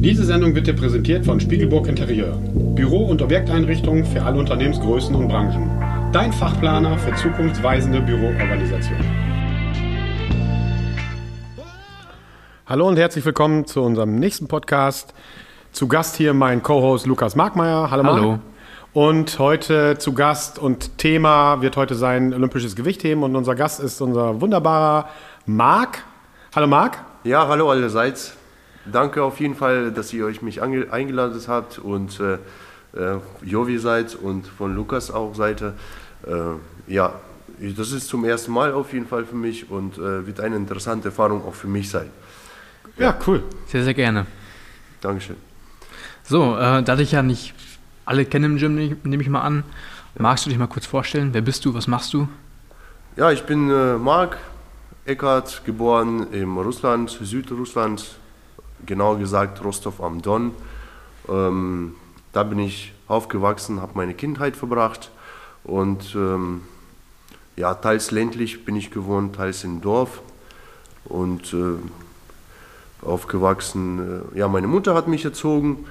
Diese Sendung wird dir präsentiert von Spiegelburg Interieur. Büro- und Objekteinrichtungen für alle Unternehmensgrößen und Branchen. Dein Fachplaner für zukunftsweisende Büroorganisation. Hallo und herzlich willkommen zu unserem nächsten Podcast. Zu Gast hier mein Co-Host Lukas Markmeier. Hallo. Hallo. Und heute zu Gast und Thema wird heute sein olympisches Gewichtheben und unser Gast ist unser wunderbarer Marc. Hallo Marc. Ja, hallo allerseits. Danke auf jeden Fall, dass ihr euch mich ange- eingeladen habt und äh, äh, Jovi seid und von Lukas auch Seite. Äh, ja, das ist zum ersten Mal auf jeden Fall für mich und äh, wird eine interessante Erfahrung auch für mich sein. Ja, cool. Sehr, sehr gerne. Dankeschön. So, äh, da dich ja nicht alle kennen im Gym, nehme nehm ich mal an, magst du dich mal kurz vorstellen? Wer bist du? Was machst du? Ja, ich bin äh, Marc Eckert, geboren in Russland, Südrussland, genau gesagt Rostov am Don. Ähm, da bin ich aufgewachsen, habe meine Kindheit verbracht und ähm, ja, teils ländlich bin ich gewohnt, teils im Dorf und äh, aufgewachsen. Äh, ja, meine Mutter hat mich erzogen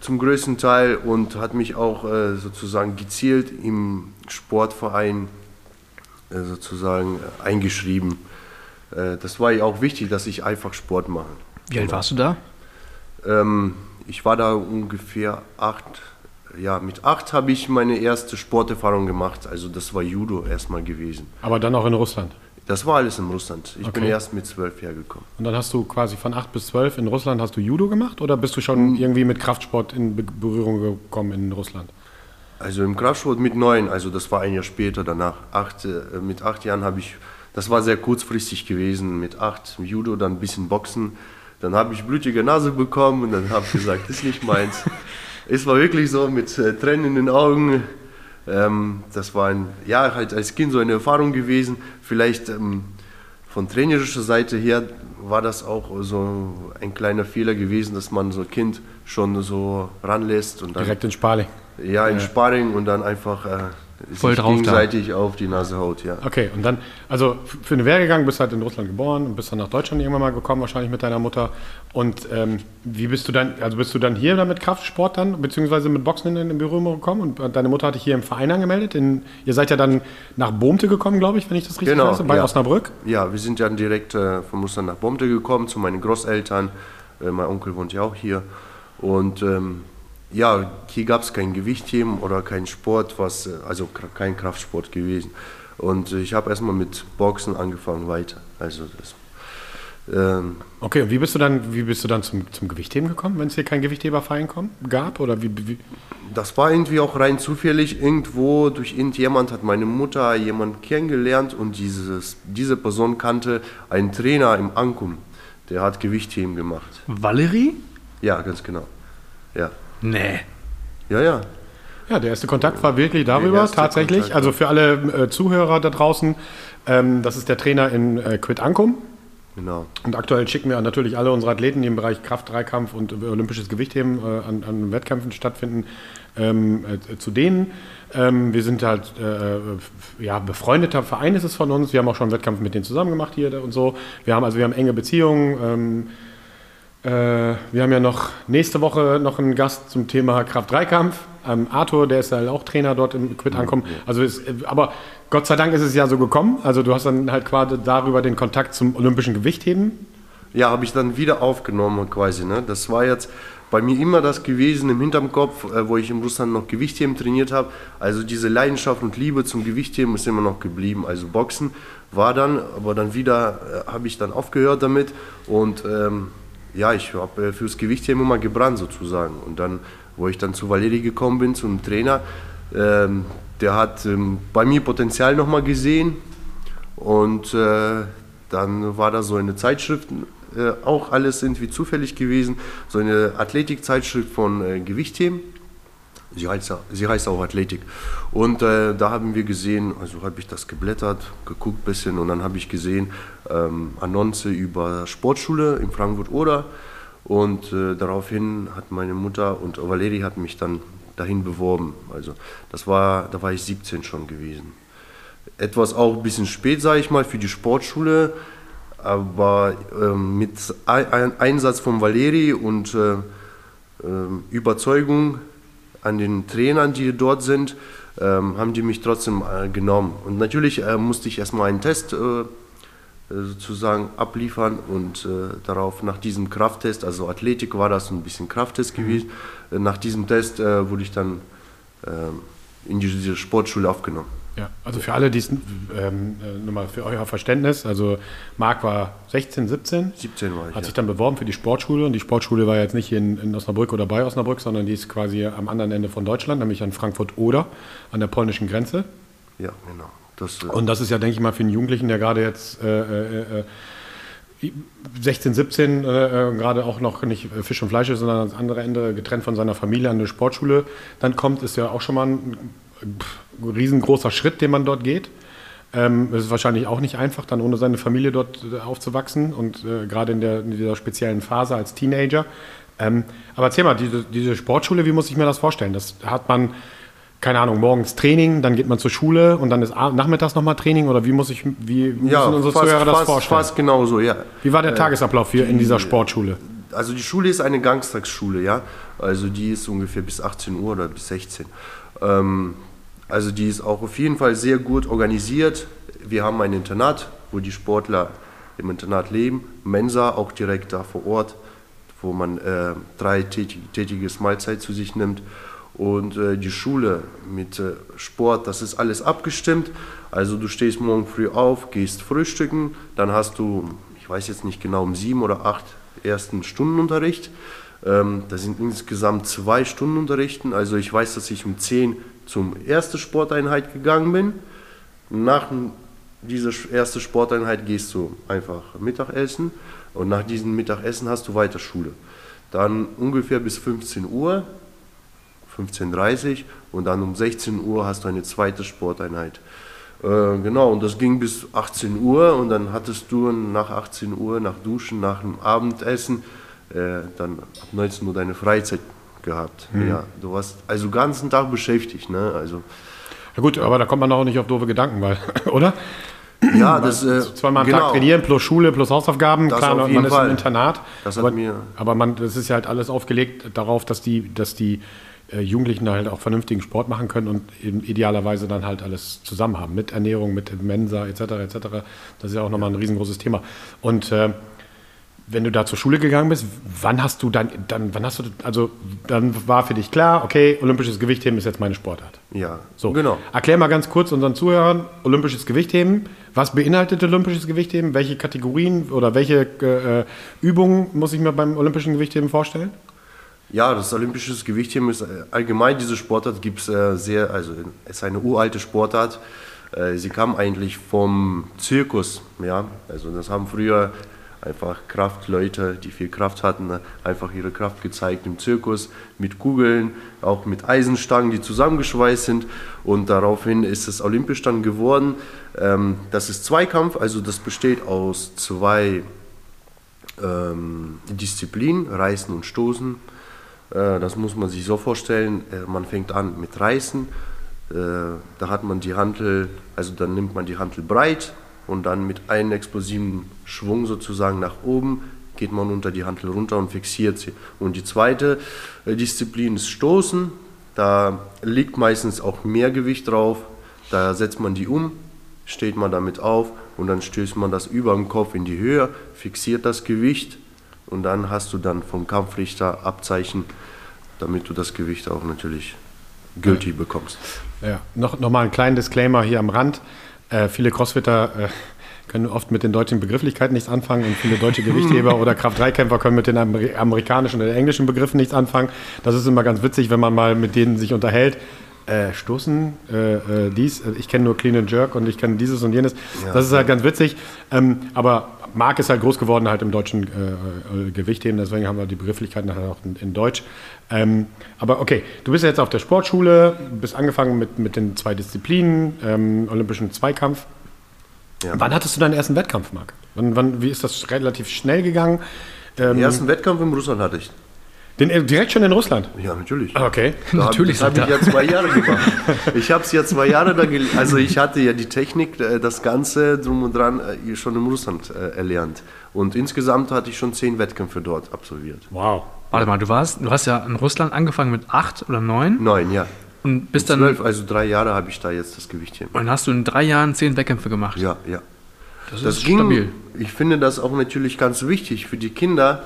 zum größten Teil und hat mich auch äh, sozusagen gezielt im Sportverein äh, sozusagen äh, eingeschrieben. Äh, das war ja auch wichtig, dass ich einfach Sport mache. Wie alt warst du da? Ähm, ich war da ungefähr acht. Ja, mit acht habe ich meine erste Sporterfahrung gemacht. Also das war Judo erstmal gewesen. Aber dann auch in Russland. Das war alles in Russland. Ich bin Okay. erst mit zwölf hergekommen. Und dann hast du quasi von 8 bis 12 in Russland hast du Judo gemacht oder bist du schon irgendwie mit Kraftsport in Be Berührung gekommen in Russland? Also im Kraftsport mit neun, also das war ein Jahr später danach. Acht, äh, mit acht Jahren habe ich, das war sehr kurzfristig gewesen, mit acht Judo, dann ein bisschen Boxen. Dann habe ich blutige Nase bekommen und dann habe ich gesagt, ist nicht meins. es war wirklich so mit äh, Tränen in den Augen. Ähm, das war ein, ja, halt als Kind so eine Erfahrung gewesen. Vielleicht ähm, von trainerischer Seite her war das auch so ein kleiner Fehler gewesen, dass man so ein Kind schon so ranlässt und dann Direkt in Sparling. ja, in Sparring und dann einfach äh, Voll drauf da. gegenseitig auf die Nase haut, ja. Okay, und dann, also für den Werdegang bist du halt in Russland geboren und bist dann nach Deutschland irgendwann mal gekommen, wahrscheinlich mit deiner Mutter. Und ähm, wie bist du dann, also bist du dann hier dann mit Kraftsport dann, beziehungsweise mit Boxen in, in Berührung gekommen und äh, deine Mutter hat dich hier im Verein angemeldet? In, ihr seid ja dann nach Bohmte gekommen, glaube ich, wenn ich das richtig Genau, weiß, bei ja. Osnabrück. Ja, wir sind dann direkt äh, von Russland nach Bomte gekommen, zu meinen Großeltern. Äh, mein Onkel wohnt ja auch hier. Und ähm, ja, hier gab es kein Gewichtheben oder kein Sport, was, äh, also kein Kraftsport gewesen. Und ich habe erstmal mit Boxen angefangen weiter. Also das, ähm, Okay, und wie bist du dann, wie bist du dann zum, zum Gewichtheben gekommen, wenn es hier kein Gewichtheberverein kom- gab? Oder wie, wie, Das war irgendwie auch rein zufällig. Irgendwo durch irgendjemand hat meine Mutter jemanden kennengelernt und dieses, diese Person kannte einen Trainer im Ankum. Der hat Gewichtheben gemacht. Valerie? Ja, ganz genau. Ja, Nee. ja, ja. Ja, der erste Kontakt war wirklich darüber, tatsächlich. Kontakt, also für alle äh, Zuhörer da draußen, ähm, das ist der Trainer in äh, Quid Ankum. Genau. Und aktuell schicken wir natürlich alle unsere Athleten, die im Bereich Kraft, Dreikampf und äh, olympisches Gewichtheben äh, an, an Wettkämpfen stattfinden, ähm, äh, zu denen. Ähm, wir sind halt äh, f- ja, befreundeter Verein ist es von uns. Wir haben auch schon einen Wettkampf mit denen zusammen gemacht hier und so. Wir haben also wir haben enge Beziehungen. Ähm, äh, wir haben ja noch nächste Woche noch einen Gast zum Thema Kraft-Dreikampf. Ähm, Arthur, der ist ja auch Trainer dort im Quid ankommen. Also ist, äh, aber Gott sei Dank ist es ja so gekommen. Also du hast dann halt quasi darüber den Kontakt zum olympischen Gewichtheben. Ja, habe ich dann wieder aufgenommen quasi. Ne? Das war jetzt bei mir immer das gewesen im Hinterkopf, äh, wo ich in Russland noch Gewichtheben trainiert habe. Also diese Leidenschaft und Liebe zum Gewichtheben ist immer noch geblieben. Also Boxen war dann, aber dann wieder äh, habe ich dann aufgehört damit und ähm, ja, ich habe äh, fürs Gewichtheben immer gebrannt sozusagen. Und dann, wo ich dann zu Valeri gekommen bin, zum Trainer, ähm, der hat ähm, bei mir Potenzial nochmal gesehen und äh, dann war da so eine Zeitschrift, äh, auch alles irgendwie zufällig gewesen, so eine Athletikzeitschrift von äh, Gewichtheben. Sie heißt, sie heißt auch Athletik. Und äh, da haben wir gesehen, also habe ich das geblättert, geguckt ein bisschen und dann habe ich gesehen, ähm, Annonce über Sportschule in Frankfurt-Oder. Und äh, daraufhin hat meine Mutter und Valeri hat mich dann dahin beworben. Also das war, da war ich 17 schon gewesen. Etwas auch ein bisschen spät, sage ich mal, für die Sportschule, aber ähm, mit Einsatz von Valeri und äh, äh, Überzeugung an den Trainern, die dort sind, ähm, haben die mich trotzdem äh, genommen. Und natürlich äh, musste ich erstmal einen Test äh sozusagen abliefern und äh, darauf nach diesem Krafttest, also Athletik war das ein bisschen Krafttest mhm. gewesen, äh, nach diesem Test wurde ich dann ähm, in diese Sportschule aufgenommen. Ja, also für alle, die es, ähm, äh, nochmal für euer Verständnis, also Marc war 16, 17. 17 war ich. Hat ja. sich dann beworben für die Sportschule und die Sportschule war jetzt nicht in, in Osnabrück oder bei Osnabrück, sondern die ist quasi am anderen Ende von Deutschland, nämlich an Frankfurt-Oder, an der polnischen Grenze. Ja, genau. Das, äh und das ist ja, denke ich mal, für einen Jugendlichen, der gerade jetzt äh, äh, 16, äh, 17 äh, äh, gerade auch noch nicht Fisch und Fleisch ist, sondern ans andere Ende getrennt von seiner Familie an eine Sportschule dann kommt, ist ja auch schon mal ein riesengroßer Schritt, den man dort geht. Ähm, es ist wahrscheinlich auch nicht einfach, dann ohne seine Familie dort aufzuwachsen und äh, gerade in, in dieser speziellen Phase als Teenager. Ähm, aber erzähl mal, diese, diese Sportschule, wie muss ich mir das vorstellen? Das hat man, keine Ahnung, morgens Training, dann geht man zur Schule und dann ist nachmittags nochmal Training oder wie muss ich, wie ja, müssen unsere fast, Zuhörer das fast, vorstellen? Fast genauso, ja. Wie war der äh, Tagesablauf hier die, in dieser Sportschule? Also die Schule ist eine Ganztagsschule, ja. Also die ist ungefähr bis 18 Uhr oder bis 16 Uhr. Ähm, also die ist auch auf jeden Fall sehr gut organisiert. Wir haben ein Internat, wo die Sportler im Internat leben. Mensa auch direkt da vor Ort, wo man äh, dreitägiges Mahlzeit zu sich nimmt. Und äh, die Schule mit äh, Sport, das ist alles abgestimmt. Also du stehst morgen früh auf, gehst frühstücken, dann hast du, ich weiß jetzt nicht genau, um sieben oder acht ersten Stundenunterricht. Ähm, das sind insgesamt zwei Stunden Unterrichten. Also ich weiß, dass ich um zehn zum ersten Sporteinheit gegangen bin. Nach dieser ersten Sporteinheit gehst du einfach Mittagessen und nach diesem Mittagessen hast du weiter Schule. Dann ungefähr bis 15 Uhr, 15.30 Uhr und dann um 16 Uhr hast du eine zweite Sporteinheit. Äh, genau, und das ging bis 18 Uhr und dann hattest du nach 18 Uhr, nach Duschen, nach dem Abendessen, äh, dann ab 19 Uhr deine Freizeit gehabt. Mhm. Ja, du warst also den ganzen Tag beschäftigt. Ne? Also, ja gut, aber da kommt man auch nicht auf doofe Gedanken, weil, oder? Ja, das äh, zweimal am genau. Tag trainieren plus Schule plus Hausaufgaben. Das Klar, man ist im Internat. Das aber, mir aber man, das ist ja halt alles aufgelegt darauf, dass die, dass die Jugendlichen da halt auch vernünftigen Sport machen können und idealerweise dann halt alles zusammen haben mit Ernährung, mit Mensa etc. etc. Das ist ja auch nochmal ein riesengroßes Thema. Und äh, wenn du da zur Schule gegangen bist, wann hast du dann, dann, wann hast du, also dann war für dich klar, okay, olympisches Gewichtheben ist jetzt meine Sportart. Ja, so. genau. Erklär mal ganz kurz unseren Zuhörern, olympisches Gewichtheben, was beinhaltet olympisches Gewichtheben, welche Kategorien oder welche äh, Übungen muss ich mir beim olympischen Gewichtheben vorstellen? Ja, das olympische Gewichtheben ist äh, allgemein, diese Sportart gibt es äh, sehr, also es ist eine uralte Sportart. Äh, sie kam eigentlich vom Zirkus, ja, also das haben früher einfach Kraftleute, die viel Kraft hatten, einfach ihre Kraft gezeigt im Zirkus mit Kugeln, auch mit Eisenstangen, die zusammengeschweißt sind. Und daraufhin ist es olympisch dann geworden. Ähm, das ist Zweikampf, also das besteht aus zwei ähm, Disziplinen, Reißen und Stoßen. Äh, das muss man sich so vorstellen. Äh, man fängt an mit Reißen. Äh, da hat man die Hantel, also dann nimmt man die Hantel breit und dann mit einem explosiven Schwung sozusagen nach oben geht man unter die Hantel runter und fixiert sie. Und die zweite Disziplin ist Stoßen. Da liegt meistens auch mehr Gewicht drauf. Da setzt man die um, steht man damit auf und dann stößt man das über den Kopf in die Höhe, fixiert das Gewicht und dann hast du dann vom Kampfrichter Abzeichen, damit du das Gewicht auch natürlich gültig bekommst. Ja, noch, noch mal einen kleinen Disclaimer hier am Rand. Äh, viele Crossfitter äh, können oft mit den deutschen Begrifflichkeiten nichts anfangen und viele deutsche Gewichtheber oder Kraft-3-Kämpfer können mit den Amer amerikanischen oder englischen Begriffen nichts anfangen. Das ist immer ganz witzig, wenn man mal mit denen sich unterhält. Äh, stoßen, äh, äh dies, ich kenne nur Clean and Jerk und ich kenne dieses und jenes. Ja, das ist halt ganz witzig. Ähm, aber Marc ist halt groß geworden halt im deutschen äh, äh, Gewichtheben, deswegen haben wir die Begrifflichkeiten nachher auch in, in Deutsch. Ähm, aber okay, du bist jetzt auf der Sportschule, bist angefangen mit, mit den zwei Disziplinen, ähm, olympischen Zweikampf. Ja. Wann hattest du deinen ersten Wettkampf, Marc? Wann, wann, wie ist das relativ schnell gegangen? Ähm, Den ersten Wettkampf in Russland hatte ich. Den, äh, direkt schon in Russland? Ja, natürlich. Okay. Da hab- Natürlich, Das habe ich ja zwei Jahre gemacht. Ich habe es ja zwei Jahre da gel- Also ich hatte ja die Technik, äh, das Ganze drum und dran äh, schon in Russland erlernt. Und insgesamt hatte ich schon zehn Wettkämpfe dort absolviert. Wow. Warte mal, du warst, du hast ja in Russland angefangen mit acht oder neun Neun, ja. und bist dann Zwölf, also drei Jahre habe ich da jetzt das Gewicht hier. und dann hast du in drei Jahren zehn Wettkämpfe gemacht. Ja, ja. das, Das ist ging, stabil. ich finde das auch natürlich ganz wichtig für die Kinder,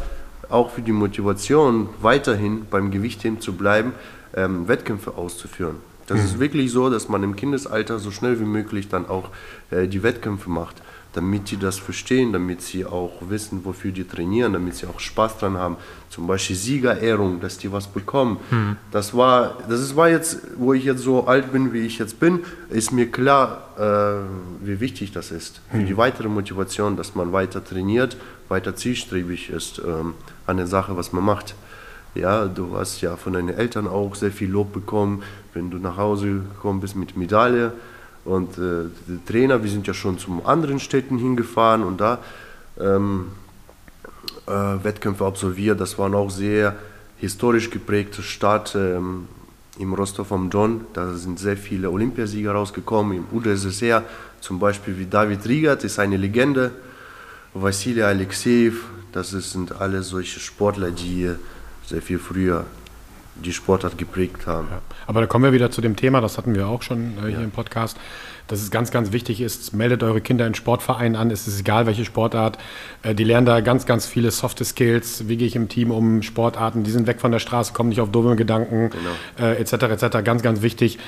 auch für die Motivation, weiterhin beim Gewichtheben zu bleiben, ähm, Wettkämpfe auszuführen. Das ist wirklich so, dass man im Kindesalter so schnell wie möglich dann auch äh, die Wettkämpfe macht, damit die das verstehen, damit sie auch wissen, wofür die trainieren, damit sie auch Spaß dran haben. Zum Beispiel Siegerehrung, dass die was bekommen. Das war, das ist, war jetzt, wo ich jetzt so alt bin, wie ich jetzt bin, ist mir klar, äh, wie wichtig das ist für die weitere Motivation, dass man weiter trainiert, weiter zielstrebig ist ähm, an der Sache, was man macht. Ja, du hast ja von deinen Eltern auch sehr viel Lob bekommen, wenn du nach Hause gekommen bist mit Medaille. Und äh, die Trainer, wir sind ja schon zu anderen Städten hingefahren und da ähm, äh, Wettkämpfe absolviert. Das waren auch sehr historisch geprägte Stadt ähm, im Rostov am Don. Da sind sehr viele Olympiasieger rausgekommen. Im UdSSR zum Beispiel wie David Rigat ist eine Legende. Wassili Alexejew, das sind alle solche Sportler, die sehr viel früher die Sportart geprägt haben. Ja. Aber da kommen wir wieder zu dem Thema, das hatten wir auch schon äh, hier im Podcast, dass es ganz, ganz wichtig ist, meldet eure Kinder in Sportvereinen an, es ist egal, welche Sportart. Äh, die lernen da ganz, ganz viele softe Skills, wie gehe ich im Team um, Sportarten, die sind weg von der Straße, kommen nicht auf dumme Gedanken, äh, etc., etc., ganz, ganz wichtig.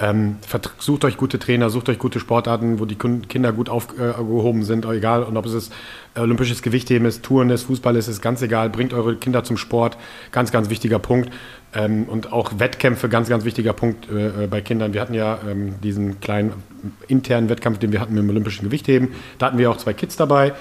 Ähm, sucht euch gute Trainer, sucht euch gute Sportarten, wo die Kinder gut aufgehoben sind, egal, und ob es ist, äh, olympisches Gewichtheben ist, Touren ist, Fußball ist, ist ganz egal. Bringt eure Kinder zum Sport, ganz, ganz wichtiger Punkt. Ähm, und auch Wettkämpfe, ganz, ganz wichtiger Punkt äh, äh, bei Kindern. Wir hatten ja ähm, diesen kleinen internen Wettkampf, den wir hatten mit dem olympischen Gewichtheben. Da hatten wir auch zwei Kids dabei.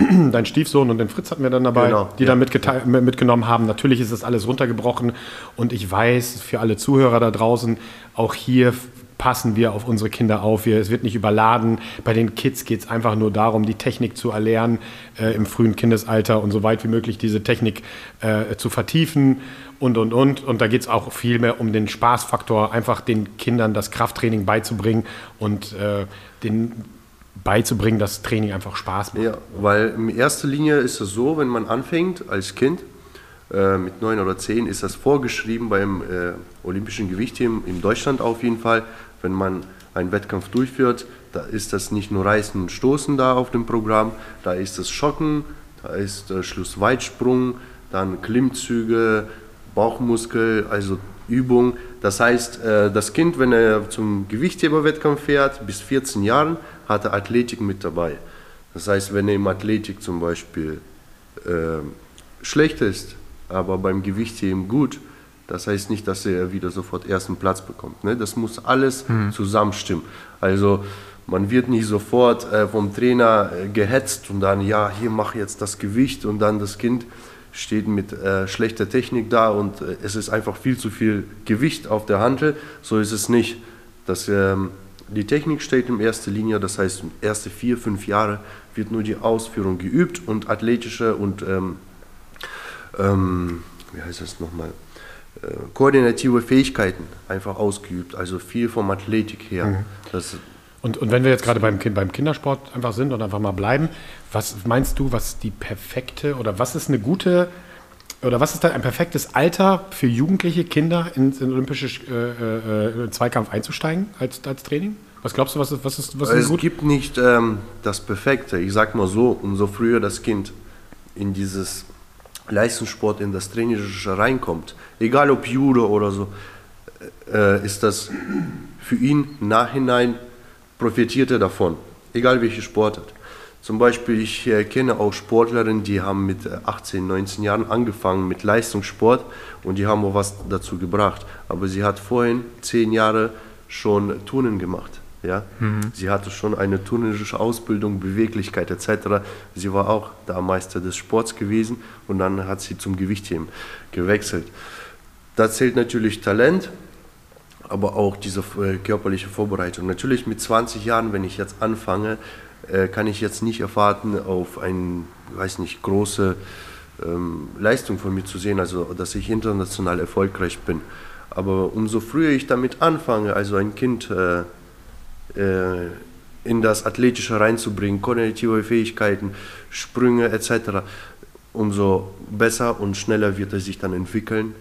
Dein Stiefsohn und den Fritz hatten wir dann dabei, Genau, die ja. dann mitgenommen haben. Natürlich ist das alles runtergebrochen und ich weiß, für alle Zuhörer da draußen, auch hier passen wir auf unsere Kinder auf. Wir, es wird nicht überladen. Bei den Kids geht es einfach nur darum, die Technik zu erlernen äh, im frühen Kindesalter und so weit wie möglich diese Technik äh, zu vertiefen und, und, und. Und da geht es auch viel mehr um den Spaßfaktor, einfach den Kindern das Krafttraining beizubringen und äh, den beizubringen, dass Training einfach Spaß macht. Ja, weil in erster Linie ist es so, wenn man anfängt als Kind, äh, mit neun oder zehn, ist das vorgeschrieben beim äh, olympischen Gewichtheben, in Deutschland auf jeden Fall, wenn man einen Wettkampf durchführt, da ist das nicht nur Reißen und Stoßen da auf dem Programm, da ist das Schocken, da ist äh, Schlussweitsprung, dann Klimmzüge, Bauchmuskel, also Übung. Das heißt, äh, das Kind, wenn er zum Gewichtheberwettkampf fährt, bis 14 Jahren, hat er Athletik mit dabei. Das heißt, wenn er im Athletik zum Beispiel äh, schlecht ist, aber beim Gewichtheben gut, das heißt nicht, dass er wieder sofort ersten Platz bekommt. Ne? Das muss alles zusammenstimmen. Also man wird nicht sofort äh, vom Trainer äh, gehetzt und dann, ja, hier mach jetzt das Gewicht und dann das Kind steht mit äh, schlechter Technik da und äh, es ist einfach viel zu viel Gewicht auf der Hantel. So ist es nicht. Das, ähm, die Technik steht in erster Linie, das heißt, erste vier, fünf Jahre wird nur die Ausführung geübt und athletische und ähm, ähm, wie heißt das nochmal, äh, koordinative Fähigkeiten einfach ausgeübt, also viel vom Athletik her. Das, Und, und wenn wir jetzt gerade beim, beim Kindersport einfach sind und einfach mal bleiben, was meinst du, was die perfekte oder was ist eine gute oder was ist da ein perfektes Alter für jugendliche Kinder ins in olympische äh, äh, Zweikampf einzusteigen als, als Training? Was glaubst du, was ist, was ist, was ist es gut? gibt nicht ähm, das Perfekte. Ich sag mal so, umso früher das Kind in dieses Leistungssport, in das Trainerische reinkommt, egal ob Judo oder so, äh, ist das für ihn Nachhinein profitiert er davon, egal welche Sportart. Zum Beispiel, ich äh, kenne auch Sportlerinnen, die haben mit äh, 18, 19 Jahren angefangen mit Leistungssport und die haben auch was dazu gebracht. Aber sie hat vorhin zehn Jahre schon Turnen gemacht. Ja? Sie hatte schon eine turnerische Ausbildung, Beweglichkeit etc. Sie war auch da Meister des Sports gewesen und dann hat sie zum Gewichtheben gewechselt. Da zählt natürlich Talent, aber auch diese äh, körperliche Vorbereitung. Natürlich mit 20 Jahren, wenn ich jetzt anfange, äh, kann ich jetzt nicht erwarten, auf eine, weiß nicht, große ähm, Leistung von mir zu sehen, also dass ich international erfolgreich bin. Aber umso früher ich damit anfange, also ein Kind äh, äh, in das Athletische reinzubringen, kognitive Fähigkeiten, Sprünge etc., umso besser und schneller wird er sich dann entwickeln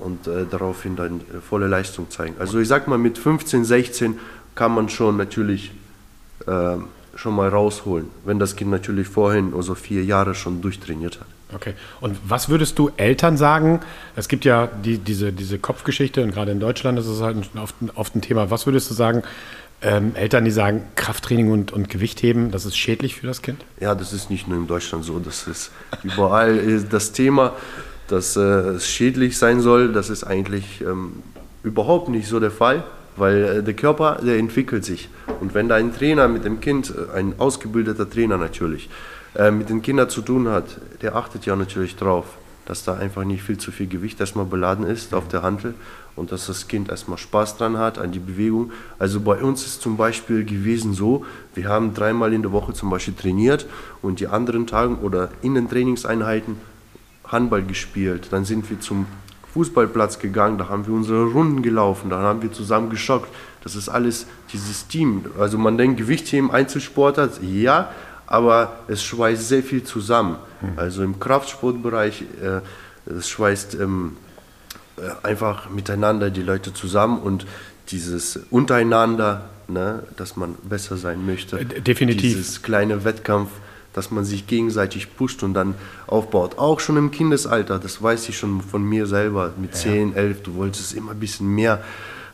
und äh, daraufhin dann äh, volle Leistung zeigen. Also ich sag mal, mit 15, 16 kann man schon natürlich äh, schon mal rausholen, wenn das Kind natürlich vorhin also vier Jahre schon durchtrainiert hat. Okay. Und was würdest du Eltern sagen? Es gibt ja die, diese, diese Kopfgeschichte und gerade in Deutschland ist es halt oft, oft ein Thema. Was würdest du sagen, ähm, Eltern, die sagen, Krafttraining und, und Gewichtheben, das ist schädlich für das Kind? Ja, das ist nicht nur in Deutschland so, das ist überall das Thema, dass äh, es schädlich sein soll. Das ist eigentlich ähm, überhaupt nicht so der Fall, weil äh, der Körper, der entwickelt sich. Und wenn da ein Trainer mit dem Kind, äh, ein ausgebildeter Trainer natürlich, äh, mit den Kindern zu tun hat, der achtet ja natürlich drauf, dass da einfach nicht viel zu viel Gewicht erstmal beladen ist auf der Hantel und dass das Kind erstmal Spaß dran hat an die Bewegung. Also bei uns ist zum Beispiel gewesen so, wir haben dreimal in der Woche zum Beispiel trainiert und die anderen Tagen oder in den Trainingseinheiten Handball gespielt. Dann sind wir zum Fußballplatz gegangen, da haben wir unsere Runden gelaufen, da haben wir zusammen geschockt. Das ist alles dieses Team. Also man denkt Gewichtheben, Einzelsportler, ja, aber es schweißt sehr viel zusammen. Also im Kraftsportbereich, äh, es schweißt ähm, äh, einfach miteinander die Leute zusammen und dieses untereinander, ne, dass man besser sein möchte. Äh, definitiv. Dieses kleine Wettkampf, dass man sich gegenseitig pusht und dann aufbaut. Auch schon im Kindesalter, das weiß ich schon von mir selber, mit 10, 11, du wolltest immer ein bisschen mehr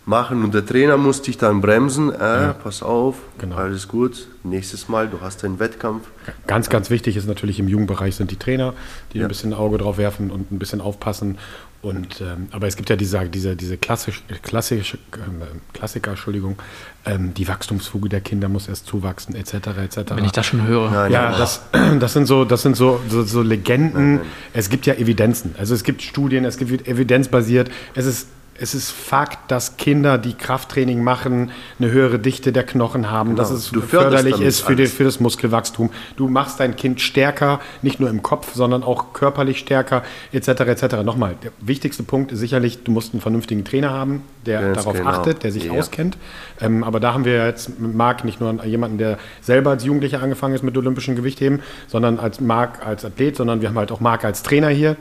machen und der Trainer muss dich dann bremsen, äh, pass auf, Genau. alles gut, nächstes Mal, du hast einen Wettkampf. Ganz, ganz wichtig ist natürlich im Jugendbereich sind die Trainer, die Ja. ein bisschen ein Auge drauf werfen und ein bisschen aufpassen. Und, ähm, aber es gibt ja diese, diese, diese klassisch, klassische, ähm, Klassiker, Entschuldigung, ähm, die Wachstumsfuge der Kinder muss erst zuwachsen, etc. etc. Wenn ich das schon höre. Nein, Ja, nein, das, das sind so, das sind so, so, so Legenden. Es gibt ja Evidenzen. Also es gibt Studien, es gibt evidenzbasiert. Es ist, es ist Fakt, dass Kinder, die Krafttraining machen, eine höhere Dichte der Knochen haben, dass es förderlich ist für, die, für das Muskelwachstum. Du machst dein Kind stärker, nicht nur im Kopf, sondern auch körperlich stärker, etc. etc. Nochmal, der wichtigste Punkt ist sicherlich, du musst einen vernünftigen Trainer haben, der Ganz darauf genau. achtet, der sich Ja. auskennt. Ähm, aber da haben wir jetzt mit Marc nicht nur jemanden, der selber als Jugendlicher angefangen ist mit olympischen Gewichtheben, sondern als Marc als Athlet, sondern wir haben halt auch Marc als Trainer hier.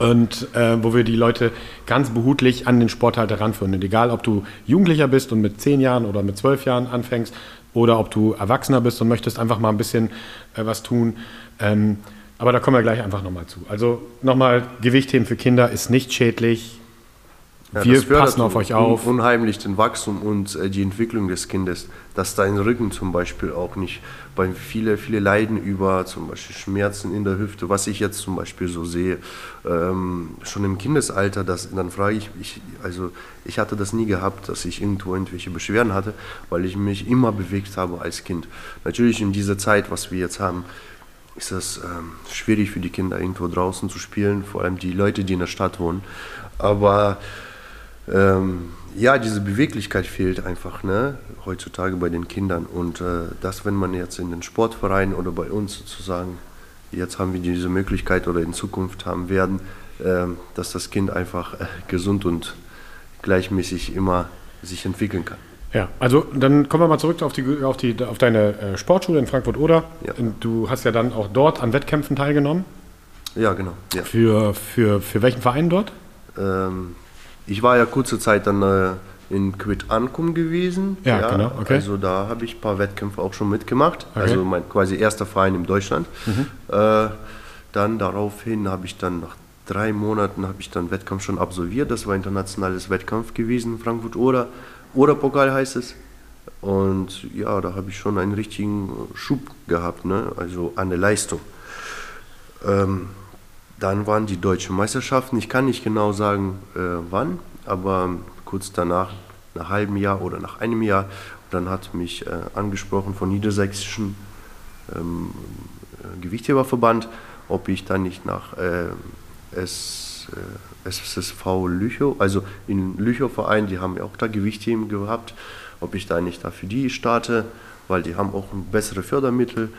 Und äh, wo wir die Leute ganz behutlich an den Sport halt heranführen. Und egal, ob du Jugendlicher bist und mit zehn Jahren oder mit zwölf Jahren anfängst oder ob du Erwachsener bist und möchtest einfach mal ein bisschen äh, was tun. Ähm, aber da kommen wir gleich einfach nochmal zu. Also nochmal, Gewichtheben für Kinder ist nicht schädlich. Ja, wir passen auf euch auf. un- Unheimlich den Wachstum und äh, die Entwicklung des Kindes, dass dein Rücken zum Beispiel auch nicht, bei viele, viele leiden über zum Beispiel Schmerzen in der Hüfte, was ich jetzt zum Beispiel so sehe, ähm, schon im Kindesalter, das, dann frage ich mich, also ich hatte das nie gehabt, dass ich irgendwo irgendwelche Beschwerden hatte, weil ich mich immer bewegt habe als Kind. Natürlich in dieser Zeit, was wir jetzt haben, ist das ähm, schwierig für die Kinder irgendwo draußen zu spielen, vor allem die Leute, die in der Stadt wohnen. Aber ähm, ja, diese Beweglichkeit fehlt einfach ne, heutzutage bei den Kindern. Und äh, das, wenn man jetzt in den Sportvereinen oder bei uns sozusagen, jetzt haben wir diese Möglichkeit oder in Zukunft haben werden, ähm, dass das Kind einfach äh, gesund und gleichmäßig immer sich entwickeln kann. Ja, also dann kommen wir mal zurück auf, die, auf, die, auf deine äh, Sportschule in Frankfurt-Oder. Ja. Du hast ja dann auch dort an Wettkämpfen teilgenommen. Ja, genau. Ja. Für, für, für welchen Verein dort? Ähm, ich war ja kurze Zeit dann äh, in Quid Ancum gewesen. Ja, genau, okay. Also da habe ich ein paar Wettkämpfe auch schon mitgemacht. Okay. Mhm. Also mein quasi erster Verein in Deutschland. Äh, dann daraufhin habe ich dann nach drei Monaten habe ich dann Wettkampf schon absolviert. Das war internationales Wettkampf gewesen, Frankfurt oder oder Pokal heißt es. Und ja, da habe ich schon einen richtigen Schub gehabt, ne? also an der Leistung. Ähm, dann waren die deutschen Meisterschaften. Ich kann nicht genau sagen, äh, wann, aber kurz danach nach einem halben Jahr oder nach einem Jahr. Dann hat mich äh, angesprochen von niedersächsischen ähm, äh, Gewichtheberverband, ob ich dann nicht nach äh, S, äh, SSV Lüchow, also in Lüchow Verein, die haben ja auch da Gewichtheben gehabt, ob ich da nicht da für die starte, weil die haben auch bessere Fördermittel.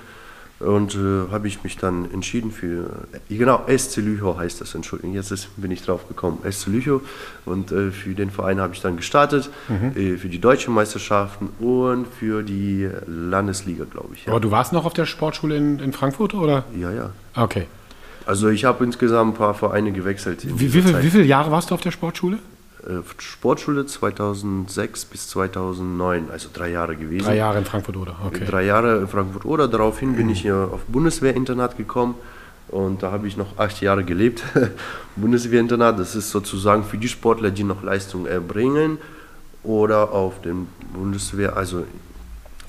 Und äh, habe ich mich dann entschieden für, äh, genau, SC Lüchow heißt das, Entschuldigung, jetzt ist, bin ich drauf gekommen, SC Lüchow. Und äh, für den Verein habe ich dann gestartet, äh, für die deutschen Meisterschaften und für die Landesliga, glaube ich. Ja. Aber du warst noch auf der Sportschule in, in Frankfurt, oder? ja, ja. Okay. Also ich habe insgesamt ein paar Vereine gewechselt. in Wie, wie, viel, wie viele Jahre warst du auf der Sportschule? Äh, Sportschule 2006 bis 2009, also drei Jahre gewesen. Drei Jahre in Frankfurt, oder? Okay. Drei Jahre in Frankfurt oder daraufhin bin ich ja auf Bundeswehrinternat gekommen und da habe ich noch acht Jahre gelebt. Bundeswehrinternat, das ist sozusagen für die Sportler, die noch Leistung erbringen oder auf dem Bundeswehr, also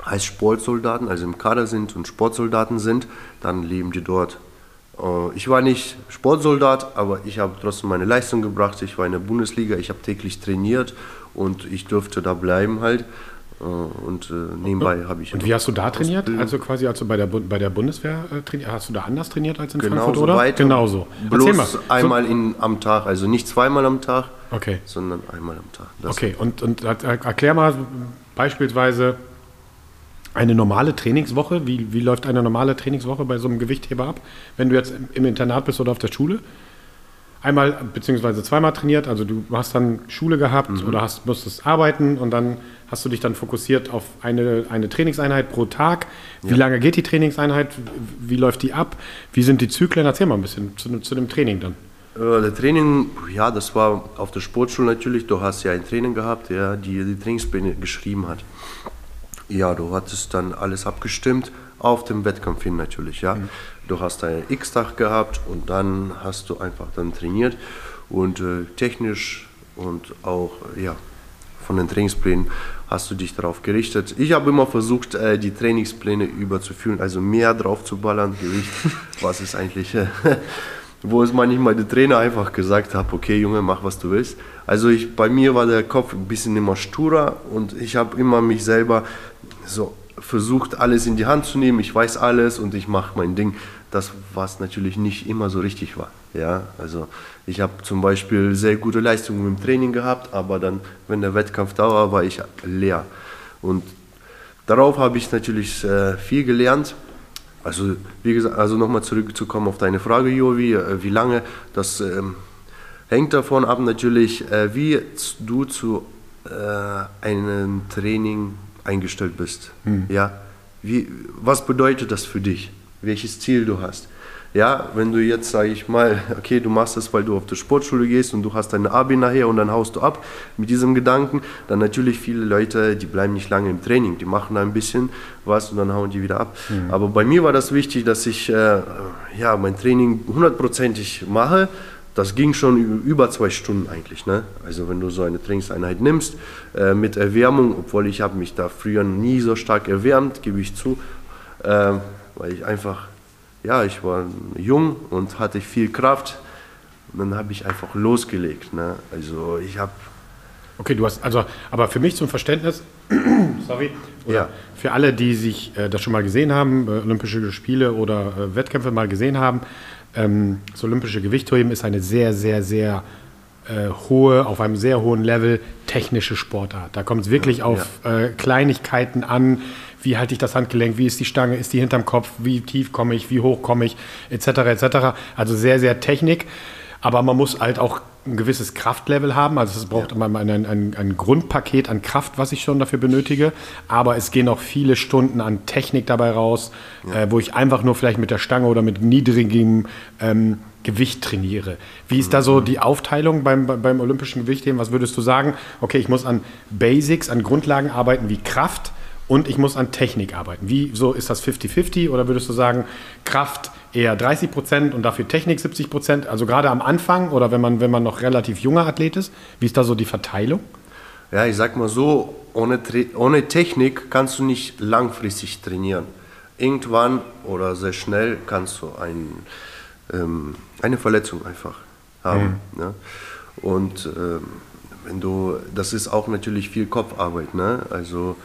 als Sportsoldaten, also im Kader sind und Sportsoldaten sind, dann leben die dort. Äh, Ich war nicht Sportsoldat, aber ich habe trotzdem meine Leistung gebracht. Ich war in der Bundesliga, ich habe täglich trainiert und ich durfte da bleiben halt. Äh, Und äh, nebenbei habe ich. Und wie hast du da trainiert? Also quasi, als du bei der, bei der Bundeswehr trainiert hast du da anders trainiert als in Frankfurt, Genauso oder? weiter. Genauso. Bloß einmal in, am Tag, also nicht zweimal am Tag, okay. sondern einmal am Tag. Das Okay, und, und er- erklär mal beispielsweise eine normale Trainingswoche. Wie, wie läuft eine normale Trainingswoche bei so einem Gewichtheber ab, wenn du jetzt im, Internat bist oder auf der Schule? Einmal beziehungsweise zweimal trainiert, also du hast dann Schule gehabt Mhm. oder hast, musstest arbeiten und dann hast du dich dann fokussiert auf eine, eine Trainingseinheit pro Tag. Wie lange geht die Trainingseinheit? Wie läuft die ab? Wie sind die Zyklen? Erzähl mal ein bisschen zu, zu dem Training dann. Äh, Der Training, ja, das war auf der Sportschule natürlich. Du hast ja ein Training gehabt, der die, die Trainingspläne geschrieben hat. Ja, du hattest dann alles abgestimmt auf dem Wettkampf hin natürlich, ja. Du hast einen X-Tag gehabt und dann hast du einfach dann trainiert und äh, technisch und auch, ja, von den Trainingsplänen hast du dich darauf gerichtet. Ich habe immer versucht, äh, die Trainingspläne überzuführen, also mehr drauf zu ballern, Gewicht, was ist eigentlich, äh, wo es manchmal der Trainer einfach gesagt hat, okay Junge, mach was du willst. Also ich, bei mir war der Kopf ein bisschen immer sturer und ich habe immer mich selber so versucht, alles in die Hand zu nehmen. Ich weiß alles und ich mache mein Ding. Das, was natürlich nicht immer so richtig war. Ja, also ich habe zum Beispiel sehr gute Leistungen im Training gehabt, aber dann, wenn der Wettkampf da war, war ich leer. Und darauf habe ich natürlich äh, viel gelernt. Also, wie gesagt, also nochmal zurückzukommen auf deine Frage, Jovi, äh, wie lange, das ähm, hängt davon ab natürlich, äh, wie du zu äh, einem Training eingestellt bist. Ja? Wie, was bedeutet das für dich? Welches Ziel du hast? Ja, wenn du jetzt, sage ich mal, okay, du machst das, weil du auf die Sportschule gehst und du hast deine Abi nachher und dann haust du ab mit diesem Gedanken, dann natürlich viele Leute, die bleiben nicht lange im Training, die machen da ein bisschen was und dann hauen die wieder ab. Aber bei mir war das wichtig, dass ich äh, ja, mein Training hundertprozentig mache. Das ging schon über zwei Stunden eigentlich. Ne? Also wenn du so eine Trainingseinheit nimmst äh, mit Erwärmung, obwohl ich habe mich da früher nie so stark erwärmt, gebe ich zu, äh, weil ich einfach, ja, ich war jung und hatte viel Kraft. Und dann habe ich einfach losgelegt. Ne? Also ich habe, Okay, du hast, also, aber für mich zum Verständnis, sorry, Ja. für alle, die sich äh, das schon mal gesehen haben, äh, Olympische Spiele oder äh, Wettkämpfe mal gesehen haben, ähm, das olympische Gewichtheben ist eine sehr, sehr, sehr äh, hohe, auf einem sehr hohen Level technische Sportart. Da kommt es wirklich auf äh, Kleinigkeiten an. Wie halte ich das Handgelenk? Wie ist die Stange? Ist die hinterm Kopf? Wie tief komme ich? Wie hoch komme ich? Etc. etc. Also sehr, sehr Technik. Aber man muss halt auch ein gewisses Kraftlevel haben. Also es braucht immer ein, ein, ein, Grundpaket an Kraft, was ich schon dafür benötige. Aber es gehen auch viele Stunden an Technik dabei raus, äh, wo ich einfach nur vielleicht mit der Stange oder mit niedrigem ähm, Gewicht trainiere. Wie ist da so die Aufteilung beim, beim beim olympischen Gewichtheben? Was würdest du sagen? Okay, ich muss an Basics, an Grundlagen arbeiten wie Kraft und ich muss an Technik arbeiten. Wie so ist das 50-50 oder würdest du sagen, Kraft eher 30 Prozent und dafür Technik 70 Prozent? Also gerade am Anfang oder wenn man, wenn man noch relativ junger Athlet ist, wie ist da so die Verteilung? ja, ich sag mal so, ohne, ohne Technik kannst du nicht langfristig trainieren. Irgendwann oder sehr schnell kannst du ein, ähm, eine Verletzung einfach haben. Ne? Und ähm, wenn du, das ist auch natürlich viel Kopfarbeit, ne? Also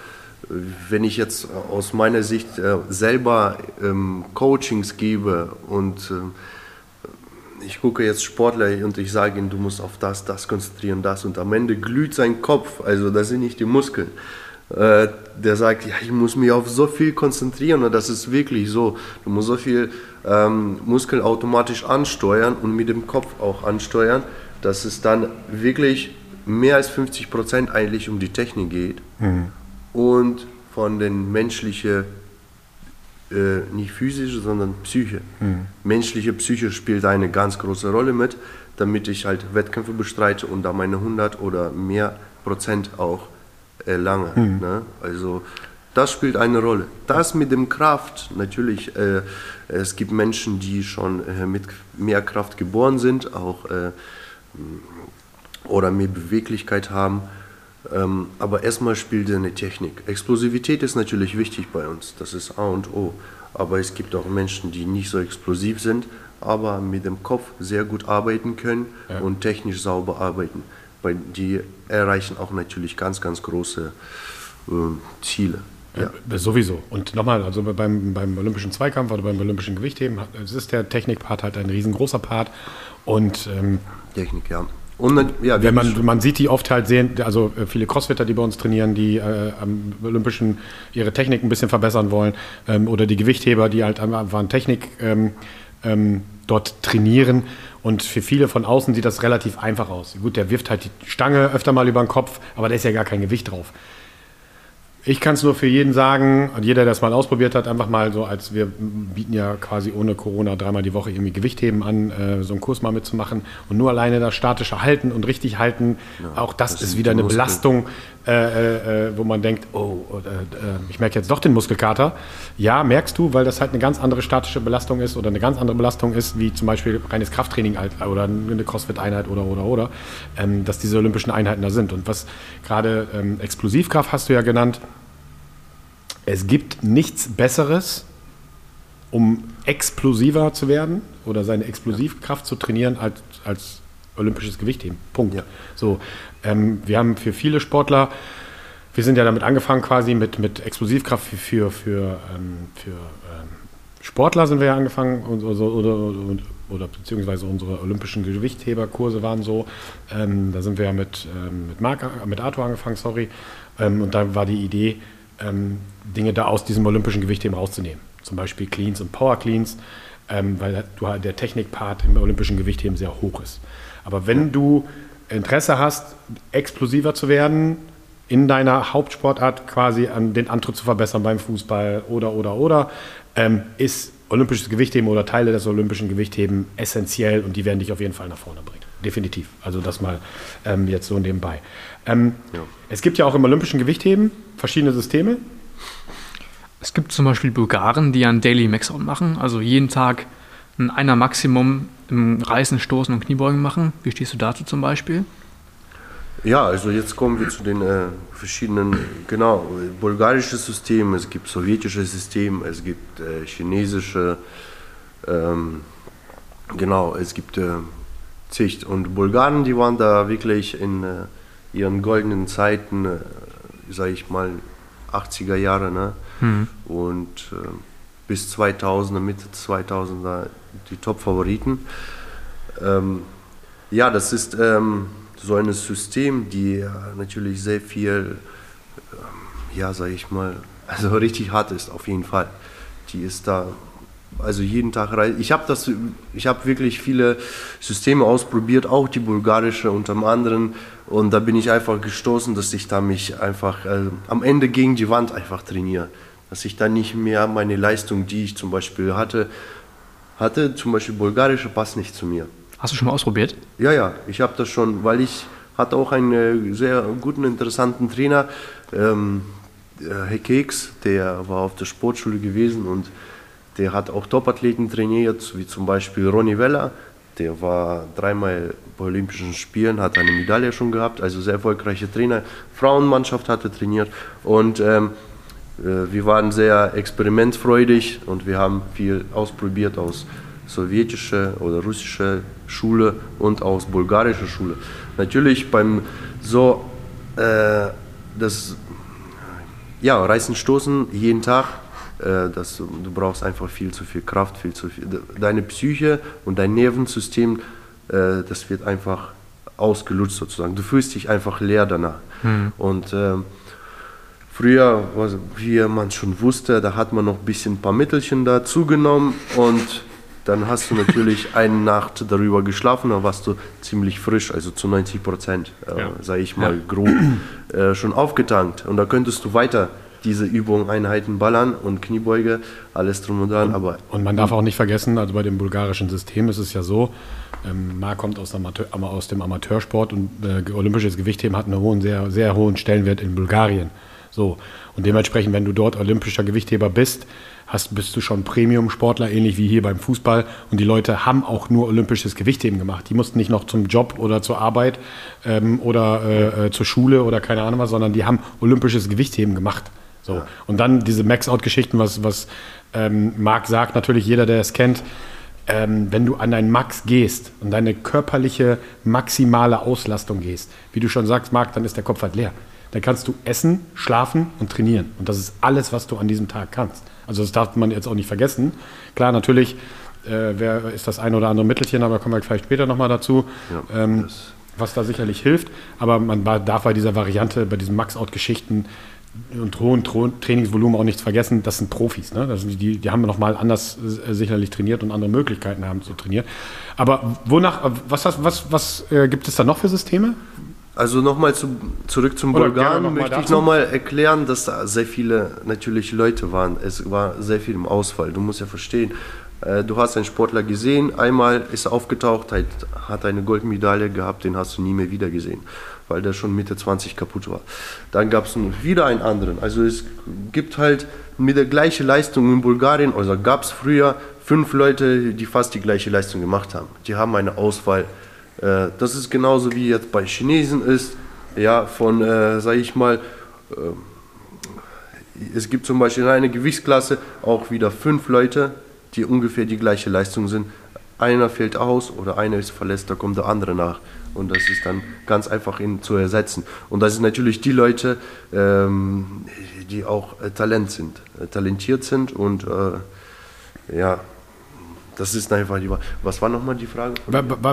wenn ich jetzt aus meiner Sicht äh, selber ähm, Coachings gebe und äh, ich gucke jetzt Sportler und ich sage ihnen, du musst auf das, das konzentrieren, das und am Ende glüht sein Kopf, also das sind nicht die Muskeln. Äh, der sagt, ja, ich muss mich auf so viel konzentrieren und das ist wirklich so. Du musst so viel ähm, Muskeln automatisch ansteuern und mit dem Kopf auch ansteuern, dass es dann wirklich mehr als 50 Prozent eigentlich um die Technik geht. Mhm und von den menschlichen, äh, nicht physische, sondern Psyche. Mhm. Menschliche Psyche spielt eine ganz große Rolle mit, damit ich halt Wettkämpfe bestreite und da meine 100 oder mehr Prozent auch erlange. Mhm. Ne? Also das spielt eine Rolle. Das mit dem Kraft, natürlich, äh, es gibt Menschen, die schon äh, mit mehr Kraft geboren sind, auch äh, oder mehr Beweglichkeit haben. Ähm, aber erstmal spielt eine Technik. Explosivität ist natürlich wichtig bei uns, das ist A und O. Aber es gibt auch Menschen, die nicht so explosiv sind, aber mit dem Kopf sehr gut arbeiten können ja. und technisch sauber arbeiten. Weil die erreichen auch natürlich ganz, ganz große äh, Ziele. Ja. ja. sowieso. Und nochmal, also beim, beim olympischen Zweikampf oder beim olympischen Gewichtheben, ist der Technikpart halt ein riesengroßer Part. Und ähm, Technik, ja. Und ja, wenn man, man sieht die oft halt sehen, also äh, viele Crossfitter, die bei uns trainieren, die äh, am Olympischen ihre Technik ein bisschen verbessern wollen, ähm, oder die Gewichtheber, die halt einfach Technik ähm, ähm, dort trainieren. Und für viele von außen sieht das relativ einfach aus. Gut, der wirft halt die Stange öfter mal über den Kopf, aber da ist ja gar kein Gewicht drauf. Ich kann es nur für jeden sagen, und jeder, der das mal ausprobiert hat, einfach mal so, als wir bieten ja quasi ohne Corona dreimal die Woche irgendwie Gewichtheben an, äh, so einen Kurs mal mitzumachen und nur alleine das statische Halten und richtig halten, ja, auch das, das ist wieder eine Muskel. Belastung, äh, äh, äh, wo man denkt, oh, äh, äh, ich merke jetzt doch den Muskelkater. Ja, merkst du, weil das halt eine ganz andere statische Belastung ist oder eine ganz andere Belastung ist, wie zum Beispiel reines Krafttraining oder eine Crossfit-Einheit oder, oder, oder, ähm, dass diese olympischen Einheiten da sind. Und was gerade ähm, Explosivkraft hast du ja genannt, es gibt nichts Besseres, um explosiver zu werden oder seine Explosivkraft zu trainieren als, als olympisches Gewichtheben. Punkt. Ja. So, ähm, wir haben für viele Sportler, wir sind ja damit angefangen quasi mit, mit Explosivkraft für, für, für, ähm, für ähm, Sportler sind wir ja angefangen oder, oder, oder, oder, beziehungsweise unsere olympischen Gewichtheberkurse waren so. Ähm, da sind wir ja mit, ähm, mit, Marc, mit Arthur angefangen, sorry. Ähm, und da war die Idee, Dinge da aus diesem olympischen Gewichtheben rauszunehmen. Zum Beispiel Cleans und Power Cleans, ähm, weil der Technikpart im olympischen Gewichtheben sehr hoch ist. Aber wenn du Interesse hast, explosiver zu werden, in deiner Hauptsportart quasi an den Antritt zu verbessern beim Fußball oder, oder, oder, ähm, ist olympisches Gewichtheben oder Teile des olympischen Gewichtheben essentiell und die werden dich auf jeden Fall nach vorne bringen. Definitiv. Also das mal ähm, jetzt so nebenbei. Ähm, ja. Es gibt ja auch im olympischen Gewichtheben verschiedene Systeme. Es gibt zum Beispiel Bulgaren, die ein Daily Maxout machen, also jeden Tag ein einer Maximum im Reißen, Stoßen und Kniebeugen machen. Wie stehst du dazu zum Beispiel? Ja, also jetzt kommen wir zu den äh, verschiedenen, genau, bulgarische System, es gibt sowjetische System, es gibt äh, chinesische, ähm, genau, es gibt äh, Zicht. Und Bulgaren, die waren da wirklich in äh, ihren goldenen Zeiten, äh, sage ich mal, 80er Jahre, ne? Mhm. Und äh, bis 2000er, Mitte 2000er die Top-Favoriten. Ähm, ja, das ist ähm, so ein System, die natürlich sehr viel, ähm, ja, sage ich mal, also richtig hart ist, auf jeden Fall. Die ist da also jeden Tag rein. Ich habe das, ich habe wirklich viele Systeme ausprobiert, auch die bulgarische unter anderem. Und da bin ich einfach gestoßen, dass ich da mich einfach äh, am Ende gegen die Wand einfach trainiere. Dass ich da nicht mehr meine Leistung, die ich zum Beispiel hatte, hatte, zum Beispiel bulgarische, passt nicht zu mir. Hast du schon mal ausprobiert? Ja, ja, ich habe das schon, weil ich hatte auch einen sehr guten, interessanten Trainer, ähm, Herr Keks, der war auf der Sportschule gewesen und der hat auch Topathleten trainiert, wie zum Beispiel Ronny Weller. Der war dreimal bei Olympischen Spielen, hat eine Medaille schon gehabt, also sehr erfolgreicher Trainer. Frauenmannschaft hatte trainiert und ähm, äh, wir waren sehr experimentfreudig und wir haben viel ausprobiert aus sowjetische oder russische Schule und aus bulgarischer Schule. Natürlich beim so äh, das ja Reißen stoßen jeden Tag. Äh, das, du brauchst einfach viel zu viel Kraft, viel zu viel. Deine Psyche und dein Nervensystem, äh, das wird einfach ausgelutscht sozusagen. Du fühlst dich einfach leer danach. Mhm. Und ähm, früher, wie man schon wusste, da hat man noch ein bisschen ein paar Mittelchen dazu genommen und dann hast du natürlich eine Nacht darüber geschlafen, dann warst du ziemlich frisch, also zu 90 Prozent, äh, ja. sage ich mal ja. grob, äh, schon aufgetankt. Und da könntest du weiter diese Übungen, Einheiten ballern und Kniebeuge, alles drum und dran. Und, aber und man darf auch nicht vergessen, also bei dem bulgarischen System ist es ja so, ähm, Marc kommt aus, Amateur, aus, dem Amateursport und äh, olympisches Gewichtheben hat einen hohen, sehr, sehr hohen Stellenwert in Bulgarien. So. Und dementsprechend, wenn du dort olympischer Gewichtheber bist, hast, bist du schon Premium-Sportler, ähnlich wie hier beim Fußball. Und die Leute haben auch nur olympisches Gewichtheben gemacht. Die mussten nicht noch zum Job oder zur Arbeit ähm, oder äh, äh, zur Schule oder keine Ahnung was, sondern die haben olympisches Gewichtheben gemacht. So. Und dann diese Max-Out-Geschichten, was, was ähm, Marc sagt, natürlich jeder, der es kennt, ähm, wenn du an dein Max gehst und deine körperliche maximale Auslastung gehst, wie du schon sagst, Marc, dann ist der Kopf halt leer. Dann kannst du essen, schlafen und trainieren. Und das ist alles, was du an diesem Tag kannst. Also das darf man jetzt auch nicht vergessen. Klar, natürlich äh, wer, ist das ein oder andere Mittelchen, aber kommen wir vielleicht später nochmal dazu. Ja, ähm, was da sicherlich hilft. Aber man darf bei dieser Variante, bei diesen Max-Out-Geschichten und hohen Trainingsvolumen auch nichts vergessen, das sind Profis. Ne? Das sind die, die haben nochmal anders äh, sicherlich trainiert und andere Möglichkeiten haben zu trainieren. Aber wonach, was, was, was äh, gibt es da noch für Systeme? Also nochmal zu, zurück zum Bulgaren noch möchte ich nochmal erklären, dass da sehr viele natürlich Leute waren. Es war sehr viel im Ausfall. Du musst ja verstehen, äh, du hast einen Sportler gesehen, einmal ist er aufgetaucht, hat eine Goldmedaille gehabt, den hast du nie mehr wieder gesehen weil der schon Mitte 20 kaputt war. Dann gab es wieder einen anderen. Also es gibt halt mit der gleichen Leistung in Bulgarien, also gab es früher fünf Leute, die fast die gleiche Leistung gemacht haben. Die haben eine Auswahl. Äh, das ist genauso wie jetzt bei Chinesen ist, ja, von, äh, sage ich mal, äh, es gibt zum Beispiel in einer Gewichtsklasse auch wieder fünf Leute, die ungefähr die gleiche Leistung sind. Einer fällt aus oder einer ist verletzt, da kommt der andere nach und das ist dann ganz einfach ihn zu ersetzen. Und das sind natürlich die Leute, ähm, die auch äh, Talent sind, äh, talentiert sind und äh, ja, das ist einfach die Was war nochmal die Frage?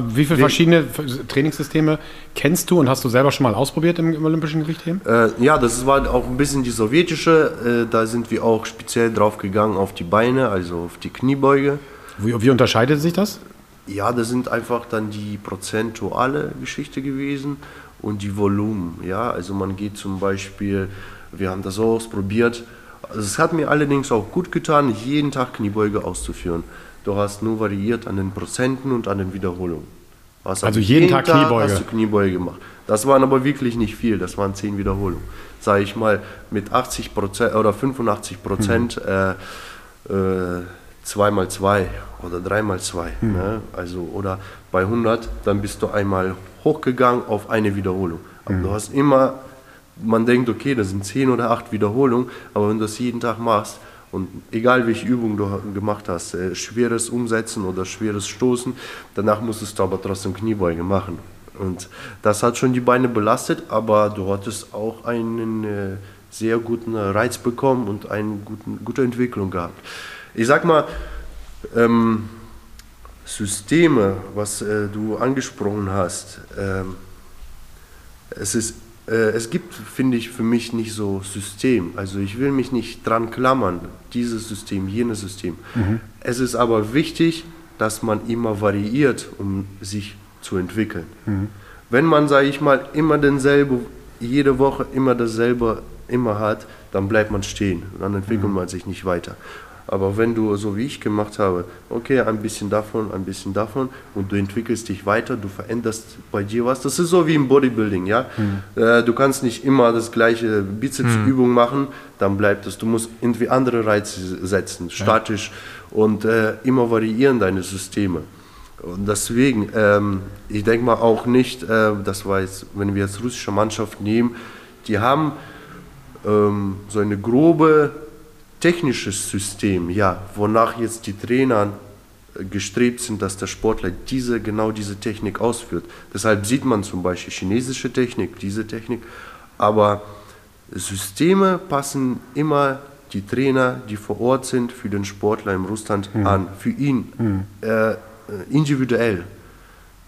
Wie viele verschiedene Trainingssysteme kennst du und hast du selber schon mal ausprobiert im, im Olympischen Gewichtheben? Äh, ja, das war auch ein bisschen die sowjetische. Äh, da sind wir auch speziell drauf gegangen auf die Beine, also auf die Kniebeuge. Wie, wie unterscheidet sich das? Ja, das sind einfach dann die prozentuale Geschichte gewesen und die Volumen. Ja, also man geht zum Beispiel, wir haben das auch ausprobiert. Also es hat mir allerdings auch gut getan, jeden Tag Kniebeuge auszuführen. Du hast nur variiert an den Prozenten und an den Wiederholungen. also jeden, jeden Tag, Tag Kniebeuge. hast du Kniebeuge gemacht. Das waren aber wirklich nicht viel, das waren 10 Wiederholungen. Sage ich mal, mit 80 Prozent oder 85 Prozent mhm. äh, äh, 2 mal 2 oder 3 mal 2. Mhm. Ne? Also, oder bei 100, dann bist du einmal hochgegangen auf eine Wiederholung. Aber mhm. du hast immer, man denkt, okay, das sind 10 oder 8 Wiederholungen, aber wenn du das jeden Tag machst, und egal welche Übung du gemacht hast, äh, schweres Umsetzen oder schweres Stoßen, danach musstest du aber trotzdem Kniebeuge machen. Und das hat schon die Beine belastet, aber du hattest auch einen äh, sehr guten Reiz bekommen und eine guten, gute Entwicklung gehabt ich sag mal, ähm, Systeme, was äh, du angesprochen hast, ähm, es, ist, äh, es gibt, finde ich, für mich nicht so System. Also ich will mich nicht dran klammern, dieses System, jenes System. Mhm. Es ist aber wichtig, dass man immer variiert, um sich zu entwickeln. Mhm. Wenn man, sage ich mal, immer denselbe, jede Woche immer dasselbe immer hat, dann bleibt man stehen. Dann entwickelt mhm. man sich nicht weiter. Aber wenn du so wie ich gemacht habe, okay, ein bisschen davon, ein bisschen davon und du entwickelst dich weiter, du veränderst bei dir was. Das ist so wie im Bodybuilding, ja. Mhm. Äh, du kannst nicht immer das gleiche Bizepsübung mhm. machen, dann bleibt es. Du musst irgendwie andere Reize setzen, statisch ja. und äh, immer variieren deine Systeme. Und deswegen, ähm, ich denke mal auch nicht, äh, das war jetzt, wenn wir jetzt russische Mannschaft nehmen, die haben ähm, so eine grobe technisches System, ja, wonach jetzt die Trainer äh, gestrebt sind, dass der Sportler diese, genau diese Technik ausführt. Deshalb sieht man zum Beispiel chinesische Technik, diese Technik, aber Systeme passen immer die Trainer, die vor Ort sind, für den Sportler im Russland mhm. an, für ihn mhm. äh, individuell.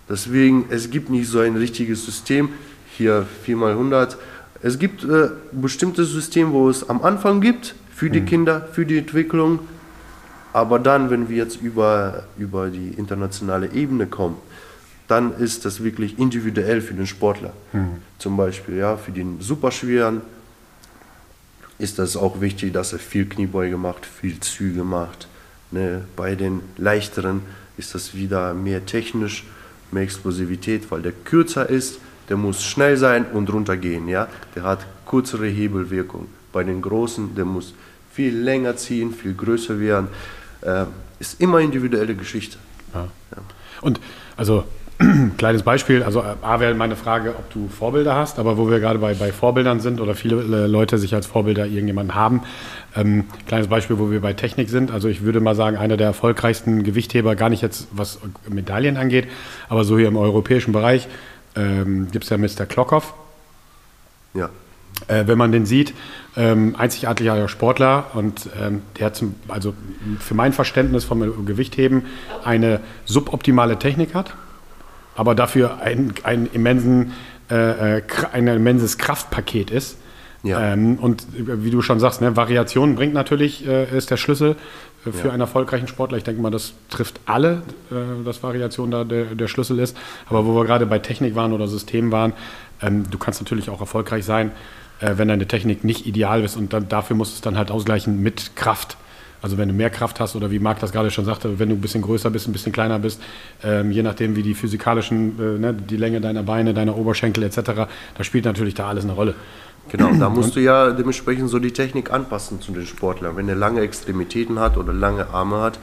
Deswegen, es gibt nicht so ein richtiges System, hier 4x100. Es gibt äh, bestimmte Systeme, wo es am Anfang gibt, für die mhm. Kinder, für die Entwicklung. Aber dann, wenn wir jetzt über, über die internationale Ebene kommen, dann ist das wirklich individuell für den Sportler. Mhm. Zum Beispiel, ja, für den Superschweren ist das auch wichtig, dass er viel Kniebeuge macht, viel Züge macht. Ne? Bei den leichteren ist das wieder mehr technisch, mehr Explosivität, weil der kürzer ist, der muss schnell sein und runtergehen. Ja? Der hat kürzere Hebelwirkung. Bei den großen, der muss viel länger ziehen, viel größer werden. Äh, ist immer individuelle Geschichte. Ja. Ja. Und also Kleines Beispiel, also A wäre meine Frage, ob du Vorbilder hast, aber wo wir gerade bei, bei Vorbildern sind oder viele äh, Leute sich als Vorbilder irgendjemanden haben. Ähm, kleines Beispiel, wo wir bei Technik sind. Also ich würde mal sagen, einer der erfolgreichsten Gewichtheber, gar nicht jetzt was Medaillen angeht, aber so hier im europäischen Bereich ähm, gibt es ja Mr. Klockhoff. Ja. Äh, wenn man den sieht, ähm, einzigartiger Sportler und ähm, der zum, also für mein Verständnis vom Gewichtheben eine suboptimale Technik hat aber dafür ein, ein, immensen, äh, äh ein immenses Kraftpaket ist. Ja. Ähm, und wie du schon sagst, ne, Variation bringt natürlich, äh, ist der Schlüssel äh, für ja. einen erfolgreichen Sportler. Ich denke mal, das trifft alle, äh, dass Variation da der, der, Schlüssel ist. Aber wo wir gerade bei Technik waren oder System waren, ähm, du kannst natürlich auch erfolgreich sein, äh, wenn deine Technik nicht ideal ist und dann, dafür musst du es dann halt ausgleichen mit Kraft. Also wenn du mehr Kraft hast oder wie Marc das gerade schon sagte, wenn du ein bisschen größer bist, ein bisschen kleiner bist, ähm, je nachdem wie die physikalischen, äh, ne, die Länge deiner Beine, deiner Oberschenkel etc., da spielt natürlich da alles eine Rolle. Genau, da musst du ja dementsprechend so die Technik anpassen zu den Sportlern. Wenn er lange Extremitäten hat oder lange Arme hat,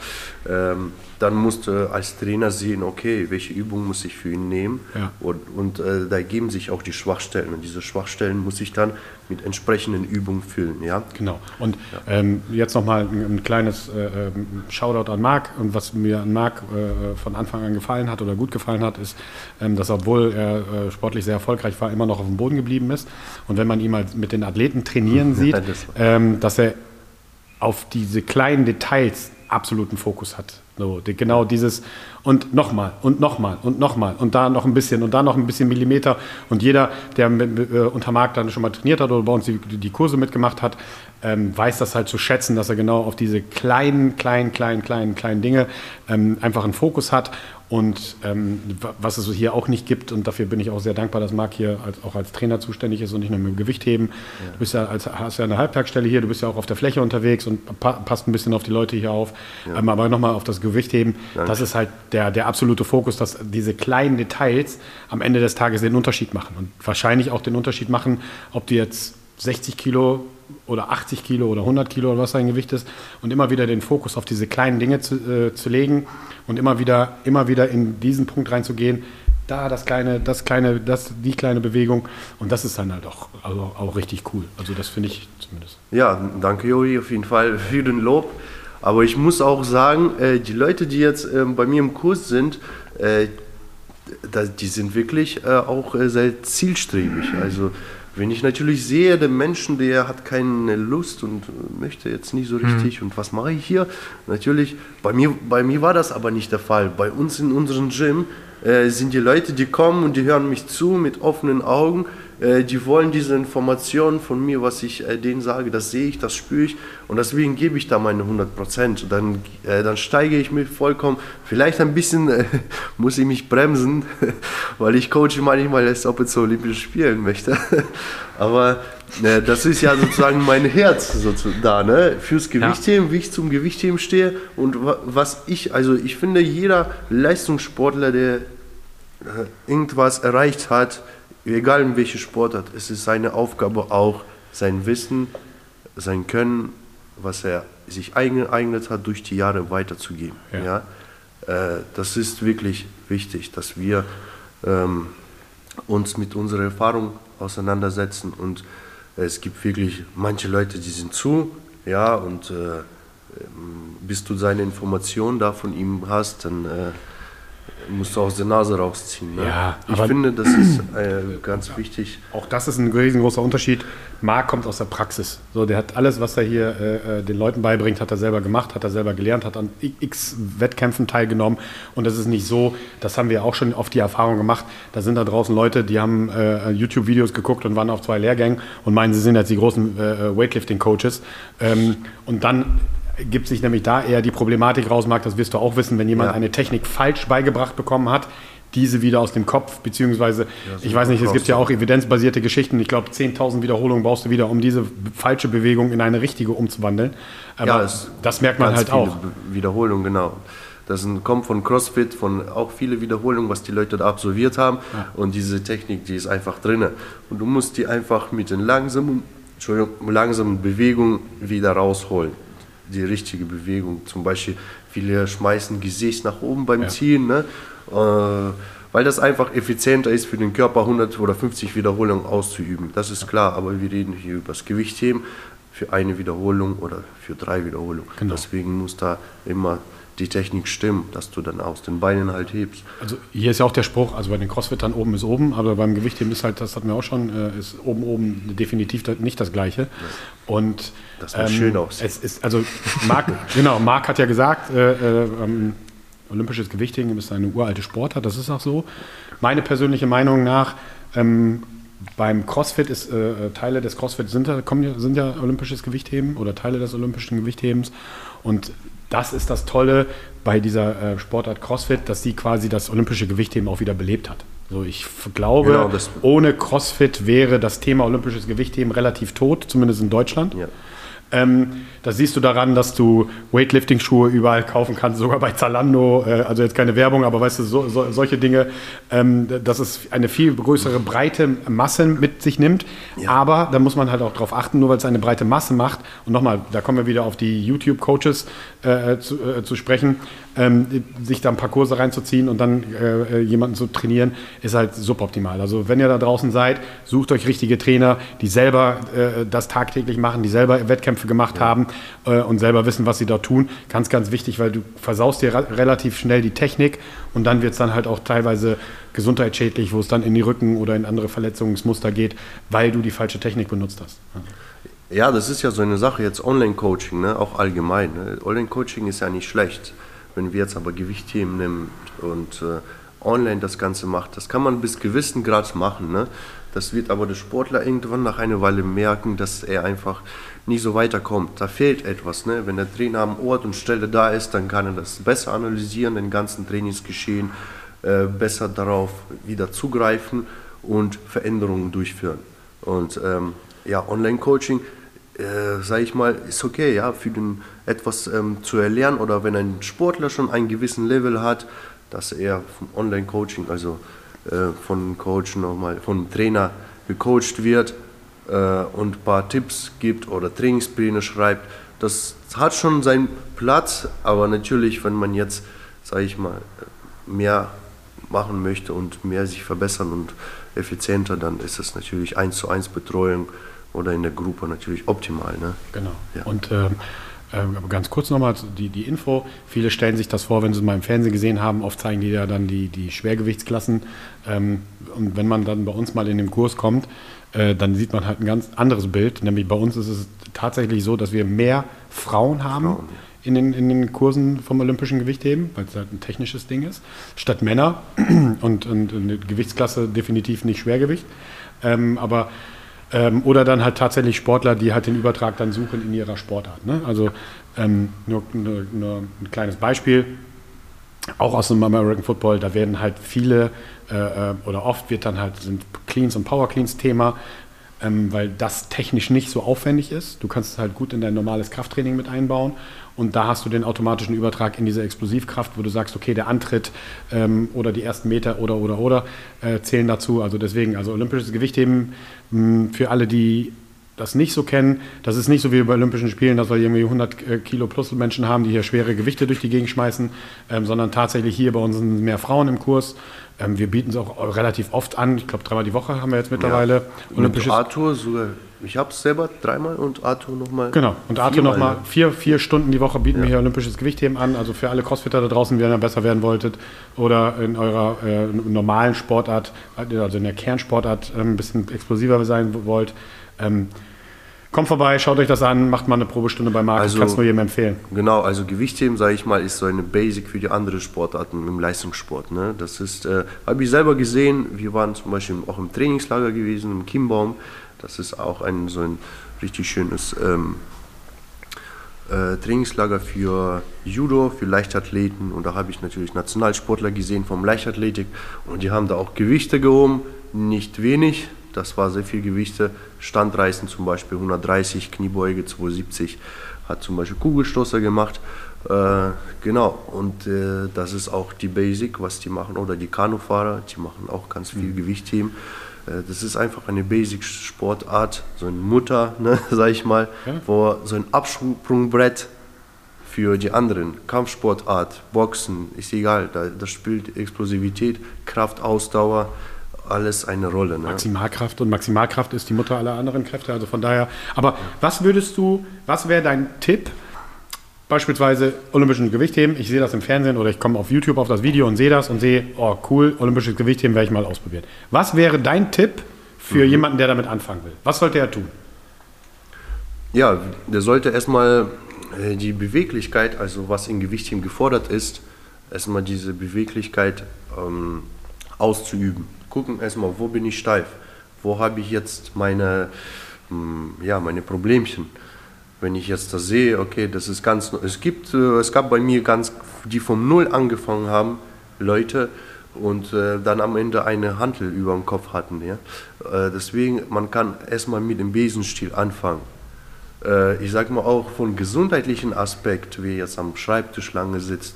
ähm, dann musst du als Trainer sehen, okay, welche Übung muss ich für ihn nehmen. Ja. Und, und äh, da geben sich auch die Schwachstellen. Und diese Schwachstellen muss ich dann mit entsprechenden Übungen füllen. Ja? Genau. Und ja. ähm, jetzt nochmal ein, ein kleines äh, ähm, Shoutout an Marc. Und was mir an Marc äh, von Anfang an gefallen hat oder gut gefallen hat, ist, ähm, dass obwohl er äh, sportlich sehr erfolgreich war, immer noch auf dem Boden geblieben ist. Und wenn man ihn mal mit den Athleten trainieren sieht, ähm, dass er auf diese kleinen Details absoluten Fokus hat. So, die, genau dieses und nochmal und nochmal und nochmal und da noch ein bisschen und da noch ein bisschen Millimeter. Und jeder, der äh, unter Markt dann schon mal trainiert hat oder bei uns die, die Kurse mitgemacht hat, ähm, weiß das halt zu schätzen, dass er genau auf diese kleinen, kleinen, kleinen, kleinen, kleinen Dinge ähm, einfach einen Fokus hat und ähm, was es hier auch nicht gibt, und dafür bin ich auch sehr dankbar, dass Marc hier als, auch als Trainer zuständig ist und nicht nur mit dem Gewichtheben. Ja. Du bist ja als, hast ja eine Halbtagsstelle hier, du bist ja auch auf der Fläche unterwegs und pa passt ein bisschen auf die Leute hier auf. Ja. Ähm, aber nochmal auf das Gewichtheben, Danke. das ist halt der, der absolute Fokus, dass diese kleinen Details am Ende des Tages den Unterschied machen. Und wahrscheinlich auch den Unterschied machen, ob du jetzt 60 Kilo oder 80 Kilo oder 100 Kilo oder was dein Gewicht ist und immer wieder den Fokus auf diese kleinen Dinge zu, äh, zu legen und immer wieder, immer wieder in diesen Punkt reinzugehen, da das kleine, das kleine, das, die kleine Bewegung und das ist dann halt auch, also auch richtig cool. Also das finde ich zumindest. Ja, danke Juri auf jeden Fall für den Lob. Aber ich muss auch sagen, äh, die Leute, die jetzt äh, bei mir im Kurs sind, äh, die sind wirklich äh, auch sehr zielstrebig. Also wenn ich natürlich sehe, der Menschen, der hat keine Lust und möchte jetzt nicht so mhm. richtig mhm. und was mache ich hier? Natürlich, bei mir, bei mir war das aber nicht der Fall. Bei uns in unserem Gym äh, sind die Leute, die kommen und die hören mich zu mit offenen Augen äh, die wollen diese Informationen von mir, was ich äh, denen sage, das sehe ich, das spüre ich und deswegen gebe ich da meine 100 Prozent. Dann, äh, dann steige ich mich vollkommen, vielleicht ein bisschen äh, muss ich mich bremsen, weil ich coache manchmal, als ob ich zu Olympischen Spielen möchte. Aber äh, das ist ja sozusagen mein Herz sozusagen da, ne? fürs Gewichtheben, ja. wie ich zum Gewichtheben stehe und was ich, also ich finde, jeder Leistungssportler, der irgendwas erreicht hat, egal in welche Sportart, es ist seine Aufgabe auch, sein Wissen, sein Können, was er sich eingeeignet hat, durch die Jahre weiterzugeben. Ja. ja? Äh, das ist wirklich wichtig, dass wir ähm, uns mit unserer Erfahrung auseinandersetzen und es gibt wirklich manche Leute, die sind zu, ja, und äh, ähm, bis du seine Informationen da von ihm hast, dann äh, musst du aus der Nase rausziehen. Ne? Ja, ich aber- finde, das ist äh, ganz wichtig. Auch das ist ein riesengroßer Unterschied. Marc kommt aus der Praxis. So, der hat alles, was er hier äh, äh, den Leuten beibringt, hat er selber gemacht, hat er selber gelernt, hat an x Wettkämpfen teilgenommen. Und das ist nicht so, das haben wir auch schon oft die Erfahrung gemacht. Da sind da draußen Leute, die haben äh, YouTube-Videos geguckt und waren auf zwei Lehrgängen und meinen, sie sind jetzt die großen äh, Weightlifting-Coaches. Ähm, und dann gibt sich nämlich da eher die Problematik raus, Marc, das wirst du auch wissen, wenn jemand Ja. eine Technik falsch beigebracht bekommen hat, diese wieder aus dem Kopf, beziehungsweise, ich weiß nicht, es gibt ja auch evidenzbasierte Geschichten. Ich glaube, 10.000 Wiederholungen brauchst du wieder, um diese falsche Bewegung in eine richtige umzuwandeln. Aber es- das merkt man halt auch. Wiederholungen, genau. Das kommt von CrossFit, von auch viele Wiederholungen, was die Leute da absolviert haben. Und diese Technik, die ist einfach drin. Und du musst die einfach mit den langsamen, Entschuldigung, langsamen Bewegungen wieder rausholen. Die richtige Bewegung. Zum Beispiel, viele schmeißen Gesäß nach oben beim Ja. Ziehen. Ne? Äh, weil das einfach effizienter ist für den Körper, 100 oder 50 Wiederholungen auszuüben. Das ist klar, aber wir reden hier über das Gewichtheben für eine Wiederholung oder für drei Wiederholungen. Genau. Deswegen muss da immer die Technik stimmen, dass du dann aus den Beinen halt hebst. Also hier ist ja auch der Spruch, also bei den Crossfittern oben ist oben, aber beim Gewichtheben ist halt, das hatten wir auch schon, äh, ist oben oben definitiv nicht das Gleiche. Und Das muss schön aussehen. Es ist, also Marc, genau, Marc hat ja gesagt, äh, äh, ähm, olympisches Gewichtheben ist eine uralte Sportart, das ist auch so. Meine persönliche Meinung nach, ähm, beim CrossFit ist äh, äh, Teile des CrossFit sind sind ja olympisches Gewichtheben oder Teile des olympischen Gewichthebens und das ist das Tolle bei dieser äh, Sportart CrossFit, dass sie quasi das olympische Gewichtheben auch wieder belebt hat. So, ich glaube, Genau, ohne CrossFit wäre das Thema olympisches Gewichtheben relativ tot, zumindest in Deutschland. Ja. Ähm, das siehst du daran, dass du Weightlifting-Schuhe überall kaufen kannst, sogar bei Zalando. Äh, also jetzt keine Werbung, aber weißt du, so, so, solche Dinge, ähm, dass es eine viel größere breite Masse mit sich nimmt. Aber da muss man halt auch darauf achten, nur weil es eine breite Masse macht. Und nochmal, da kommen wir wieder auf die YouTube-Coaches äh, zu, äh, zu sprechen. Ähm, sich da ein paar Kurse reinzuziehen und dann äh, äh, jemanden zu trainieren, ist halt suboptimal. Also wenn ihr da draußen seid, sucht euch richtige Trainer, die selber äh, das tagtäglich machen, die selber Wettkämpfe gemacht haben äh, und selber wissen, was sie dort tun. Ganz, ganz wichtig, weil du versaust dir relativ schnell die Technik und dann wird es dann halt auch teilweise gesundheitsschädlich, wo es dann in die Rücken oder in andere Verletzungsmuster geht, weil du die falsche Technik benutzt hast. Ja. Ja, das ist ja so eine Sache jetzt Online-Coaching, ne? auch allgemein. Ne? Online-Coaching ist ja nicht schlecht. Wenn wir jetzt aber Gewichtheben nehmen und äh, online das Ganze macht, das kann man bis gewissen Grad machen. Ne? Das wird aber der Sportler irgendwann nach einer Weile merken, dass er einfach nicht so weiterkommt. Da fehlt etwas. Ne? Wenn der Trainer am Ort und Stelle da ist, dann kann er das besser analysieren, den ganzen Trainingsgeschehen, äh, besser darauf wieder zugreifen und Veränderungen durchführen. Und ähm, ja, Online-Coaching, äh, sage ich mal, ist okay, ja, für den etwas ähm, zu erlernen oder wenn ein Sportler schon einen gewissen Level hat, dass er vom Online-Coaching, also äh, von Coach nochmal, vom Trainer gecoacht wird und ein paar Tipps gibt oder Trainingspläne schreibt, das hat schon seinen Platz, aber natürlich, wenn man jetzt, sage ich mal, mehr machen möchte und mehr sich verbessern und effizienter, dann ist es natürlich eins zu eins Betreuung oder in der Gruppe natürlich optimal. Ne? Genau. Ja. Und ähm, aber ganz kurz nochmal die, die Info. Viele stellen sich das vor, wenn sie es mal im Fernsehen gesehen haben. Oft zeigen die ja dann die, die Schwergewichtsklassen. Ähm, und wenn man dann bei uns mal in den Kurs kommt, äh, dann sieht man halt ein ganz anderes Bild. Nämlich bei uns ist es tatsächlich so, dass wir mehr Frauen haben Frauen, in, den, in den Kursen vom olympischen Gewichtheben, weil es halt ein technisches Ding ist, statt Männer. Und, und eine Gewichtsklasse definitiv nicht Schwergewicht. Ähm, aber ähm, oder dann halt tatsächlich Sportler, die halt den Übertrag dann suchen in ihrer Sportart. Ne? Also ähm, nur, nur, nur ein kleines Beispiel, auch aus dem American Football, da werden halt viele oder oft wird dann halt sind Cleans und Power Cleans Thema, ähm, weil das technisch nicht so aufwendig ist. Du kannst es halt gut in dein normales Krafttraining mit einbauen und da hast du den automatischen Übertrag in diese Explosivkraft, wo du sagst, okay, der Antritt ähm, oder die ersten Meter oder oder oder äh, zählen dazu. Also deswegen, also olympisches Gewichtheben mh, für alle, die das nicht so kennen, das ist nicht so wie bei Olympischen Spielen, dass wir irgendwie 100 äh, Kilo plus Menschen haben, die hier schwere Gewichte durch die Gegend schmeißen, ähm, sondern tatsächlich hier bei uns sind mehr Frauen im Kurs. Ähm, wir bieten es auch relativ oft an. Ich glaube, dreimal die Woche haben wir jetzt mittlerweile Mit Olympisches. Arthur sogar Ich habe es selber dreimal und Arthur nochmal. Genau. Und Arthur nochmal vier, vier Stunden die Woche bieten wir hier olympisches Gewichtheben an. Also für alle Crossfitter da draußen, wenn ihr besser werden wolltet oder in eurer äh, normalen Sportart, also in der Kernsportart äh, ein bisschen explosiver sein wollt. Ähm, kommt vorbei, schaut euch das an, macht mal eine Probestunde bei Marc. Also- ich kann es nur jedem empfehlen. Genau, also Gewichtheben, sage ich mal, ist so eine Basic für die anderen Sportarten im Leistungssport. Ne? Das ist, äh, habe ich selber gesehen. Wir waren zum Beispiel auch im Trainingslager gewesen, im Kimbaum. Das ist auch ein so ein richtig schönes ähm, äh, Trainingslager für Judo, für Leichtathleten. Und da habe ich natürlich Nationalsportler gesehen vom Leichtathletik. Und die haben da auch Gewichte gehoben, nicht wenig. Das war sehr viel Gewichte. Standreißen zum Beispiel 130, Kniebeuge 270. Hat zum Beispiel Kugelstoßer gemacht. Äh, genau, und äh, das ist auch die Basic, was die machen. Oder die Kanufahrer, die machen auch ganz viel Gewichtheben. Äh, das ist einfach eine Basic-Sportart, so ein Mutter, ne, sag ich mal, Ja. wo so ein Absprungbrett für die anderen. Kampfsportart, Boxen, ist egal, da, da spielt Explosivität, Kraft, Ausdauer, alles eine Rolle. Ne? Maximalkraft und Maximalkraft ist die Mutter aller anderen Kräfte. Also von daher. Aber was würdest du, was wäre dein Tipp? Beispielsweise olympischen Gewichtheben. Ich sehe das im Fernsehen oder ich komme auf YouTube auf das Video und sehe das und sehe, oh cool, olympisches Gewichtheben werde ich mal ausprobieren. Was wäre dein Tipp für jemanden, der damit anfangen will? Was sollte er tun? Ja, der sollte erstmal äh, die Beweglichkeit, also was in Gewichtheben gefordert ist, erstmal diese Beweglichkeit ähm, auszuüben. Gucken erstmal, wo bin ich steif? Wo habe ich jetzt meine, mh, ja, meine Problemchen? Wenn ich jetzt das sehe, okay, das ist ganz, es gibt, äh, es gab bei mir ganz, die vom Null angefangen haben, Leute, und äh, dann am Ende eine Hantel über dem Kopf hatten. Ja? Äh, deswegen, man kann erstmal mit dem Besenstiel anfangen äh, ich sag mal auch von gesundheitlichen Aspekt, wer jetzt am Schreibtisch lange sitzt,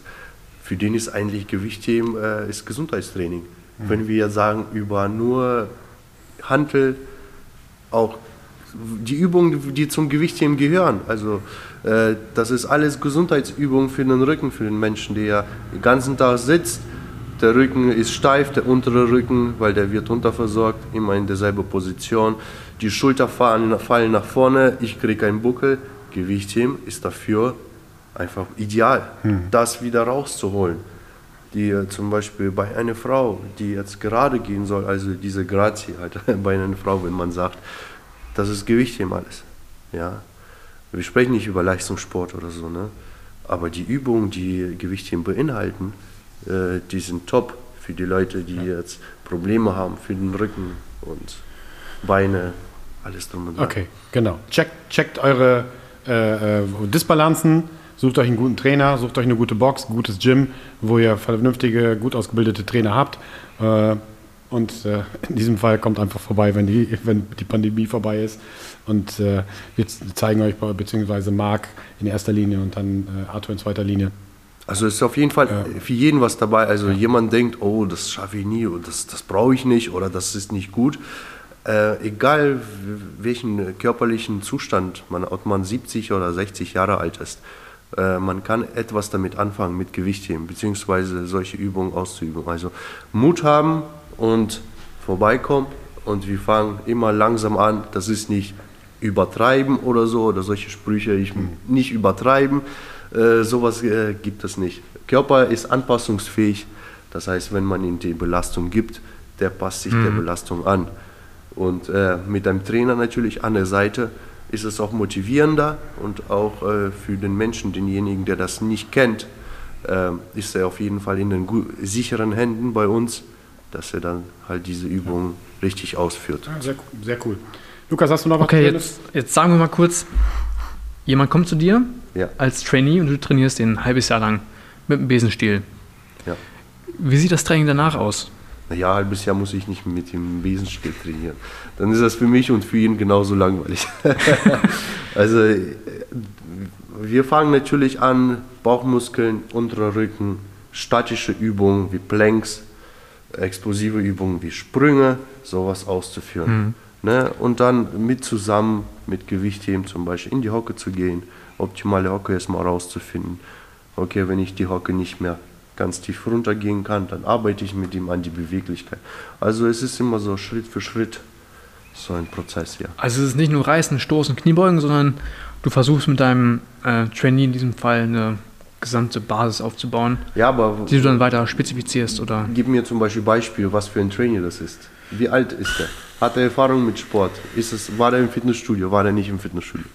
für den ist eigentlich Gewichtheben äh, ist Gesundheitstraining. Wenn wir sagen über nur Hantel, auch die Übungen, die zum Gewichtheben gehören, also äh, das ist alles Gesundheitsübungen für den Rücken, für den Menschen, der den ganzen Tag sitzt. Der Rücken ist steif, der untere Rücken, weil der wird unterversorgt, immer in derselben Position. Die Schulter fallen, fallen nach vorne, ich kriege einen Buckel. Gewichtheben ist dafür einfach ideal, das wieder rauszuholen. Die zum Beispiel bei einer Frau, die jetzt gerade gehen soll, also diese Grazie halt bei einer Frau, wenn man sagt, das ist Gewichtheben alles. Ja. Wir sprechen nicht über Leistungssport oder so, ne? aber die Übungen, die Gewichtheben beinhalten, äh, die sind top für die Leute, die jetzt Probleme haben für den Rücken und Beine, alles drum und dran. Okay, genau. Checkt, checkt eure äh, äh, Disbalanzen, sucht euch einen guten Trainer, sucht euch eine gute Box, gutes Gym, wo ihr vernünftige, gut ausgebildete Trainer habt. Äh, und äh, in diesem Fall kommt einfach vorbei, wenn die, wenn die Pandemie vorbei ist. Und äh, wir zeigen euch, beziehungsweise Marc in erster Linie und dann Arthur in zweiter Linie. Also es ist auf jeden Fall für jeden was dabei. Also jemand denkt, oh, das schaffe ich nie, oder das, das brauche ich nicht oder das ist nicht gut. Äh, egal welchen körperlichen Zustand man, ob man 70 oder 60 Jahre alt ist, man kann etwas damit anfangen, mit Gewichtheben, beziehungsweise solche Übungen auszuüben. Also Mut haben und vorbeikommen und wir fangen immer langsam an. Das ist nicht übertreiben oder so, oder solche Sprüche, ich nicht übertreiben. Äh, sowas äh, gibt es nicht. Körper ist anpassungsfähig. Das heißt, wenn man ihm die Belastung gibt, der passt sich der Belastung an. Und äh, mit einem Trainer natürlich an der Seite ist es auch motivierender und auch äh, für den Menschen, denjenigen, der das nicht kennt, äh, ist er auf jeden Fall in den sicheren Händen bei uns, dass er dann halt diese Übungen richtig ausführt. Ja, sehr, sehr cool. Lukas, hast du noch was Okay, jetzt, jetzt sagen wir mal kurz, jemand kommt zu dir Ja. als Trainee und du trainierst den ein halbes Jahr lang mit dem Besenstiel. Ja. Wie sieht das Training danach aus? Naja, ein halbes Jahr muss ich nicht mit dem Besenstiel trainieren. Dann ist das für mich und für ihn genauso langweilig. also äh, wir fangen natürlich an, Bauchmuskeln, unterer Rücken, statische Übungen wie Planks, explosive Übungen wie Sprünge, sowas auszuführen. Ne? Und dann mit zusammen mit Gewichtheben zum Beispiel in die Hocke zu gehen, optimale Hocke erstmal rauszufinden. Okay, wenn ich die Hocke nicht mehr ganz tief runtergehen kann, dann arbeite ich mit ihm an die Beweglichkeit. Also es ist immer so Schritt für Schritt. so ein Prozess, ja. Also es ist nicht nur Reißen, Stoßen, Kniebeugen, sondern du versuchst mit deinem äh, Trainee in diesem Fall eine gesamte Basis aufzubauen, Ja, aber die du dann weiter spezifizierst oder gib mir zum Beispiel Beispiel, was für ein Trainer das ist. Wie alt ist er? Hat er Erfahrung mit Sport? Ist es, war er im Fitnessstudio? War er nicht im Fitnessstudio?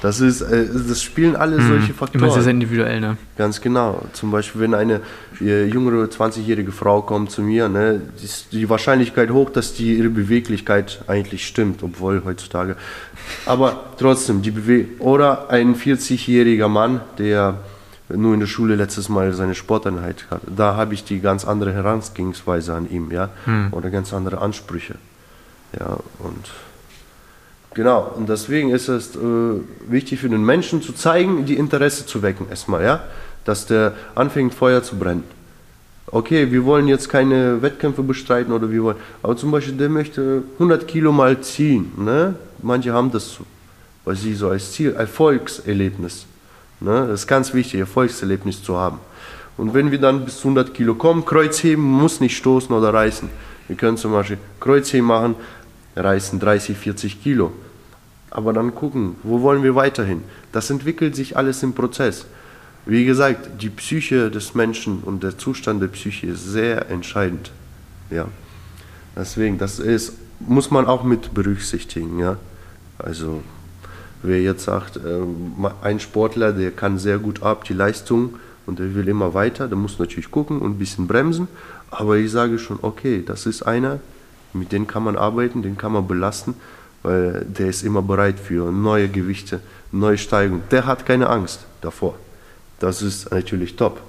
Das ist, äh, das spielen alle solche Faktoren. immer sehr, sehr individuell, ne? Ganz genau. Zum Beispiel, wenn eine äh, jüngere 20-jährige Frau kommt zu mir, ne, ist die Wahrscheinlichkeit hoch, dass die ihre Beweglichkeit eigentlich stimmt, obwohl heutzutage. Aber trotzdem, die Bewe Oder ein 40-jähriger Mann, der nur in der Schule letztes Mal seine Sporteinheit hat. Da habe ich die ganz andere Herangehensweise an ihm, ja. Oder ganz andere Ansprüche. Ja, und Genau, und deswegen ist es äh, wichtig für den Menschen zu zeigen, die Interesse zu wecken erstmal, ja, dass der anfängt Feuer zu brennen. Okay, wir wollen jetzt keine Wettkämpfe bestreiten oder wir wollen, aber zum Beispiel der möchte 100 Kilo mal ziehen, ne? Manche haben das so, weil sie so als Ziel, Erfolgserlebnis, ne? Das ist ganz wichtig, Erfolgserlebnis zu haben. Und wenn wir dann bis zu 100 Kilo kommen, Kreuzheben muss nicht stoßen oder reißen. Wir können zum Beispiel Kreuzheben machen, reißen 30, 40 Kilo. Aber dann gucken, wo wollen wir weiterhin? Das entwickelt sich alles im Prozess. Wie gesagt, die Psyche des Menschen und der Zustand der Psyche ist sehr entscheidend. Ja. Deswegen, das ist, muss man auch mit berücksichtigen. Ja. Also, wer jetzt sagt, ähm, ein Sportler, der kann sehr gut ab, die Leistung, und der will immer weiter, der muss natürlich gucken und ein bisschen bremsen. Aber ich sage schon, okay, das ist einer, mit dem kann man arbeiten, den kann man belasten, weil der ist immer bereit für neue Gewichte, neue Steigungen. Der hat keine Angst davor. Das ist natürlich top.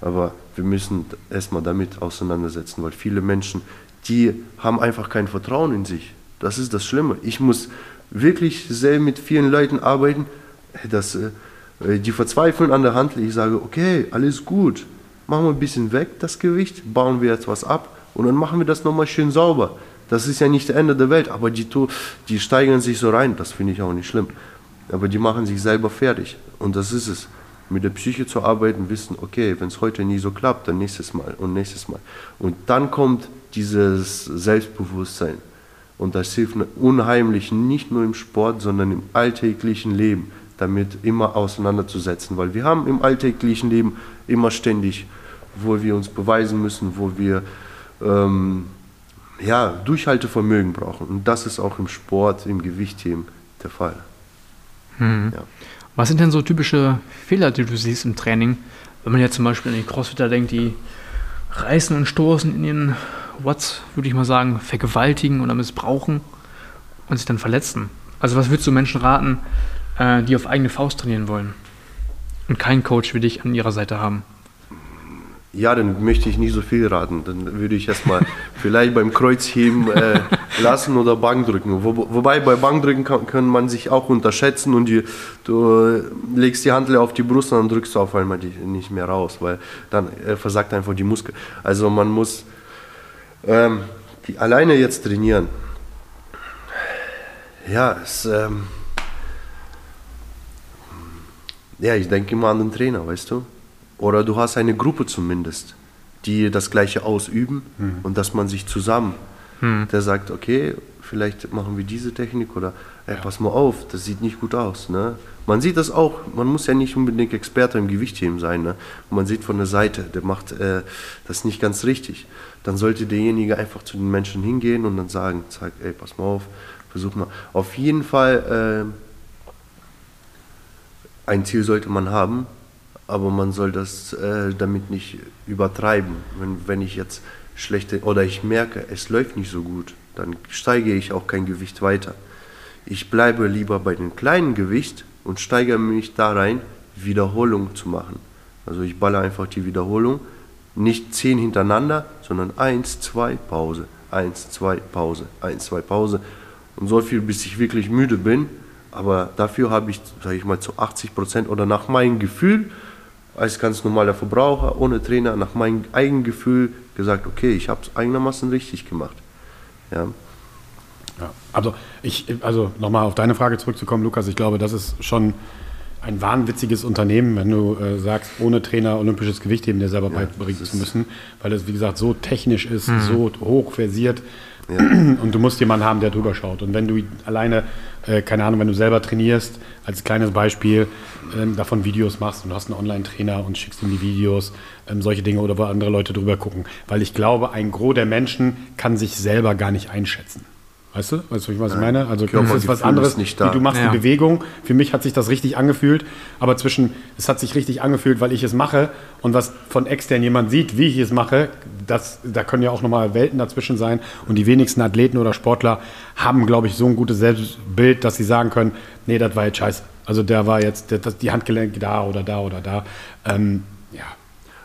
Aber wir müssen erstmal damit auseinandersetzen, weil viele Menschen, die haben einfach kein Vertrauen in sich. Das ist das Schlimme. Ich muss wirklich sehr mit vielen Leuten arbeiten, dass äh, die verzweifeln an der Handel. Ich sage, okay, alles gut, machen wir ein bisschen weg das Gewicht, bauen wir etwas ab und dann machen wir das nochmal schön sauber. Das ist ja nicht das Ende der Welt, aber die, die steigern sich so rein, das finde ich auch nicht schlimm. Aber die machen sich selber fertig und das ist es. Mit der Psyche zu arbeiten, wissen, okay, wenn es heute nie so klappt, dann nächstes Mal und nächstes Mal. Und dann kommt dieses Selbstbewusstsein. Und das hilft unheimlich, nicht nur im Sport, sondern im alltäglichen Leben, damit immer auseinanderzusetzen. Weil wir haben im alltäglichen Leben immer ständig, wo wir uns beweisen müssen, wo wir ähm, ja, Durchhaltevermögen brauchen. Und das ist auch im Sport, im Gewichtheben der Fall. Ja. Was sind denn so typische Fehler, die du siehst im Training? Wenn man jetzt zum Beispiel an die Crossfitter denkt, die reißen und stoßen in ihren Watts, würde ich mal sagen, vergewaltigen oder missbrauchen und sich dann verletzen. Also was würdest du Menschen raten, äh, die auf eigene Faust trainieren wollen und keinen Coach wie dich an ihrer Seite haben? Ja, dann möchte ich nicht so viel raten. Dann würde ich erstmal vielleicht beim Kreuzheben äh, lassen oder Bankdrücken. Wo, wobei bei Bankdrücken kann, kann man sich auch unterschätzen und die, du äh, legst die Handel auf die Brust und dann drückst du auf einmal die nicht mehr raus, weil dann äh, versagt einfach die Muskel. Also man muss ähm, die alleine jetzt trainieren. Ja, es, ähm, ja, ich denke immer an den Trainer, weißt du? Oder du hast eine Gruppe zumindest, die das Gleiche ausüben und dass man sich zusammen, der sagt, okay, vielleicht machen wir diese Technik oder ey, pass mal auf, das sieht nicht gut aus. Ne? Man sieht das auch, man muss ja nicht unbedingt Experte im Gewichtheben sein. Ne? Man sieht von der Seite, der macht äh, das nicht ganz richtig. Dann sollte derjenige einfach zu den Menschen hingehen und dann sagen, sag, ey, pass mal auf, versuch mal. Auf jeden Fall, äh, ein Ziel sollte man haben, aber man soll das äh, damit nicht übertreiben. Wenn, wenn ich jetzt schlechte oder ich merke, es läuft nicht so gut, dann steige ich auch kein Gewicht weiter. Ich bleibe lieber bei dem kleinen Gewicht und steigere mich da rein, Wiederholung zu machen. Also ich balle einfach die Wiederholung, nicht zehn hintereinander, sondern eins, zwei, Pause, eins, zwei, Pause, eins, zwei, Pause. Und so viel, bis ich wirklich müde bin. Aber dafür habe ich, sage ich mal, zu 80 Prozent oder nach meinem Gefühl, als ganz normaler Verbraucher, ohne Trainer, nach meinem eigenen Gefühl gesagt, okay, ich habe es einigermaßen richtig gemacht. Ja. Ja, also ich, also nochmal auf deine Frage zurückzukommen, Lukas, ich glaube, das ist schon ein wahnwitziges Unternehmen, wenn du äh, sagst, ohne Trainer olympisches Gewichtheben dir selber beibringen das zu müssen, weil es, wie gesagt, so technisch ist, so hoch versiert. Und du musst jemanden haben, der drüber schaut. Und wenn du alleine, äh, keine Ahnung, wenn du selber trainierst, als kleines Beispiel, ähm, davon Videos machst und du hast einen Online-Trainer und schickst ihm die Videos, ähm, solche Dinge oder wo andere Leute drüber gucken. Weil ich glaube, ein Gros der Menschen kann sich selber gar nicht einschätzen. Weißt du, weißt du, was ich meine? Also das ist was anderes. nicht da. Du machst Ja. die Bewegung. Für mich hat sich das richtig angefühlt, aber zwischen es hat sich richtig angefühlt, weil ich es mache und was von extern jemand sieht, wie ich es mache, das, da können ja auch nochmal Welten dazwischen sein. Und die wenigsten Athleten oder Sportler haben, glaube ich, so ein gutes Selbstbild, dass sie sagen können, nee, das war jetzt scheiße. Also der war jetzt, das, die Handgelenke da oder da oder da. Ähm, ja,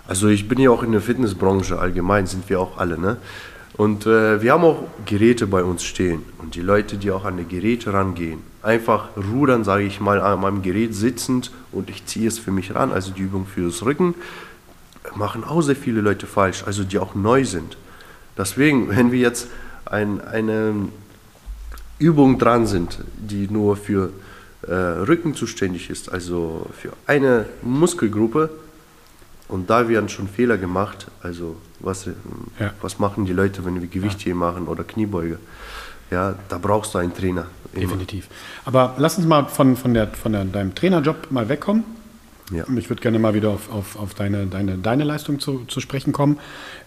Also ich bin ja auch in der Fitnessbranche allgemein, sind wir auch alle, ne? Und äh, wir haben auch Geräte bei uns stehen. Und die Leute, die auch an die Geräte rangehen, einfach rudern, sage ich mal, an meinem Gerät sitzend und ich ziehe es für mich ran, also die Übung fürs Rücken, machen auch sehr viele Leute falsch, also die auch neu sind. Deswegen, wenn wir jetzt ein, eine Übung dran sind, die nur für äh, Rücken zuständig ist, also für eine Muskelgruppe, und da werden schon Fehler gemacht. Also was, ähm, Ja. was machen die Leute, wenn wir Gewichtheben machen oder Kniebeuge? Ja, da brauchst du einen Trainer. Immer. definitiv. Aber lass uns mal von, von, der, von der, deinem Trainerjob mal wegkommen. Ja. Ich würde gerne mal wieder auf, auf, auf deine, deine, deine Leistung zu, zu sprechen kommen.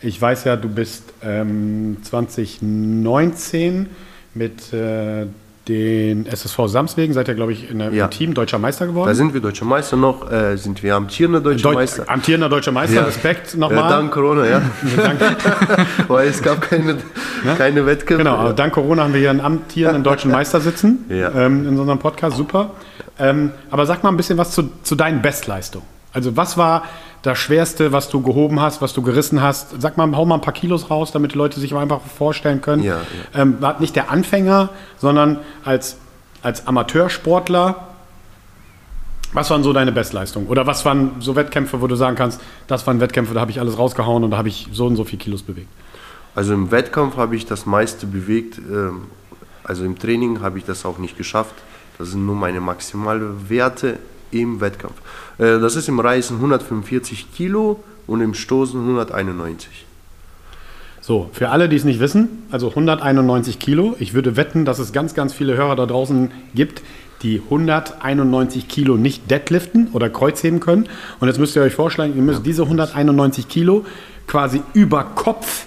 Ich weiß ja, du bist ähm, 2019 mit äh, den SSV Samswegen, seid ihr, glaube ich, in, der- Ja. im Team deutscher Meister geworden. Da sind wir deutscher Meister noch, äh, sind wir amtierender deutscher Deut Meister. amtierender deutscher Meister, Ja. Respekt Äh, nochmal. dank Corona, ja. Weil es gab keine, keine Wettkämpfe. Genau, dank Corona haben wir hier einen amtierenden deutschen Meister sitzen Ja. ähm, in unserem Podcast, super. Ähm, aber sag mal ein bisschen was zu, zu deinen Bestleistungen. Also was war das Schwerste, was du gehoben hast, was du gerissen hast? Sag mal, hau mal ein paar Kilos raus, damit die Leute sich einfach vorstellen können. Ja, Ähm, war nicht der Anfänger, sondern als, als Amateursportler. Was waren so deine Bestleistungen? Oder was waren so Wettkämpfe, wo du sagen kannst, das waren Wettkämpfe, da habe ich alles rausgehauen und da habe ich so und so viel Kilos bewegt? Also im Wettkampf habe ich das meiste bewegt. ähm, Also im Training habe ich das auch nicht geschafft. Das sind nur meine maximale Werte im Wettkampf. Äh, Das ist im Reißen 145 Kilo und im Stoßen 191. So, für alle, die es nicht wissen, also 191 Kilo. Ich würde wetten, dass es ganz, ganz viele Hörer da draußen gibt, die 191 Kilo nicht deadliften oder Kreuzheben können. Und jetzt müsst ihr euch vorstellen, ihr müsst diese 191 Kilo quasi über Kopf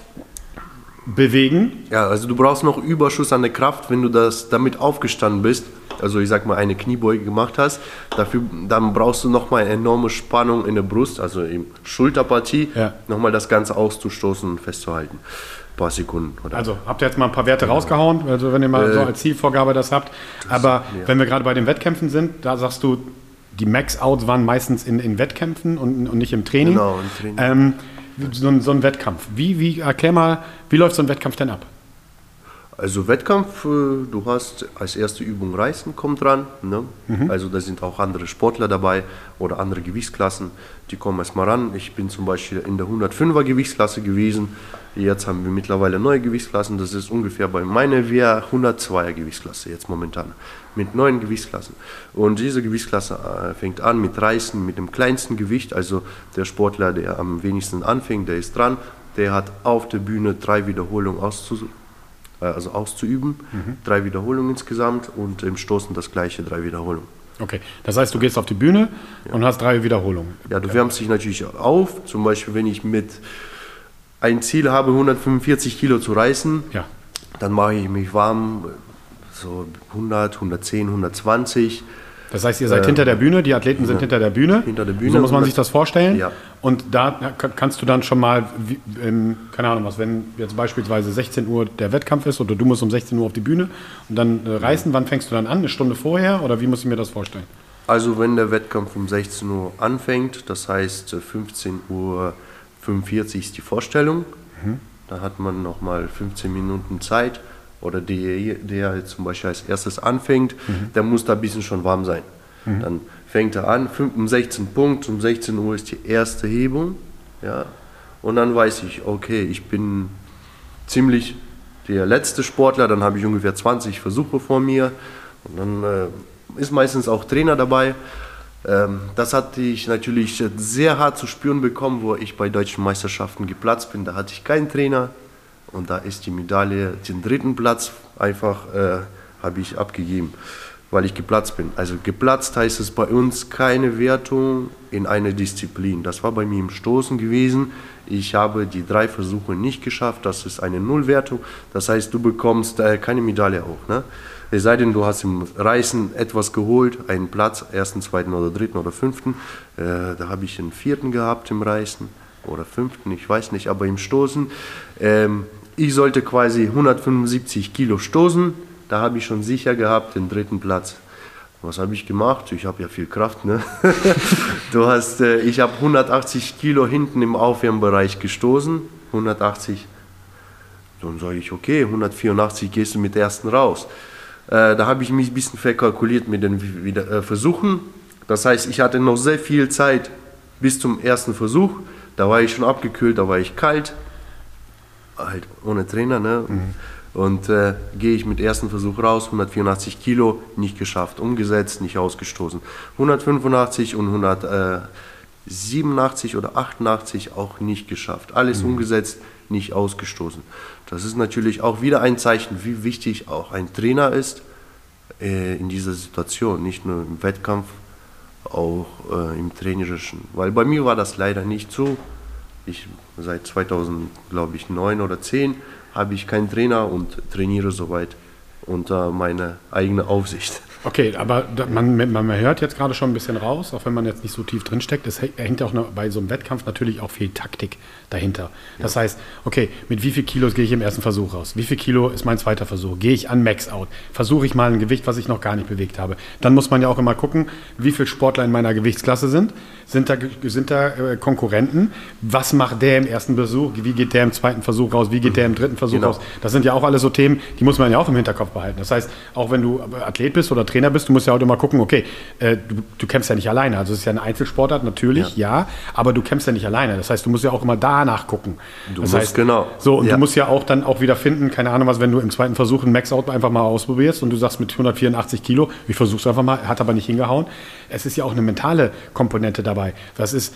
bewegen. Ja, also du brauchst noch Überschuss an der Kraft, wenn du das damit aufgestanden bist. Also ich sag mal eine Kniebeuge gemacht hast, dafür dann brauchst du noch mal eine enorme Spannung in der Brust, also im Schulterpartie, Ja. noch mal das Ganze auszustoßen und festzuhalten. Ein paar Sekunden oder Also habt ihr jetzt mal ein paar Werte rausgehauen, also wenn ihr mal so als Zielvorgabe das habt. Aber ja. wenn wir gerade bei den Wettkämpfen sind, da sagst du, die Max-Outs waren meistens in, in Wettkämpfen und, und nicht im Training. Genau, im Training. Ähm, so, ein, so ein Wettkampf. Wie, wie, erklär mal, wie läuft so ein Wettkampf denn ab? Also Wettkampf, äh, du hast als erste Übung Reißen kommt dran. Ne? Also da sind auch andere Sportler dabei oder andere Gewichtsklassen, die kommen erstmal ran. Ich bin zum Beispiel in der 105er Gewichtsklasse gewesen. Jetzt haben wir mittlerweile neue Gewichtsklassen. Das ist ungefähr bei meiner wäre 102er Gewichtsklasse jetzt momentan mit neuen Gewichtsklassen. Und diese Gewichtsklasse äh, fängt an mit Reißen, mit dem kleinsten Gewicht. Also der Sportler, der am wenigsten anfängt, der ist dran. Der hat auf der Bühne drei Wiederholungen auszusuchen äh, also auszuüben. Drei Wiederholungen insgesamt und im Stoßen das gleiche, drei Wiederholungen. Okay, das heißt, du gehst auf die Bühne und hast drei Wiederholungen. Ja, du wärmst dich natürlich auf. Zum Beispiel, wenn ich mit ein Ziel habe, 145 Kilo zu reißen, Ja. dann mache ich mich warm, so 100, 110, 120. Das heißt, ihr seid hinter der Bühne, die Athleten sind hinter der Bühne. Äh, Hinter der Bühne. So muss man sich das vorstellen. Ja. Und da ka- kannst du dann schon mal, wie, ähm, keine Ahnung was, wenn jetzt beispielsweise 16 Uhr der Wettkampf ist oder du musst um 16 Uhr auf die Bühne und dann äh, reißen, wann fängst du dann an? Eine Stunde vorher oder wie muss ich mir das vorstellen? Also wenn der Wettkampf um 16 Uhr anfängt, das heißt äh, 15 Uhr 45 ist die Vorstellung, da hat man nochmal 15 Minuten Zeit oder der, der jetzt zum Beispiel als erstes anfängt, der muss da ein bisschen schon warm sein. Dann fängt er an, um 16 Punkt, um 16 Uhr ist die erste Hebung, ja, und dann weiß ich, okay, ich bin ziemlich der letzte Sportler, dann habe ich ungefähr 20 Versuche vor mir und dann äh, ist meistens auch Trainer dabei. Ähm, das hatte ich natürlich sehr hart zu spüren bekommen, wo ich bei deutschen Meisterschaften geplatzt bin. Da hatte ich keinen Trainer Und da ist die Medaille, den dritten Platz einfach äh, habe ich abgegeben, weil ich geplatzt bin. Also geplatzt heißt es bei uns keine Wertung in einer Disziplin. Das war bei mir im Stoßen gewesen. Ich habe die drei Versuche nicht geschafft. Das ist eine Nullwertung. Das heißt, du bekommst äh, keine Medaille auch. Ne? Es sei denn, du hast im Reißen etwas geholt, einen Platz, ersten, zweiten oder dritten oder fünften. Äh, da habe ich einen vierten gehabt im Reißen oder fünften, ich weiß nicht, aber im Stoßen. Ähm, ich sollte quasi 175 Kilo stoßen. Da habe ich schon sicher gehabt den dritten Platz. Was habe ich gemacht? Ich habe ja viel Kraft. Ne? du hast, äh, ich habe 180 Kilo hinten im Aufwärmbereich gestoßen. 180. Dann sage ich, okay, 184 gehst du mit der ersten raus. Äh, da habe ich mich ein bisschen verkalkuliert mit den wieder, äh, Versuchen. Das heißt, ich hatte noch sehr viel Zeit bis zum ersten Versuch. Da war ich schon abgekühlt, da war ich kalt. Halt ohne Trainer, ne? Mhm. Und äh, gehe ich mit ersten Versuch raus, 184 Kilo, nicht geschafft, umgesetzt, nicht ausgestoßen. 185 und 187 oder 88 auch nicht geschafft. Alles mhm. umgesetzt, nicht ausgestoßen. Das ist natürlich auch wieder ein Zeichen, wie wichtig auch ein Trainer ist äh, in dieser Situation, nicht nur im Wettkampf, auch äh, im Trainerischen. Weil bei mir war das leider nicht so. Ich seit 2000, glaube ich, 9 oder 10 habe ich keinen Trainer und trainiere soweit unter meiner eigenen Aufsicht. Okay, aber man, man, hört jetzt gerade schon ein bisschen raus, auch wenn man jetzt nicht so tief drin steckt. Es hängt auch bei so einem Wettkampf natürlich auch viel Taktik dahinter. Das ja. heißt, okay, mit wie viel Kilos gehe ich im ersten Versuch raus? Wie viel Kilo ist mein zweiter Versuch? Gehe ich an Max Out? Versuche ich mal ein Gewicht, was ich noch gar nicht bewegt habe? Dann muss man ja auch immer gucken, wie viele Sportler in meiner Gewichtsklasse sind. Sind da, sind da äh, Konkurrenten? Was macht der im ersten Versuch? Wie geht der im zweiten Versuch raus? Wie geht der im dritten Versuch genau. raus? Das sind ja auch alles so Themen, die muss man ja auch im Hinterkopf behalten. Das heißt, auch wenn du Athlet bist oder Trainer bist, du musst ja auch immer gucken, okay, äh, du, du, kämpfst ja nicht alleine. Also es ist ja eine Einzelsportart, natürlich, ja. ja. aber du kämpfst ja nicht alleine. Das heißt, du musst ja auch immer danach gucken. Du das musst, heißt, genau. So, und ja. du musst ja auch dann auch wieder finden, keine Ahnung was, wenn du im zweiten Versuch ein Max-Out einfach mal ausprobierst und du sagst mit 184 Kilo, ich versuch's einfach mal, hat aber nicht hingehauen. Es ist ja auch eine mentale Komponente dabei. Das ist,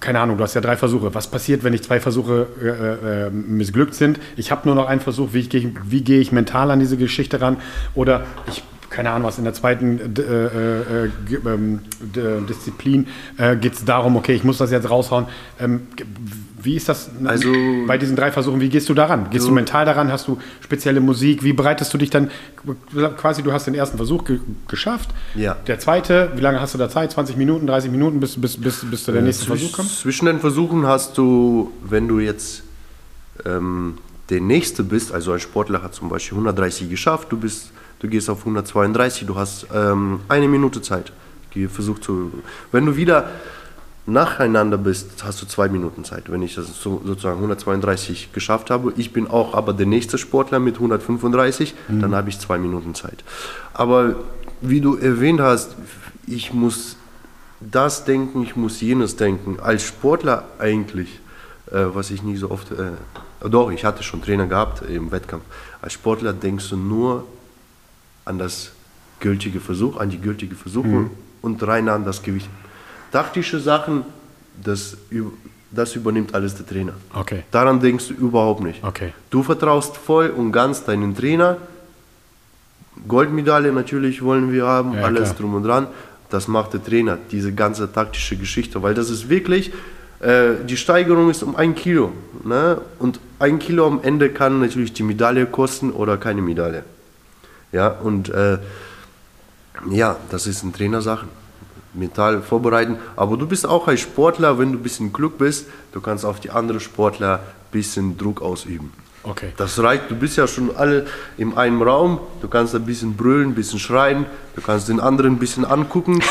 keine Ahnung, du hast ja drei Versuche. Was passiert, wenn ich zwei Versuche äh, äh, missglückt sind? Ich habe nur noch einen Versuch. Wie, gehe wie gehe ich mental an diese Geschichte ran? Oder ich keine Ahnung was, in der zweiten äh, äh, äh ähm, Disziplin äh, geht es darum, okay, ich muss das jetzt raushauen. Ähm, wie ist das also, bei diesen drei Versuchen? Wie gehst du daran? Gehst so, du mental daran? Hast du spezielle Musik? Wie bereitest du dich dann quasi? Du hast den ersten Versuch ge geschafft. Ja. Der zweite, wie lange hast du da Zeit? 20 Minuten, 30 Minuten, bis, bis, bis, bis zu der äh, nächsten Versuch kommt? Zwischen den Versuchen hast du, wenn du jetzt ähm, der Nächste bist, also ein Sportler hat zum Beispiel 130 geschafft, du bist, du gehst auf 132, du hast ähm, eine Minute Zeit. Versuch zu, wenn du wieder nacheinander bist, hast du zwei Minuten Zeit. Wenn ich das so, sozusagen 132 geschafft habe, ich bin auch aber der nächste Sportler mit 135, mhm. dann habe ich zwei Minuten Zeit. Aber wie du erwähnt hast, ich muss das denken, ich muss jenes denken. Als Sportler eigentlich, äh, was ich nie so oft, äh, doch, ich hatte schon Trainer gehabt im Wettkampf. Als Sportler denkst du nur an das gültige Versuch, an die gültige Versuche mhm. und rein an das Gewicht. Taktische Sachen, das, das übernimmt alles der Trainer. Okay. Daran denkst du überhaupt nicht. Okay. Du vertraust voll und ganz deinen Trainer. Goldmedaille natürlich wollen wir haben, ja, alles klar. drum und dran. Das macht der Trainer, diese ganze taktische Geschichte, weil das ist wirklich, äh, die Steigerung ist um ein Kilo. Ne? Und ein Kilo am Ende kann natürlich die Medaille kosten oder keine Medaille. Ja, und äh, ja, das ist ein Trainersachen mental vorbereiten. Aber du bist auch ein Sportler, wenn du ein bisschen Glück bist, du kannst auf die anderen Sportler ein bisschen Druck ausüben. Okay. Das reicht, du bist ja schon alle in einem Raum, du kannst ein bisschen brüllen, ein bisschen schreien, du kannst den anderen ein bisschen angucken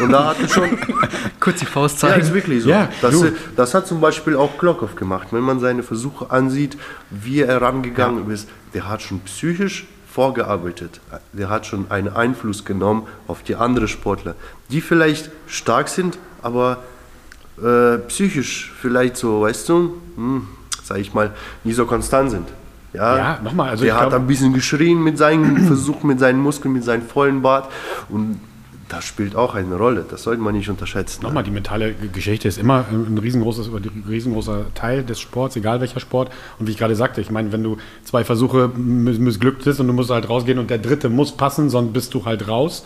und da hat er schon... Kurz die Faust zeigen. Ja, ist wirklich so. Ja, das, das, hat zum Beispiel auch Klokov gemacht. Wenn man seine Versuche ansieht, wie er rangegangen ja. ist, der hat schon psychisch vorgearbeitet. Der hat schon einen Einfluss genommen auf die anderen Sportler, die vielleicht stark sind, aber äh, psychisch vielleicht so, weißt du, hm, sag ich mal, nie so konstant sind. Ja, ja nochmal. Also der hat ein bisschen geschrien mit seinen Versuchen, mit seinen Muskeln, mit seinem vollen Bart und Das spielt auch eine Rolle, das sollte man nicht unterschätzen. Nochmal, die mentale Geschichte ist immer ein riesengroßes, ein riesengroßer Teil des Sports, egal welcher Sport. Und wie ich gerade sagte, ich meine, wenn du zwei Versuche missglückt bist und du musst halt rausgehen und der dritte muss passen, sonst bist du halt raus.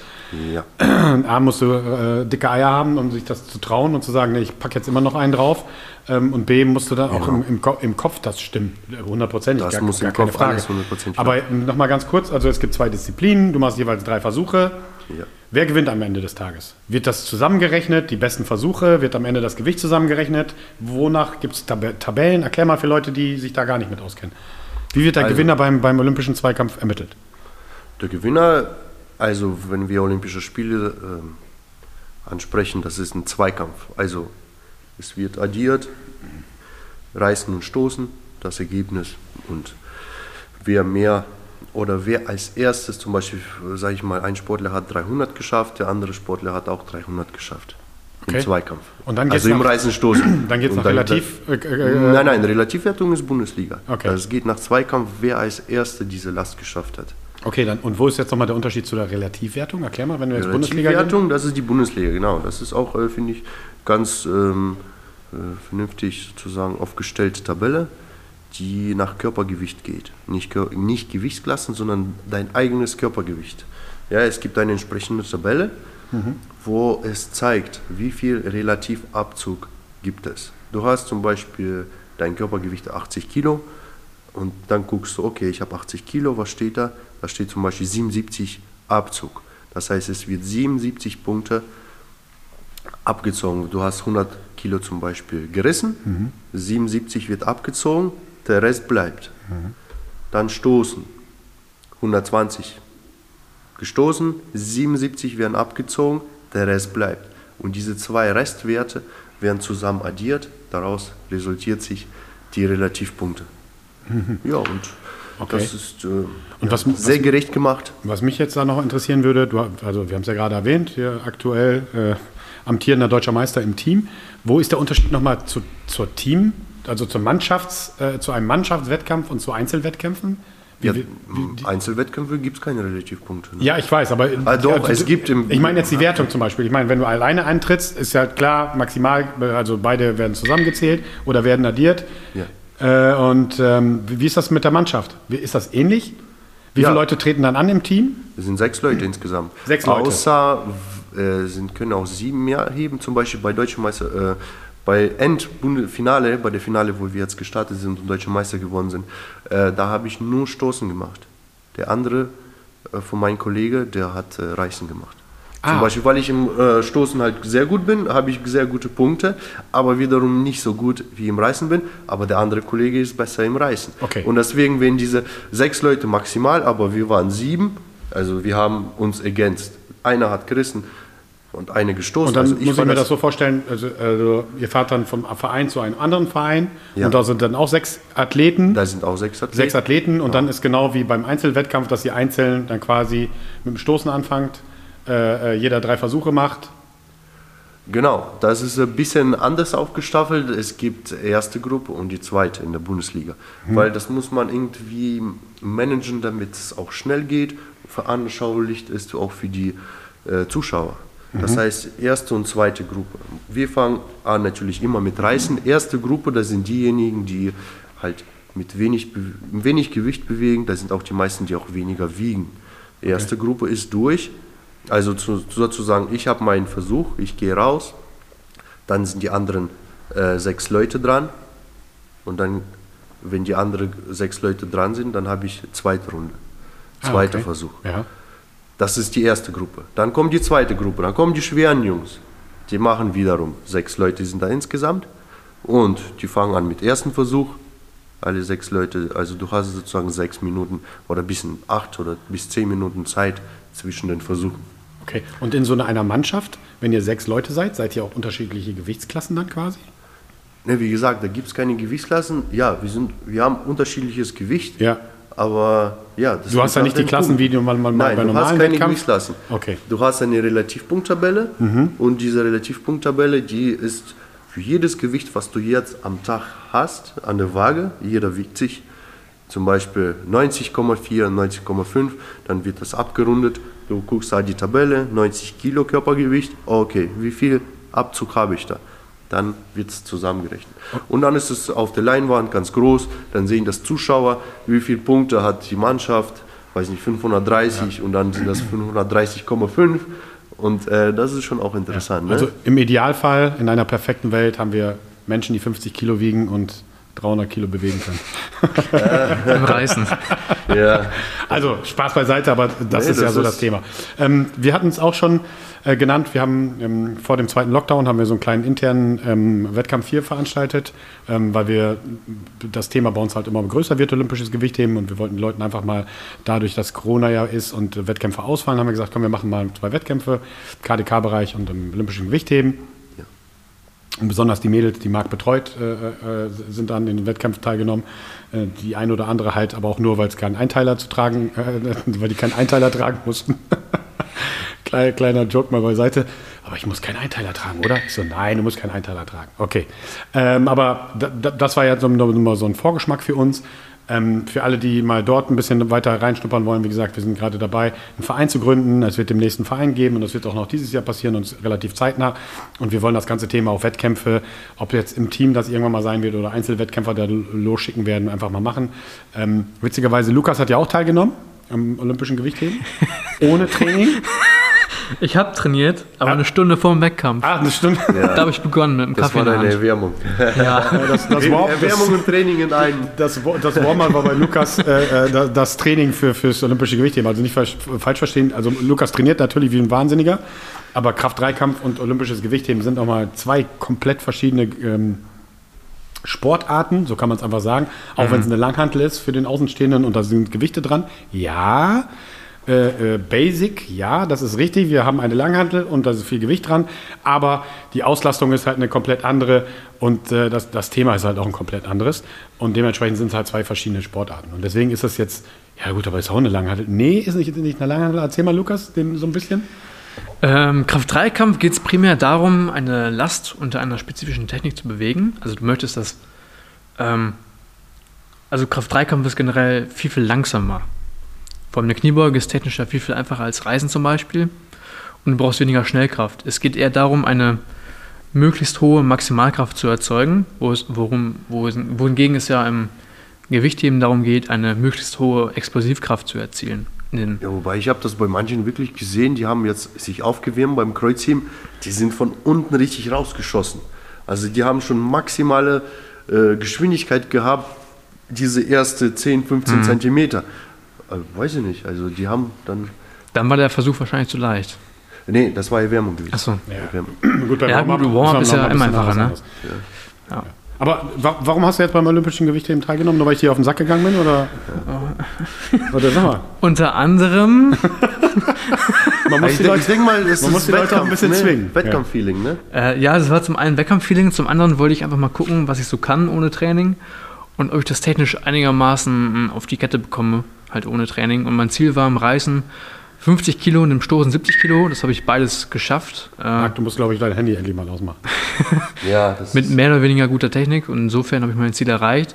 Ja. A, musst du äh, dicke Eier haben, um sich das zu trauen und zu sagen, nee, ich packe jetzt immer noch einen drauf. Ähm, und B, musst du dann auch im, im, Ko- im Kopf das stimmen. Hundertprozentig, Das gar, muss gar im keine Kopf Frage. alles hundertprozentig Aber nochmal ganz kurz, also es gibt zwei Disziplinen, du machst jeweils drei Versuche. Ja. Wer gewinnt am Ende des Tages? Wird das zusammengerechnet, die besten Versuche, wird am Ende das Gewicht zusammengerechnet? Wonach gibt es Tab Tabellen? Erklär mal für Leute, die sich da gar nicht mit auskennen. Wie wird der Also- Gewinner beim, beim olympischen Zweikampf ermittelt? Der Gewinner, also wenn wir Olympische Spiele ähm, ansprechen, das ist ein Zweikampf. Also es wird addiert, reißen und stoßen, das Ergebnis und wer mehr oder wer als erstes, zum Beispiel, sage ich mal, ein Sportler hat 300 geschafft, der andere Sportler hat auch 300 geschafft Okay. im Zweikampf. Und dann geht's also im nach- Reißen stoßen. Dann geht's Und nach Relativ- äh, äh, nein, nein, Relativwertung ist Bundesliga. Okay. Also es geht nach Zweikampf, wer als Erster diese Last geschafft hat. Okay, dann, und wo ist jetzt nochmal der Unterschied zu der Relativwertung? Erklär mal, wenn wir jetzt Bundesliga. Relativwertung, das ist die Bundesliga, genau. Das ist auch, äh, finde ich, ganz ähm, äh, vernünftig sozusagen aufgestellte Tabelle, die nach Körpergewicht geht. Nicht, nicht Gewichtsklassen, sondern dein eigenes Körpergewicht. Ja, es gibt eine entsprechende Tabelle, wo es zeigt, wie viel Relativabzug gibt es. Du hast zum Beispiel dein Körpergewicht 80 Kilo und dann guckst du, okay, ich habe 80 Kilo, was steht da? Da steht zum Beispiel 77 Abzug. Das heißt, es wird 77 Punkte abgezogen. Du hast 100 Kilo zum Beispiel gerissen, 77 wird abgezogen, der Rest bleibt. Dann stoßen, 120 gestoßen, 77 werden abgezogen, der Rest bleibt. Und diese zwei Restwerte werden zusammen addiert, daraus resultiert sich die Relativpunkte. Ja, und Okay. das ist äh, ja, was- sehr gerecht gemacht. Was mich jetzt da noch interessieren würde, du, also wir haben es ja gerade erwähnt, hier aktuell äh, amtierender deutscher Meister im Team. Wo ist der Unterschied nochmal zu, zur Team, also zur Mannschafts, äh, zu einem Mannschaftswettkampf und zu Einzelwettkämpfen? Wie, Ja, wie, Einzelwettkämpfe gibt es keine Relativpunkte. Ne? ja, ich weiß, aber Ah, doch, also, es gibt im- Ich meine jetzt die Wertung zum Beispiel. Ich meine, wenn du alleine antrittst, ist ja klar, maximal, also beide werden zusammengezählt oder werden addiert. Ja. Äh, und ähm, wie wie ist das mit der Mannschaft? Wie, ist das ähnlich? Wie Ja. viele Leute treten dann an im Team? Es sind sechs Leute insgesamt. Sechs Leute. Außer äh, sind, können auch sieben mehr heben, zum Beispiel bei Deutschen Meister, äh, bei Endfinale, bei der Finale, wo wir jetzt gestartet sind und Deutsche Meister geworden sind, äh, da habe ich nur Stoßen gemacht. Der andere äh, von meinem Kollege, der hat äh, Reißen gemacht. Zum Ah. Beispiel, weil ich im äh, Stoßen halt sehr gut bin, habe ich sehr gute Punkte, aber wiederum nicht so gut wie im Reißen bin. Aber der andere Kollege ist besser im Reißen. Okay. Und deswegen werden diese sechs Leute maximal, aber wir waren sieben. Also wir haben uns ergänzt. Einer hat gerissen und eine gestoßen. Und dann also muss ich mir das so vorstellen, also, also ihr fahrt dann vom Verein zu einem anderen Verein Ja. und da sind dann auch sechs Athleten, Da sind auch sechs Athleten. sechs Athleten und dann ist genau wie beim Einzelwettkampf, dass ihr einzeln dann quasi mit dem Stoßen anfangt, äh, äh, jeder drei Versuche macht. Genau, das ist ein bisschen anders aufgestaffelt. Es gibt erste Gruppe und die zweite in der Bundesliga. Weil das muss man irgendwie managen, damit es auch schnell geht, veranschaulicht ist auch für die äh, Zuschauer. Das heißt, erste und zweite Gruppe. Wir fangen an natürlich immer mit Reißen. Erste Gruppe, das sind diejenigen, die halt mit wenig, wenig Gewicht bewegen. Das sind auch die meisten, die auch weniger wiegen. Erste Gruppe ist durch. Also zu, sozusagen, ich habe meinen Versuch, ich gehe raus, dann sind die anderen äh, sechs Leute dran und dann, wenn die anderen sechs Leute dran sind, dann habe ich zweite Runde, Ah, zweiter okay. Versuch. Ja. Das ist die erste Gruppe. Dann kommt die zweite Gruppe, dann kommen die schweren Jungs. Die machen wiederum, sechs Leute sind da insgesamt und die fangen an mit ersten Versuch. Alle sechs Leute, also du hast sozusagen sechs Minuten oder bis acht oder bis zehn Minuten Zeit zwischen den Versuchen. Okay. Und in so einer Mannschaft, wenn ihr sechs Leute seid, seid ihr auch unterschiedliche Gewichtsklassen dann quasi? Ne, wie gesagt, da gibt es keine Gewichtsklassen. Ja, wir, sind, wir haben unterschiedliches Gewicht. Ja. Aber ja, das Du hast ja nicht die dem Klassen, Punkt. wie du mal, mal Nein, bei du normalen hast keine Wettkampf? Gewichtsklassen. Okay. Du hast eine Relativpunkttabelle Mhm. und diese Relativpunkttabelle, die ist für jedes Gewicht, was du jetzt am Tag hast, an der Waage, jeder wiegt sich zum Beispiel 90,4, 90,5, dann wird das abgerundet. Du guckst halt die Tabelle, 90 Kilo Körpergewicht, okay, wie viel Abzug habe ich da? Dann wird es zusammengerechnet. Und dann ist es auf der Leinwand ganz groß, dann sehen das Zuschauer, wie viele Punkte hat die Mannschaft, weiß nicht, 530 ja. und dann sind das 530,5 und äh, das ist schon auch interessant. Ja. Also im Idealfall, in einer perfekten Welt, haben wir Menschen, die 50 Kilo wiegen und 300 Kilo bewegen können. Im Reißen. Ja. Also Spaß beiseite, aber das nee, ist das ja so ist das Thema. Ähm, wir hatten es auch schon äh, genannt. Wir haben ähm, vor dem zweiten Lockdown haben wir so einen kleinen internen ähm, Wettkampf 4 veranstaltet, ähm, weil wir das Thema bei uns halt immer größer wird, olympisches Gewichtheben und wir wollten den Leuten einfach mal dadurch, dass Corona ja ist und Wettkämpfe ausfallen, haben wir gesagt, komm, wir machen mal zwei Wettkämpfe, KDK-Bereich und im olympischen Gewichtheben. Und besonders die Mädels, die Marc betreut, äh, äh, sind dann in den Wettkampf teilgenommen. Äh, die ein oder andere halt, aber auch nur, weil es keinen Einteiler zu tragen, äh, weil die keinen Einteiler tragen mussten. Kleiner, kleiner Joke mal beiseite. Aber ich muss keinen Einteiler tragen, oder? Ich so, nein, du musst keinen Einteiler tragen. Okay. Ähm, aber das war ja so, so ein Vorgeschmack für uns. Ähm, für alle, die mal dort ein bisschen weiter reinschnuppern wollen, wie gesagt, wir sind gerade dabei, einen Verein zu gründen. Es wird demnächst einen Verein geben und das wird auch noch dieses Jahr passieren und relativ zeitnah. Und wir wollen das ganze Thema auf Wettkämpfe, ob jetzt im Team das irgendwann mal sein wird oder Einzelwettkämpfer, da losschicken werden, einfach mal machen. Ähm, witzigerweise, Lukas hat ja auch teilgenommen am Olympischen Gewichtheben, ohne Training. Ich habe trainiert, aber ah. eine Stunde vor dem Wettkampf. Ah, eine Stunde? Ja. Da habe ich begonnen mit dem das Kaffee. Das war deine Erwärmung. Ja. das, das Warm, Erwärmung und Training in einem. Das, das Warm-up war bei Lukas äh, äh das Training für, fürs olympische Gewichtheben. Also nicht falsch verstehen. Also Lukas trainiert natürlich wie ein Wahnsinniger, aber Kraft-Dreikampf und olympisches Gewichtheben sind auch mal zwei komplett verschiedene ähm, Sportarten, so kann man es einfach sagen. Auch mhm. wenn es eine Langhantel ist für den Außenstehenden und da sind Gewichte dran. Ja, äh, äh, Basic, ja, das ist richtig. Wir haben eine Langhantel und da ist viel Gewicht dran, aber die Auslastung ist halt eine komplett andere und äh, das, das Thema ist halt auch ein komplett anderes. Und dementsprechend sind es halt zwei verschiedene Sportarten. Und deswegen ist das jetzt, ja gut, aber ist auch eine Langhantel. Nee, ist nicht, nicht eine Langhantel. Erzähl mal, Lukas, den, so ein bisschen. Ähm, Kraft-3-Kampf geht es primär darum, eine Last unter einer spezifischen Technik zu bewegen. Also du möchtest das. Ähm, also Kraft-3-Kampf ist generell viel, viel langsamer. Vor allem eine Kniebeuge ist technisch ja viel, viel einfacher als Reisen zum Beispiel. Und du brauchst weniger Schnellkraft. Es geht eher darum, eine möglichst hohe Maximalkraft zu erzeugen, wo es, worum, wo es, wohingegen es ja im Gewichtheben darum geht, eine möglichst hohe Explosivkraft zu erzielen. Ja, wobei ich habe das bei manchen wirklich gesehen, die haben jetzt sich aufgewärmt beim Kreuzheben, die sind von unten richtig rausgeschossen. Also die haben schon maximale äh, Geschwindigkeit gehabt, diese erste 10, 15 mhm. Zentimeter. Äh, weiß ich nicht. Also die haben dann. Dann war der Versuch wahrscheinlich zu leicht. Nee, das war Erwärmung gewesen. Achso. Ja. gut, ja, gut, Warm-up ist ja immer einfacher, ne? Ja. ja. Aber wa warum hast du jetzt beim Olympischen Gewichtheben teilgenommen? Nur weil ich dir auf den Sack gegangen bin? Oder, oder sag mal. Unter anderem. man muss, die Leute, ich denke mal, es man muss die Leute auch ein bisschen ne? zwingen. Wettkampffeeling, ne? Äh, ja, das war zum einen Wettkampffeeling, zum anderen wollte ich einfach mal gucken, was ich so kann ohne Training und ob ich das technisch einigermaßen auf die Kette bekomme halt ohne Training. Und mein Ziel war im Reißen 50 Kilo und im Stoßen 70 Kilo. Das habe ich beides geschafft. Äh, Marc, du musst, glaube ich, dein Handy endlich mal ausmachen. ja, Mit mehr oder weniger guter Technik und insofern habe ich mein Ziel erreicht.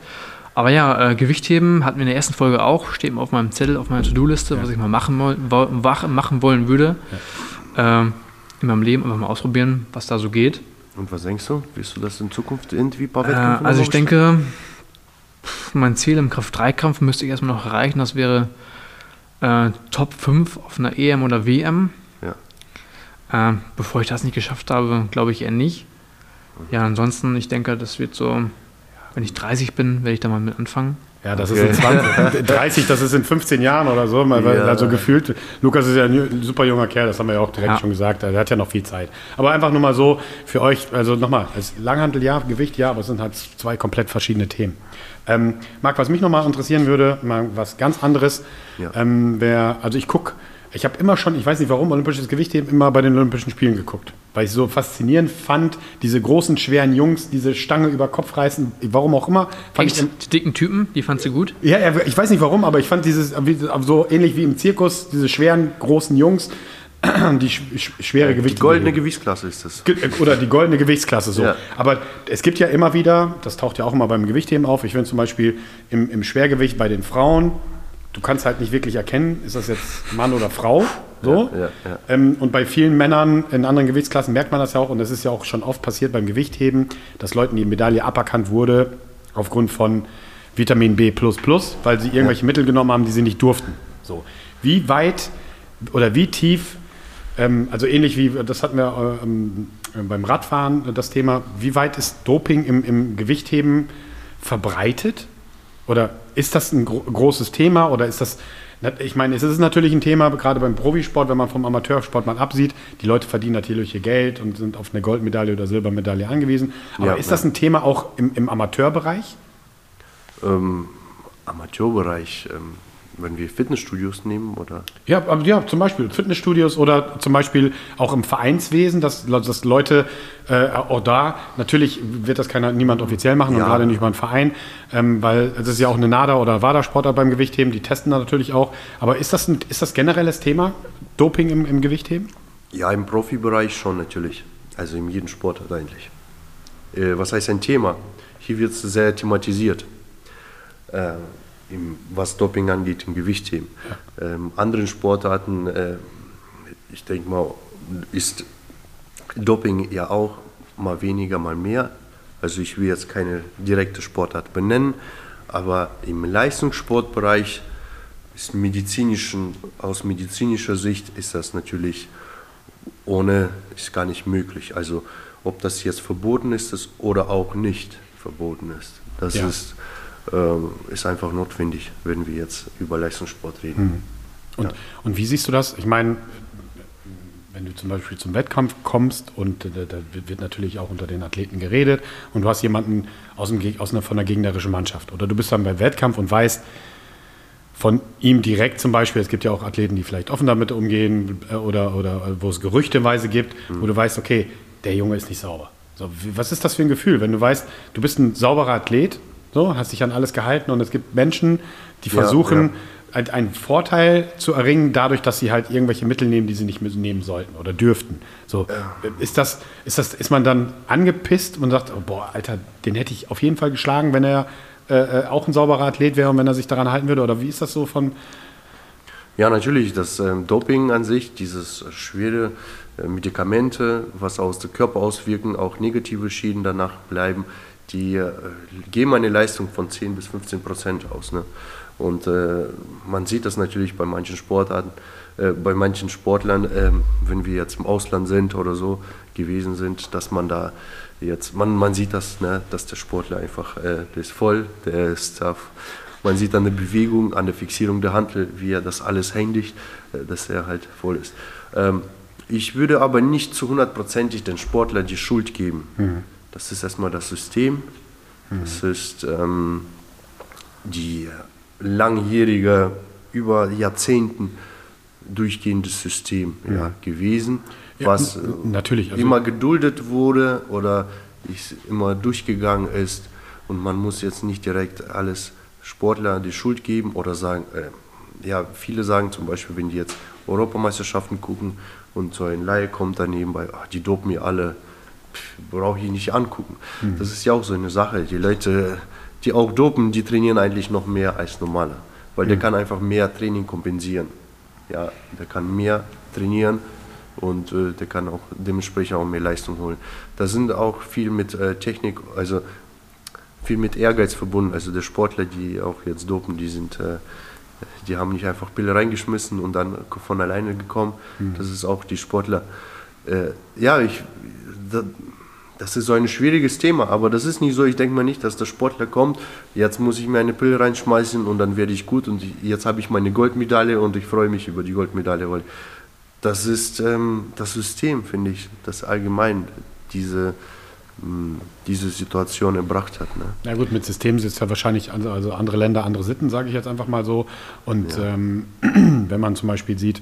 Aber ja, äh, Gewichtheben hatten wir in der ersten Folge auch, steht auf meinem Zettel, auf meiner To-Do-Liste, ja. was ich mal machen, wo, machen wollen würde. Ja. Äh, in meinem Leben einfach mal ausprobieren, was da so geht. Und was denkst du? Wirst du das in Zukunft irgendwie ein paar Wettkämpfe äh, Also ich denke, mein Ziel im Kraft-3-Kampf müsste ich erstmal noch erreichen. Das wäre äh, Top 5 auf einer EM oder WM. Ja. Äh, bevor ich das nicht geschafft habe, glaube ich eher nicht. Ja, ansonsten, ich denke, das wird so, wenn ich 30 bin, werde ich da mal mit anfangen. Ja, das okay. ist in 20, 30, das ist in 15 Jahren oder so, ja. also gefühlt. Lukas ist ja ein super junger Kerl, das haben wir ja auch direkt ja. schon gesagt, er hat ja noch viel Zeit. Aber einfach nur mal so für euch, also nochmal, Langhandel ja, Gewicht ja, aber es sind halt zwei komplett verschiedene Themen. Ähm, Marc, was mich nochmal interessieren würde, mal was ganz anderes, ja. ähm, wäre, also ich gucke, ich habe immer schon, ich weiß nicht warum, olympisches Gewichtheben immer bei den Olympischen Spielen geguckt, weil ich so faszinierend fand, diese großen, schweren Jungs, diese Stange über Kopf reißen, warum auch immer. Fand Echt? Ich, die dicken Typen, die fandst du gut? Ja, ich weiß nicht warum, aber ich fand dieses, so ähnlich wie im Zirkus, diese schweren, großen Jungs, die sch sch schwere Die Gewichte. goldene Gewichtsklasse ist das. Ge- Oder die goldene Gewichtsklasse so. Ja. Aber es gibt ja immer wieder, das taucht ja auch immer beim Gewichtheben auf, ich finde zum Beispiel im, im Schwergewicht bei den Frauen, du kannst halt nicht wirklich erkennen, ist das jetzt Mann oder Frau. So. Ja, ja, ja. Ähm, und bei vielen Männern in anderen Gewichtsklassen merkt man das ja auch, und das ist ja auch schon oft passiert beim Gewichtheben, dass Leuten die Medaille aberkannt wurde aufgrund von Vitamin B, weil sie irgendwelche Mittel genommen haben, die sie nicht durften. So. Wie weit oder wie tief ähm, also ähnlich wie, das hatten wir ähm, beim Radfahren, äh, das Thema, wie weit ist Doping im, im Gewichtheben verbreitet? Oder ist das ein gro großes Thema oder ist das, ich meine, es ist natürlich ein Thema, gerade beim Profisport, wenn man vom Amateursport mal absieht, die Leute verdienen natürlich ihr Geld und sind auf eine Goldmedaille oder Silbermedaille angewiesen. Aber Ja, ist das ein Thema auch im, im Amateurbereich? Ähm, Amateurbereich, ähm, wenn wir Fitnessstudios nehmen oder Ja, ja, zum Beispiel Fitnessstudios oder zum Beispiel auch im Vereinswesen, dass, dass Leute äh, auch da, natürlich wird das keiner, niemand offiziell machen und Ja. gerade nicht über einen Verein, ähm, weil es ist ja auch eine NADA- oder WADA-Sportler beim Gewichtheben, die testen da natürlich auch. Aber ist das ein ist das generelles Thema, Doping im, im Gewichtheben? Ja, im Profibereich schon natürlich. Also in jedem Sport eigentlich. Äh, was heißt ein Thema? Hier wird es sehr thematisiert, äh, im, was Doping angeht, im Gewichtheben. Ähm, anderen Sportarten, äh, ich denke mal, ist Doping ja auch mal weniger, mal mehr. Also ich will jetzt keine direkte Sportart benennen, aber im Leistungssportbereich ist medizinischen, aus medizinischer Sicht ist das natürlich ohne ist gar nicht möglich. Also ob das jetzt verboten ist oder auch nicht verboten ist, das Ja. ist, ist einfach notwendig, wenn wir jetzt über Leistungssport reden. Und, Ja. und wie siehst du das? Ich meine, wenn du zum Beispiel zum Wettkampf kommst und äh, da wird- natürlich auch unter den Athleten geredet und du hast jemanden aus, dem, aus einer, von einer gegnerischen Mannschaft oder du bist dann beim Wettkampf und weißt von ihm direkt zum Beispiel, es gibt ja auch Athleten, die vielleicht offen damit umgehen äh, oder, oder äh, wo es gerüchteweise gibt, wo du weißt, okay, der Junge ist nicht sauber. So, was ist das für ein Gefühl, wenn du weißt, du bist ein sauberer Athlet, so, hast dich an alles gehalten und es gibt Menschen, die Ja, versuchen, ja. ein- einen Vorteil zu erringen, dadurch, dass sie halt irgendwelche Mittel nehmen, die sie nicht nehmen sollten oder dürften. So, ist, das, ist, das, ist man dann angepisst und sagt, oh, boah, Alter, den hätte ich auf jeden Fall geschlagen, wenn er äh, äh, auch ein sauberer Athlet wäre und wenn er sich daran halten würde? Oder wie ist das so von. Ja, natürlich, das ähm, Doping an sich, dieses schwere äh, Medikamente, was aus dem Körper auswirken, auch negative Schäden danach bleiben, die äh, geben eine Leistung von 10 bis 15 Prozent aus. Ne? Und äh, man sieht das natürlich bei manchen Sportarten, äh, bei manchen Sportlern, ähm, wenn wir jetzt im Ausland sind oder so gewesen sind, dass man da jetzt, man, man sieht das, ne, dass der Sportler einfach, äh, der ist voll, der ist auf, man sieht an der Bewegung, an der Fixierung der Hantel, wie er das alles händigt, äh, dass er halt voll ist. Ähm, ich würde aber nicht zu hundertprozentig den Sportler die Schuld geben. Das ist erstmal das System, das ist ähm, die langjährige, über Jahrzehnten durchgehendes System ja, gewesen, Ja, was natürlich, also- immer geduldet wurde oder immer durchgegangen ist. Und man muss jetzt nicht direkt alles Sportler die Schuld geben oder sagen, äh, ja, viele sagen zum Beispiel, wenn die jetzt Europameisterschaften gucken und so ein Laie kommt dann nebenbei, ach, die dopen mir alle, brauche ich nicht angucken. Das ist ja auch so eine Sache. Die Leute, die auch dopen, die trainieren eigentlich noch mehr als normale, weil der kann einfach mehr Training kompensieren. Ja, der kann mehr trainieren und äh, der kann auch dementsprechend auch mehr Leistung holen. Da sind auch viel mit äh, Technik, also viel mit Ehrgeiz verbunden. Also der Sportler, die auch jetzt dopen, die sind, äh, die haben nicht einfach Pille reingeschmissen und dann von alleine gekommen. Das ist auch die Sportler. Äh, ja, ich, das ist so ein schwieriges Thema, aber das ist nicht so. Ich denke mal nicht, dass der Sportler kommt, jetzt muss ich mir eine Pille reinschmeißen und dann werde ich gut und jetzt habe ich meine Goldmedaille und ich freue mich über die Goldmedaille, weil das ist ähm, das System, finde ich, das allgemein diese, mh, diese Situation erbracht hat. Ne? Na gut, mit Systemen ist ja wahrscheinlich also andere Länder, andere Sitten, sage ich jetzt einfach mal so. Und ähm, wenn man zum Beispiel sieht,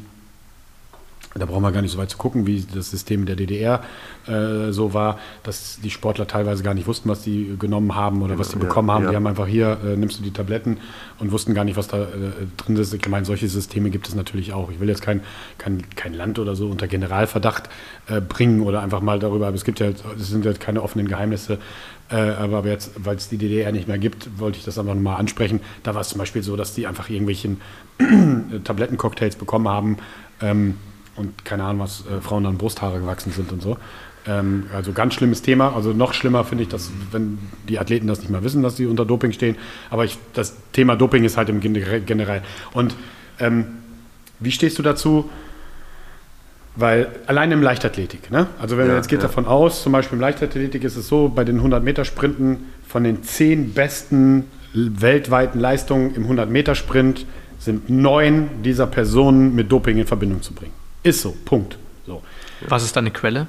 Da brauchen wir gar nicht so weit zu gucken, wie das System der DDR äh, so war, dass die Sportler teilweise gar nicht wussten, was die genommen haben oder was sie Ja, bekommen haben. ja. Die haben einfach hier, äh, nimmst du die Tabletten und wussten gar nicht, was da äh, drin ist. Ich meine, solche Systeme gibt es natürlich auch. Ich will jetzt kein, kein, kein Land oder so unter Generalverdacht äh, bringen oder einfach mal darüber, aber es gibt ja, es sind ja keine offenen Geheimnisse. Äh, aber jetzt, weil es die DDR nicht mehr gibt, wollte ich das einfach nochmal ansprechen. Da war es zum Beispiel so, dass die einfach irgendwelchen Tablettencocktails bekommen haben ähm, und keine Ahnung, was äh, Frauen dann Brusthaare gewachsen sind und so. Ähm, also ganz schlimmes Thema. Also noch schlimmer finde ich, dass wenn die Athleten das nicht mal wissen, dass sie unter Doping stehen. Aber ich, das Thema Doping ist halt im Gener- generell. Und ähm, wie stehst du dazu? Weil allein im Leichtathletik, ne? also wenn Ja, man jetzt geht ja. davon aus, zum Beispiel im Leichtathletik ist es so, bei den 100-Meter-Sprinten von den zehn besten weltweiten Leistungen im 100-Meter-Sprint sind neun dieser Personen mit Doping in Verbindung zu bringen. Ist so, Punkt. So. Was ist deine Quelle?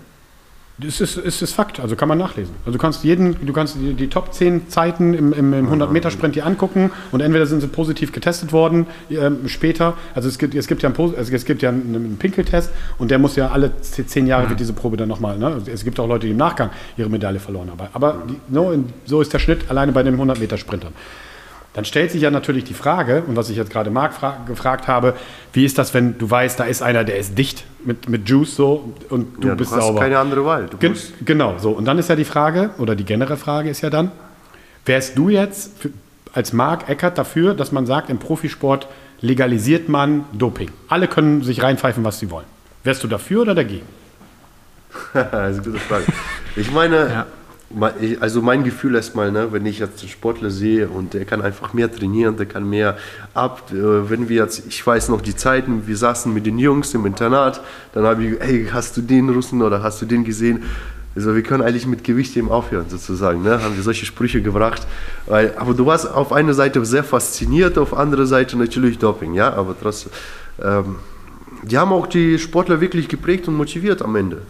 Das ist, ist, ist Fakt, also kann man nachlesen. Also du kannst jeden, du kannst die, die Top 10 Zeiten im, im, im 100-Meter-Sprint dir angucken und entweder sind sie positiv getestet worden ähm, später. Also es gibt, es gibt ja einen, also es gibt ja einen, einen Pinkeltest und der muss ja alle z- zehn Jahre wird diese Probe dann nochmal. Ne? Also Es gibt auch Leute, die im Nachgang ihre Medaille verloren haben. Aber die, no, in, so ist der Schnitt alleine bei den 100-Meter-Sprintern. Dann stellt sich ja natürlich die Frage, und was ich jetzt gerade Marc fra- gefragt habe, wie ist das, wenn du weißt, da ist einer, der ist dicht mit, mit Juice so und du ja, bist du hast sauber. keine andere Wahl. Du Gen genau, so. Und dann ist ja die Frage, oder die generelle Frage ist ja dann, wärst du jetzt für, als Marc Eckert dafür, dass man sagt, im Profisport legalisiert man Doping? Alle können sich reinpfeifen, was sie wollen. Wärst du dafür oder dagegen? das ist eine gute Frage. Ich meine, Ja. Also mein Gefühl erstmal, ne, wenn ich jetzt einen Sportler sehe und der kann einfach mehr trainieren, der kann mehr ab. Äh, wenn wir jetzt, ich weiß noch die Zeiten, wir saßen mit den Jungs im Internat, dann habe ich, hey, hast du den Russen oder hast du den gesehen? Also wir können eigentlich mit Gewicht eben aufhören, sozusagen. Ne? Haben wir solche Sprüche gebracht. Weil, aber du warst auf einer Seite sehr fasziniert, auf anderer Seite natürlich Doping, ja, aber trotzdem. Ähm, die haben auch die Sportler wirklich geprägt und motiviert am Ende.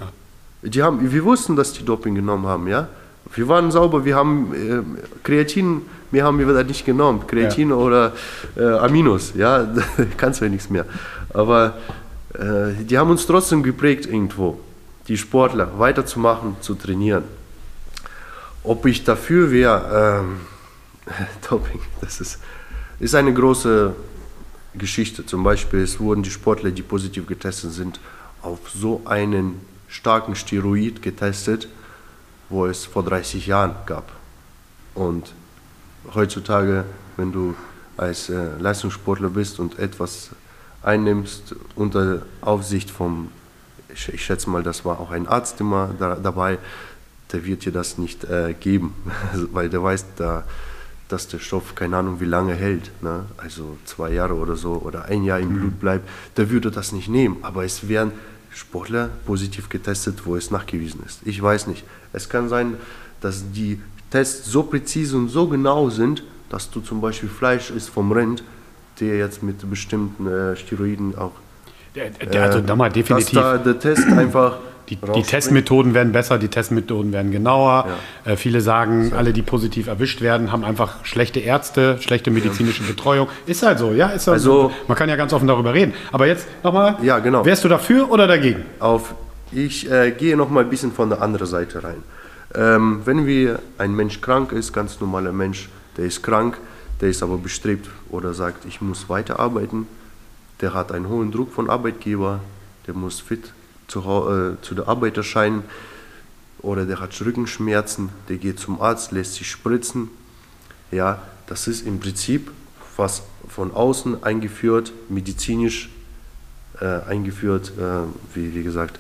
Die haben, wir wussten, dass die Doping genommen haben, ja. Wir waren sauber, wir haben äh, Kreatin, mehr haben wir da nicht genommen. Kreatin oder äh, Aminos, ja, kannst du ja nichts mehr. Aber äh, die haben uns trotzdem geprägt irgendwo, die Sportler weiterzumachen, zu trainieren. Ob ich dafür wäre, ähm, Doping, das ist, ist eine große Geschichte. Zum Beispiel, es wurden die Sportler, die positiv getestet sind, auf so einen starken Steroid getestet, wo es vor 30 Jahren gab. Und heutzutage, wenn du als äh, Leistungssportler bist und etwas einnimmst unter Aufsicht vom, ich, schätze mal, das war auch ein Arzt immer da, dabei, der wird dir das nicht äh, geben, weil der weiß, da, dass der Stoff keine Ahnung wie lange hält, ne? also zwei Jahre oder so oder ein Jahr im Blut bleibt, der würde das nicht nehmen. Aber es werden Sportler positiv getestet, wo es nachgewiesen ist. Ich weiß nicht. Es kann sein, dass die Tests so präzise und so genau sind, dass du zum Beispiel Fleisch isst vom Rind, der jetzt mit bestimmten äh, Steroiden auch. Der, der, also da mal definitiv. Dass da der Test einfach. Die, die. Testmethoden werden besser, die Testmethoden werden genauer. Äh, viele sagen, alle, die positiv erwischt werden, haben einfach schlechte Ärzte, schlechte medizinische Betreuung. Ist halt so, ja. Ist halt Also- so. Man kann ja ganz offen darüber reden. Aber jetzt nochmal, Ja, genau. wärst du dafür oder dagegen? auf, ich äh, gehe noch mal ein bisschen von der anderen Seite rein. Ähm, wenn wir ein Mensch krank ist, ganz normaler Mensch, der ist krank, der ist aber bestrebt oder sagt, ich muss weiterarbeiten, der hat einen hohen Druck von Arbeitgeber, der muss fit zu, äh, zu der Arbeit erscheinen oder der hat Rückenschmerzen, der geht zum Arzt, lässt sich spritzen. Ja, das ist im Prinzip was von außen eingeführt, medizinisch äh, eingeführt, äh, wie, wie gesagt,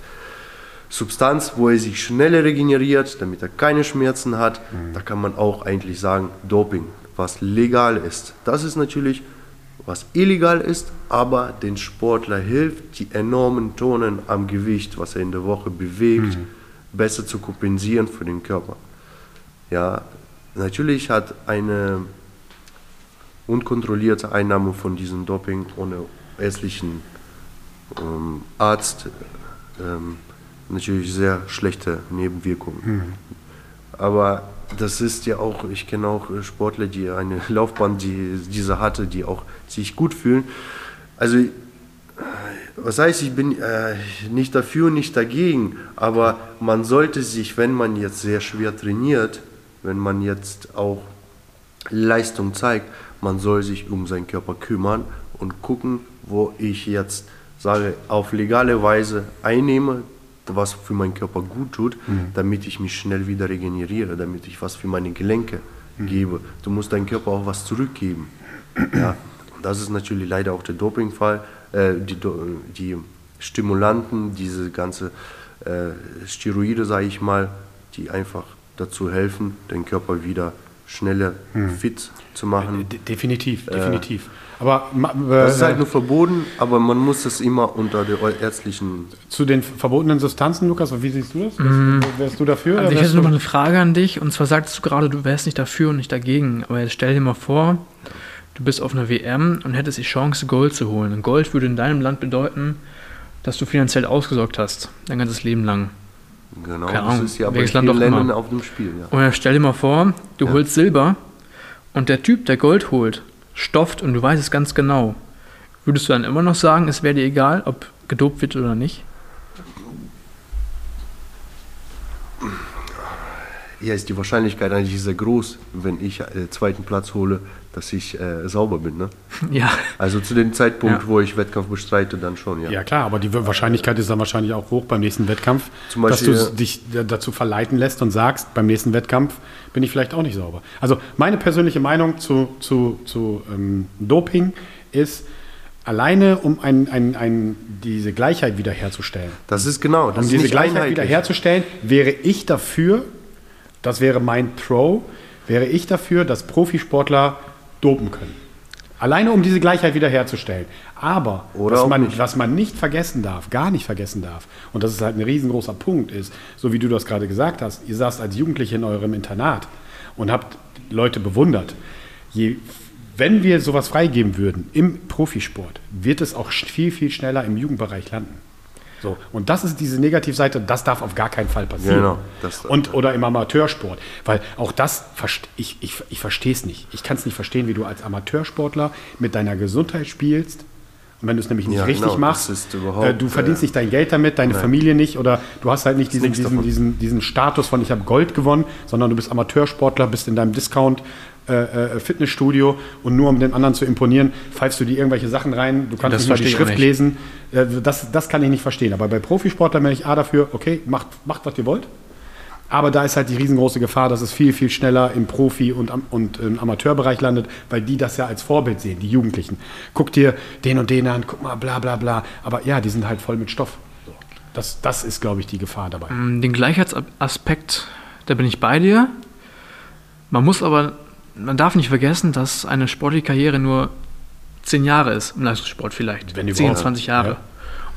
Substanz, wo er sich schneller regeneriert, damit er keine Schmerzen hat. Da kann man auch eigentlich sagen, Doping, was legal ist. Das ist natürlich, was illegal ist, aber den Sportler hilft, die enormen Tonnen am Gewicht, was er in der Woche bewegt, besser zu kompensieren für den Körper. Ja, natürlich hat eine unkontrollierte Einnahme von diesem Doping ohne ärztlichen ähm, Arzt ähm, natürlich sehr schlechte Nebenwirkungen. Aber das ist ja auch, ich kenne auch äh, Sportler, die eine Laufbahn, die diese hatte, die auch sich gut fühlen. Also äh, was heißt, ich bin äh, nicht dafür, nicht dagegen, aber man sollte sich, wenn man jetzt sehr schwer trainiert, wenn man jetzt auch Leistung zeigt, man soll sich um seinen Körper kümmern und gucken, wo ich jetzt sage, auf legale Weise einnehme, was für meinen Körper gut tut, damit ich mich schnell wieder regeneriere, damit ich was für meine Gelenke gebe. Du musst deinem Körper auch was zurückgeben. Ja, das ist natürlich leider auch der Dopingfall. Äh, die, die Stimulanten, diese ganze äh, Steroide, sage ich mal, die einfach dazu helfen, den Körper wieder schneller fit zu machen. De definitiv, definitiv. Aber ma- Das ist äh, halt nur verboten, aber man muss es immer unter der ärztlichen. zu den verbotenen Substanzen, Lukas, wie siehst du das? Wärst, wärst du dafür? Also ich hätte noch du- mal eine Frage an dich. Und zwar sagtest du gerade, du wärst nicht dafür und nicht dagegen. Aber jetzt stell dir mal vor, du bist auf einer WM und hättest die Chance, Gold zu holen. Und Gold würde in deinem Land bedeuten, dass du finanziell ausgesorgt hast, dein ganzes Leben lang. Genau, Keine das Ahnung, ist ja bei welches Land auch immer. Ländern auf dem Spiel. Ja. Und jetzt stell dir mal vor, du Ja. holst Silber und der Typ, der Gold holt, stofft und du weißt es ganz genau. Würdest du dann immer noch sagen, es wäre dir egal, ob gedopt wird oder nicht? Ja, ist die Wahrscheinlichkeit eigentlich sehr groß, wenn ich äh, zweiten Platz hole, dass ich äh, sauber bin. Ne? Ja. Also zu dem Zeitpunkt, Ja. wo ich Wettkampf bestreite, dann schon, ja. Ja klar, aber die Wahrscheinlichkeit ist dann wahrscheinlich auch hoch beim nächsten Wettkampf, Zum dass Beispiel- du dich dazu verleiten lässt und sagst, beim nächsten Wettkampf bin ich vielleicht auch nicht sauber. Also meine persönliche Meinung zu, zu, zu ähm, Doping ist, alleine um ein, ein, ein, diese Gleichheit wiederherzustellen, Das ist genau. Das um ist diese nicht Gleichheit wiederherzustellen, wäre ich dafür, das wäre mein Pro, wäre ich dafür, dass Profisportler dopen können. Alleine um diese Gleichheit wiederherzustellen. Aber Oder was man, nicht. was man nicht vergessen darf, gar nicht vergessen darf, und das ist halt ein riesengroßer Punkt, ist, so wie du das gerade gesagt hast, ihr saßt als Jugendliche in eurem Internat und habt Leute bewundert. Je, wenn wir sowas freigeben würden im Profisport, wird es auch viel, viel schneller im Jugendbereich landen. So, und das ist diese Negativseite, das darf auf gar keinen Fall passieren. Genau, das- und, oder im Amateursport. Weil auch das, ich, ich, ich verstehe es nicht. Ich kann es nicht verstehen, wie du als Amateursportler mit deiner Gesundheit spielst. Und wenn du es nämlich nicht Ja, richtig genau, machst, äh, du verdienst äh, nicht dein Geld damit, deine Familie nicht oder du hast halt nicht diesen, diesen, diesen, diesen Status von ich habe Gold gewonnen, sondern du bist Amateursportler, bist in deinem Discount äh, äh, Fitnessstudio und nur um den anderen zu imponieren, pfeifst du dir irgendwelche Sachen rein, du kannst Das nicht mal die Schrift nicht. lesen. Äh, das, das kann ich nicht verstehen. Aber bei Profisportlern bin ich A dafür, okay, macht, macht was ihr wollt. Aber da ist halt die riesengroße Gefahr, dass es viel, viel schneller im Profi- und, und im Amateurbereich landet, weil die das ja als Vorbild sehen, die Jugendlichen. Guck dir den und den an, guck mal, bla bla bla. Aber ja, die sind halt voll mit Stoff. Das, das ist, glaube ich, die Gefahr dabei. Ähm, Den Gleichheitsaspekt, da bin ich bei dir. Man muss aber, man darf nicht vergessen, dass eine sportliche Karriere nur zehn Jahre ist, im Leistungssport vielleicht. Wenn 10, überhaupt. 20 Jahre. Ja.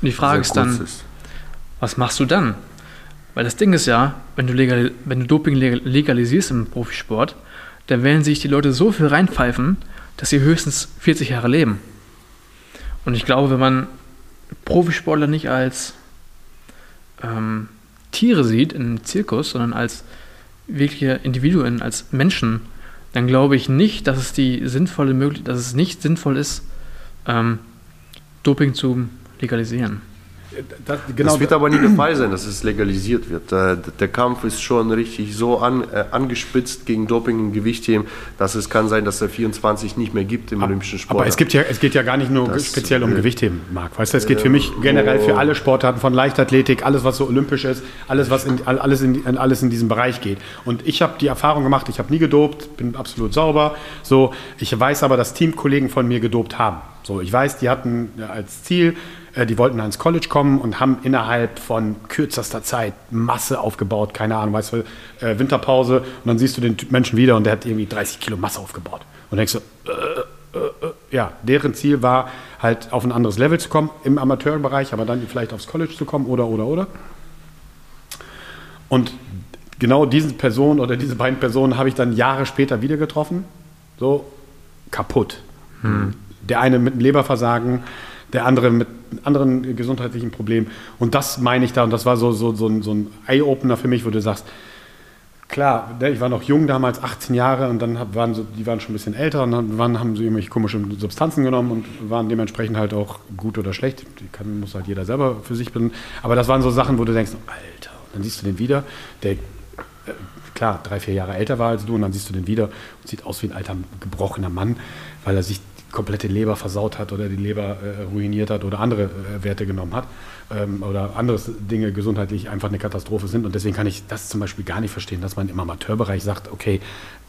Und die Frage ist dann, ist. was machst du dann? Weil das Ding ist ja, wenn du, legal, wenn du Doping legal- legalisierst im Profisport, dann werden sich die Leute so viel reinpfeifen, dass sie höchstens 40 Jahre leben. Und ich glaube, wenn man Profisportler nicht als ähm, Tiere sieht in einem Zirkus, sondern als wirkliche Individuen, als Menschen, dann glaube ich nicht, dass es die sinnvolle möglich, dass es nicht sinnvoll ist, ähm, Doping zu legalisieren. Das, das wird aber nie der Fall sein, dass es legalisiert wird. Äh, Der Kampf ist schon richtig so an, äh, angespitzt gegen Doping im Gewichtheben, dass es kann sein, dass er 24 nicht mehr gibt im Olympischen Sport. Aber es, gibt ja, es geht ja gar nicht nur Das, speziell um äh, Gewichtheben, Marc. Weißt du, es geht für mich generell für alle Sportarten von Leichtathletik, alles was so olympisch ist, alles was in, all- alles in, alles in diesem Bereich geht. Und ich habe die Erfahrung gemacht, ich habe nie gedopt, bin absolut sauber. So, ich weiß aber, dass Teamkollegen von mir gedopt haben. So, ich weiß, die hatten ja, als Ziel, äh, die wollten ans College kommen und haben innerhalb von kürzester Zeit Masse aufgebaut. Keine Ahnung, weißt du, äh, Winterpause und dann siehst du den Menschen wieder und der hat irgendwie 30 Kilo Masse aufgebaut. Und denkst du, ja, deren Ziel war halt auf ein anderes Level zu kommen im Amateurbereich, aber dann vielleicht aufs College zu kommen oder, oder, oder. Und genau diese Person oder diese beiden Personen habe ich dann Jahre später wieder getroffen. So kaputt. Der eine mit einem Leberversagen, der andere mit anderen gesundheitlichen Problemen. Und das meine ich da, und das war so, so, so ein, so ein Eye-Opener für mich, wo du sagst, klar, ne, ich war noch jung damals, 18 Jahre, und dann waren so, die waren schon ein bisschen älter und dann haben sie irgendwelche komischen Substanzen genommen und waren dementsprechend halt auch gut oder schlecht. Die kann, muss halt jeder selber für sich bin. Aber das waren so Sachen, wo du denkst, Alter, und dann siehst du den wieder, der äh, klar drei, vier Jahre älter war als du, und dann siehst du den wieder und sieht aus wie ein alter, gebrochener Mann, weil er sich komplette Leber versaut hat oder die Leber äh, ruiniert hat oder andere äh, Werte genommen hat ähm, oder andere Dinge gesundheitlich einfach eine Katastrophe sind. Und deswegen kann ich das zum Beispiel gar nicht verstehen, dass man im Amateurbereich sagt, okay,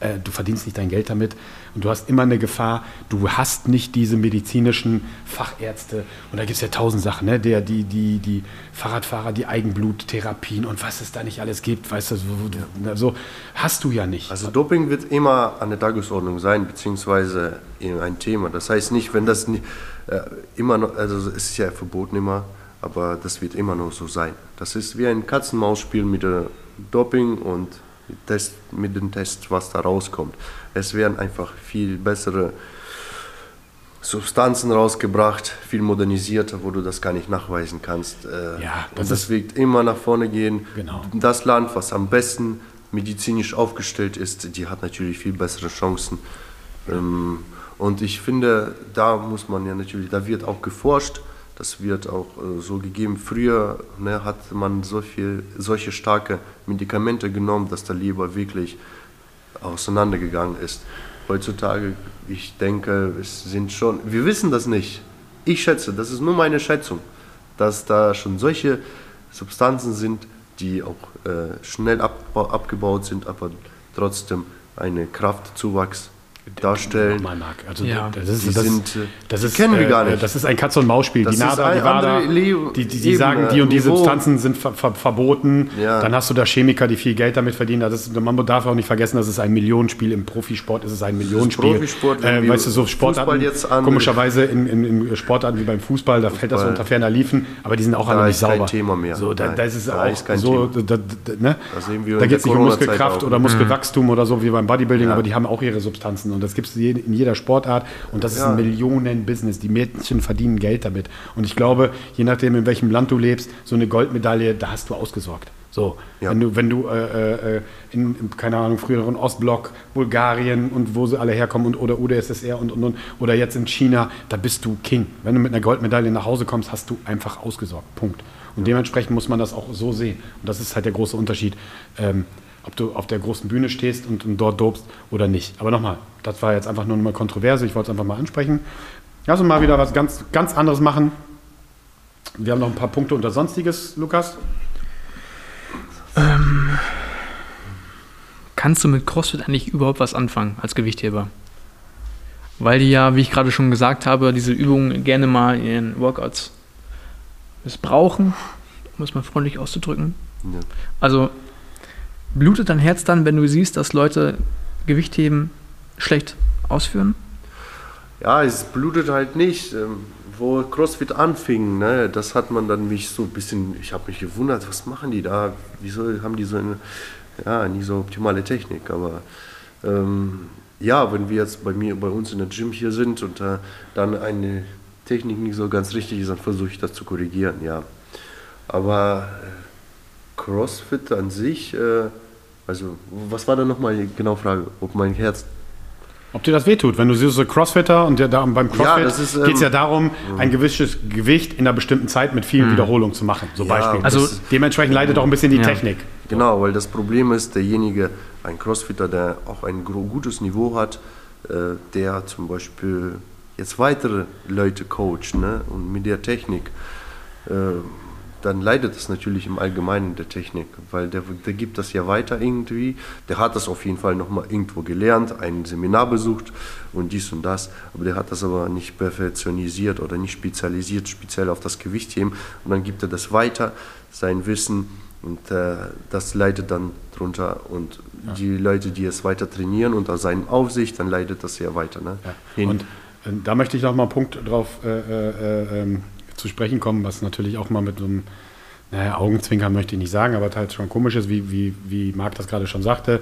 äh, du verdienst nicht dein Geld damit und du hast immer eine Gefahr, du hast nicht diese medizinischen Fachärzte. Und da gibt es ja tausend Sachen, ne? Der, die, die, die Fahrradfahrer, die Eigenbluttherapien und was es da nicht alles gibt, weißt du, so, ja. so hast du ja nicht. Also Doping wird immer an der Tagesordnung sein, beziehungsweise ein Thema. Das heißt nicht, wenn das nicht, äh, immer noch, also es ist ja verboten immer, aber das wird immer noch so sein. Das ist wie ein Katz-Maus-Spiel mit der Doping und Test, mit dem Test, was da rauskommt. Es werden einfach viel bessere Substanzen rausgebracht, viel modernisierter, wo du das gar nicht nachweisen kannst. Äh, ja, das und das wird immer nach vorne gehen. Genau. Das Land, was am besten medizinisch aufgestellt ist, die hat natürlich viel bessere Chancen. Ähm, und ich finde, da muss man ja natürlich, da wird auch geforscht das wird auch äh, so gegeben. Früher ne, hat man so viel, solche starke Medikamente genommen, dass der Leber wirklich auseinandergegangen ist. Heutzutage, ich denke, es sind schon, wir wissen das nicht. Ich schätze, das ist nur meine Schätzung, dass da schon solche Substanzen sind, die auch äh, schnell ab, abgebaut sind, aber trotzdem einen Kraftzuwachs darstellen. Mark. Also ja. das ist, die das, sind, das die ist, kennen wir gar äh, nicht. Das ist ein Katz- und Maus-Spiel. Das Die NADA, die WADA, die, die, die sagen, die und die Niveau. Substanzen sind ver ver verboten. Ja. Dann hast du da Chemiker, die viel Geld damit verdienen. Das ist, man darf auch nicht vergessen, das ist ein Millionenspiel. Im Profisport ist es ein Millionenspiel. Profisport, äh, weißt du, so Sportarten, jetzt an- komischerweise in, in, in Sportarten wie beim Fußball, da fällt das Fußball. unter ferner Liefen, aber die sind auch Da alle nicht ist kein sauber. Thema mehr. So, da, Nein, da ist es da auch ist kein so, Thema. da, da, ne? Das da geht es nicht um Muskelkraft auch. Mhm. oder Muskelwachstum oder so wie beim Bodybuilding, aber die haben auch ihre Substanzen und das gibt es in jeder Sportart und das ist Ja. ein Millionen-Business. Die Mädchen verdienen Geld damit und ich glaube, je nachdem, in welchem Land du lebst, so eine Goldmedaille, da hast du ausgesorgt. So, Ja. wenn du, wenn du äh, äh, in, in, keine Ahnung, früheren Ostblock, Bulgarien und wo sie alle herkommen und oder UdSSR und, und, und oder jetzt in China, da bist du King. Wenn du mit einer Goldmedaille nach Hause kommst, hast du einfach ausgesorgt. Punkt. Und dementsprechend muss man das auch so sehen. Und das ist halt der große Unterschied, ähm, ob du auf der großen Bühne stehst und, und dort dobst oder nicht. Aber nochmal, das war jetzt einfach nur eine Kontroverse, ich wollte es einfach mal ansprechen. Lass uns mal wieder was ganz, ganz anderes machen. Wir haben noch ein paar Punkte unter Sonstiges, Lukas. Kannst du mit CrossFit eigentlich überhaupt was anfangen als Gewichtheber? Weil die ja, wie ich gerade schon gesagt habe, diese Übungen gerne mal in ihren Workouts missbrauchen, um es mal freundlich auszudrücken. Ja. Also blutet dein Herz dann, wenn du siehst, dass Leute Gewichtheben schlecht ausführen? Ja, es blutet halt nicht. Ähm, Wo CrossFit anfing, ne, das hat man dann mich so ein bisschen, ich habe mich gewundert, was machen die da? Wieso haben die so eine, ja, nicht so optimale Technik? Aber ähm, ja, wenn wir jetzt bei mir, bei uns in der Gym hier sind und äh, dann eine Technik nicht so ganz richtig ist, dann versuche ich das zu korrigieren, ja. Aber äh, CrossFit an sich, äh, also was war da nochmal die genau Frage, ob mein Herz Ob dir das wehtut, wenn du siehst, so Crossfitter und der da beim Crossfit ist, ähm, geht es ja darum, ein gewisses Gewicht in einer bestimmten Zeit mit vielen Wiederholungen zu machen. So Ja, Beispiel. also- Das- dementsprechend leidet auch ein bisschen die Ja. Technik. Genau, weil das Problem ist, derjenige, ein Crossfitter, der auch ein gutes Niveau hat, äh, der zum Beispiel jetzt weitere Leute coacht ne, und mit der Technik, äh, dann leidet es natürlich im Allgemeinen der Technik, weil der, der gibt das ja weiter irgendwie. Der hat das auf jeden Fall nochmal irgendwo gelernt, ein Seminar besucht und dies und das, aber der hat das aber nicht perfektionisiert oder nicht spezialisiert, speziell auf das Gewichtheben und dann gibt er das weiter, sein Wissen und äh, das leidet dann drunter und die Leute, die es weiter trainieren unter seiner Aufsicht, dann leidet das ja weiter. Ne? Ja. Und äh, da möchte ich noch mal einen Punkt drauf äh, äh, ähm, zu sprechen kommen, was natürlich auch mal mit so einem naja, Augenzwinkern möchte ich nicht sagen, aber halt schon komisch ist, wie, wie, wie Marc das gerade schon sagte.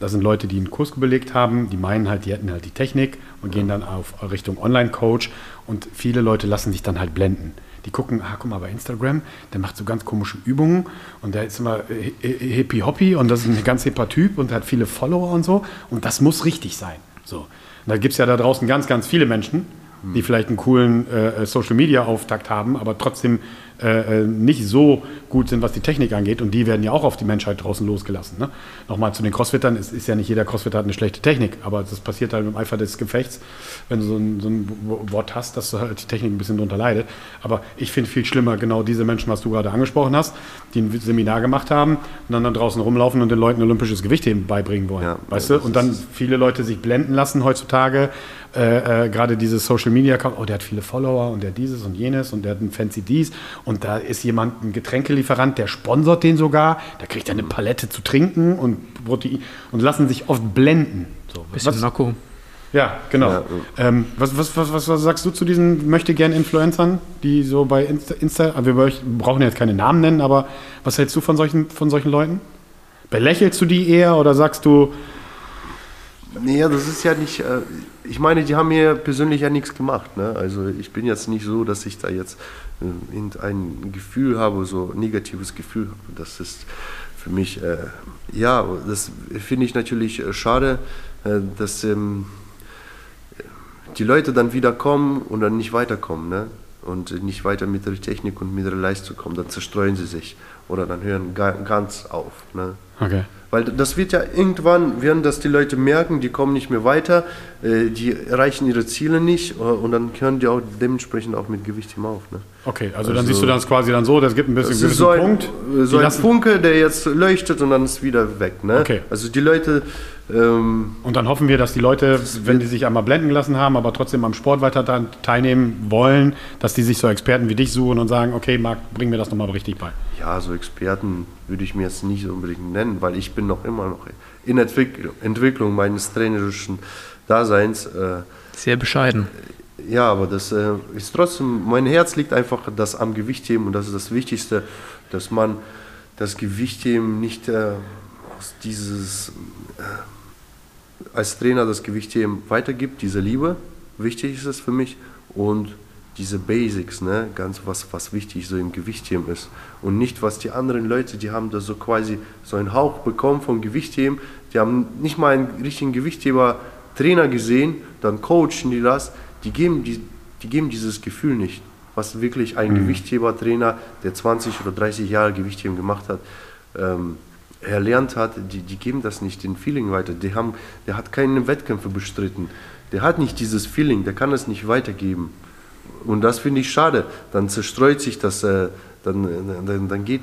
Das sind Leute, die einen Kurs belegt haben, die meinen halt, die hätten halt die Technik und gehen dann auf Richtung Online-Coach und viele Leute lassen sich dann halt blenden. die gucken, ah, guck mal, bei Instagram, der macht so ganz komische Übungen und der ist immer hippie-hoppy und das ist ein ganz hipper Typ und hat viele Follower und so und das muss richtig sein. So. Und da gibt es ja da draußen ganz, ganz viele Menschen, die vielleicht einen coolen äh, Social-Media-Auftakt haben, aber trotzdem äh, äh, nicht so gut sind, was die Technik angeht. Und die werden ja auch auf die Menschheit draußen losgelassen. Ne? Nochmal zu den Crossfittern. Es ist ja nicht jeder Crossfitter hat eine schlechte Technik, aber das passiert halt im Eifer des Gefechts, wenn du so ein, so ein Wort hast, dass halt die Technik ein bisschen darunter leidet. Aber ich finde viel schlimmer genau diese Menschen, was du gerade angesprochen hast, die ein Seminar gemacht haben und dann, dann draußen rumlaufen und den Leuten olympisches Gewichtheben beibringen wollen. Ja, weißt du? Und dann viele Leute sich blenden lassen heutzutage. Äh, äh, gerade diese Social Media Account, oh, der hat viele Follower und der hat dieses und jenes und der hat ein fancy dies und da ist jemand, ein Getränkelieferant, der sponsert den sogar, da kriegt er eine Palette zu trinken und Protein und lassen sich oft blenden. So, Bisschen was, Narko. Ja, genau. Ja. Ähm, was, was, was, was, sagst du zu diesen möchte gern Influencern, die so bei Insta, Insta wir brauchen jetzt keine Namen nennen, aber was hältst du von solchen, von solchen Leuten? Belächelst du die eher oder sagst du, Nee, das ist ja nicht. Äh, ich meine, die haben mir persönlich ja nichts gemacht. Ne? Also ich bin jetzt nicht so, dass ich da jetzt äh, ein Gefühl habe, so ein negatives Gefühl habe. Das ist für mich, äh, ja, das finde ich natürlich äh, schade, äh, dass ähm, die Leute dann wieder kommen und dann nicht weiterkommen. Ne? Und nicht weiter mit der Technik und mit der Leistung kommen. Dann zerstreuen sie sich oder dann hören ganz auf. Ne? Okay. Weil das wird ja irgendwann, werden das die Leute merken, die kommen nicht mehr weiter, äh, die erreichen ihre Ziele nicht äh, und dann hören die auch dementsprechend auch mit Gewicht auf. Ne? Okay, also, also, dann siehst du das quasi dann so, das gibt ein bisschen gewissen so ein, Punkt. So ein Funke, der jetzt leuchtet und dann ist wieder weg. Ne? Okay. Also die Leute ähm, und dann hoffen wir, dass die Leute, wenn die sich einmal blenden gelassen haben, aber trotzdem am Sport weiter teilnehmen wollen, dass die sich so Experten wie dich suchen und sagen, okay, Marc, bring mir das nochmal richtig bei. Ja, so Experten würde ich mir jetzt nicht unbedingt nennen, weil ich bin noch immer noch in Entwicklung, Entwicklung meines trainerischen Daseins. Äh, Sehr bescheiden. Ja, aber das äh, ist trotzdem, mein Herz liegt einfach das am Gewichtheben und das ist das Wichtigste, dass man das Gewichtheben nicht äh, aus dieses äh, als Trainer das Gewichtheben weitergibt, diese Liebe, wichtig ist es für mich und diese Basics, ne, ganz was, was wichtig so im Gewichtheben ist. Und nicht, was die anderen Leute, die haben da so quasi so einen Hauch bekommen vom Gewichtheben, die haben nicht mal einen richtigen Gewichtheber-Trainer gesehen, dann coachen die das, die geben, die, die geben dieses Gefühl nicht, was wirklich ein mhm. Gewichtheber-Trainer, der 20 oder 30 Jahre Gewichtheben gemacht hat, ähm, erlernt hat, die, die geben das nicht den Feeling weiter. Die haben, der hat keine Wettkämpfe bestritten. Der hat nicht dieses Feeling, der kann es nicht weitergeben. Und das finde ich schade. Dann zerstreut sich das, äh, dann, dann, dann geht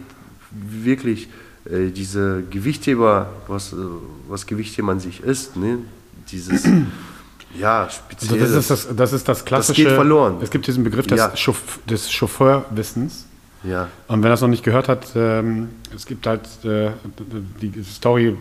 wirklich äh, diese Gewichtheber, was, äh, was Gewichtheber an sich ist, ne? dieses ja, speziell. Also das, ist das, das ist das klassische. Das geht verloren. Es gibt diesen Begriff des, ja. Chauff des Chauffeurwissens. Ja. Und wenn es noch nicht gehört hat, ähm, es gibt halt äh, die Story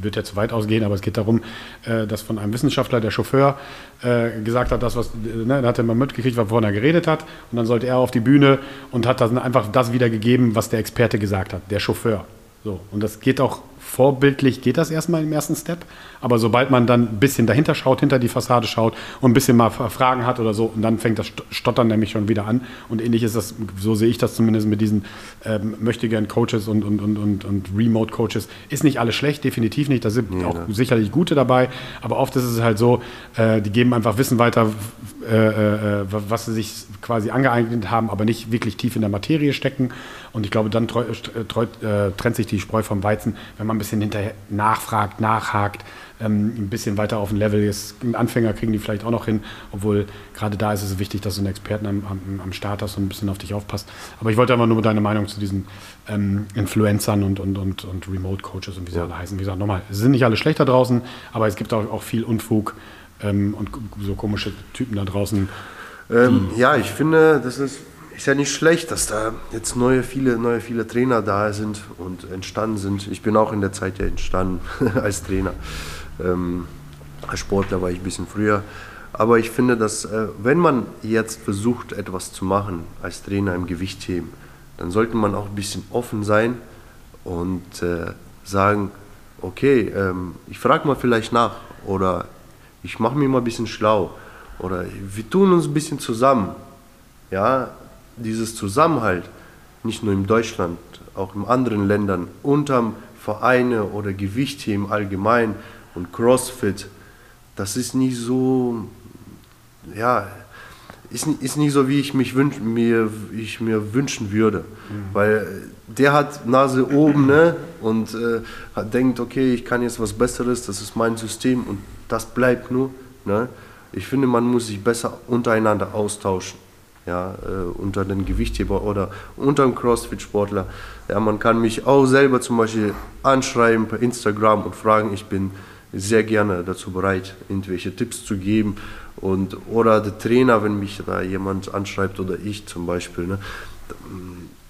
wird ja zu weit ausgehen, aber es geht darum, äh, dass von einem Wissenschaftler der Chauffeur äh, gesagt hat, das was, ne, da hat er mal mitgekriegt, wovon er geredet hat, und dann sollte er auf die Bühne und hat dann einfach das wiedergegeben, was der Experte gesagt hat, der Chauffeur. So und das geht auch vorbildlich geht das erstmal im ersten Step, aber sobald man dann ein bisschen dahinter schaut, hinter die Fassade schaut und ein bisschen mal Fragen hat oder so, und dann fängt das Stottern nämlich schon wieder an. Und ähnlich ist das, so sehe ich das zumindest mit diesen ähm, möchtegern Coaches und, und, und, und, und Remote-Coaches. Ist nicht alles schlecht, definitiv nicht. Da sind ja, auch ne? sicherlich gute dabei, aber oft ist es halt so, äh, die geben einfach Wissen weiter, äh, äh, was sie sich quasi angeeignet haben, aber nicht wirklich tief in der Materie stecken. Und ich glaube, dann treu, treu, äh, trennt sich die Spreu vom Weizen, wenn man ein bisschen hinterher nachfragt, nachhakt, ähm, ein bisschen weiter auf dem Level ist. Anfänger kriegen die vielleicht auch noch hin, obwohl gerade da ist es wichtig, dass du einen Experten am, am, am Start hast und ein bisschen auf dich aufpasst. Aber ich wollte einfach nur deine Meinung zu diesen ähm, Influencern und, und, und, und Remote-Coaches und wie sie ja. alle heißen. Wie gesagt, nochmal, es sind nicht alle schlecht da draußen, aber es gibt auch, auch viel Unfug ähm, und so komische Typen da draußen. Ähm, ja, ich finde, das ist, ist ja nicht schlecht, dass da jetzt neue viele, neue viele Trainer da sind und entstanden sind. Ich bin auch in der Zeit ja entstanden als Trainer. Ähm, als Sportler war ich ein bisschen früher. Aber ich finde, dass äh, wenn man jetzt versucht, etwas zu machen als Trainer im Gewichtheben, dann sollte man auch ein bisschen offen sein und äh, sagen, okay, ähm, ich frage mal vielleicht nach oder ich mache mich mal ein bisschen schlau oder wir tun uns ein bisschen zusammen. Ja, dieses Zusammenhalt, nicht nur in Deutschland, auch in anderen Ländern, unterm Vereine oder Gewichtheben allgemein und CrossFit, das ist nicht so, ja, ist, ist nicht so, wie ich mich wünsch, mir, ich mir wünschen würde. Mhm. Weil der hat Nase oben ne, und äh, hat, denkt, okay, ich kann jetzt was Besseres, das ist mein System und das bleibt nur. Ne. Ich finde, man muss sich besser untereinander austauschen. Ja, äh, unter den Gewichtheber oder unter dem Crossfit-Sportler. Ja, man kann mich auch selber zum Beispiel anschreiben per Instagram und fragen. Ich bin sehr gerne dazu bereit, irgendwelche Tipps zu geben und, oder der Trainer, wenn mich da jemand anschreibt oder ich zum Beispiel. Ne?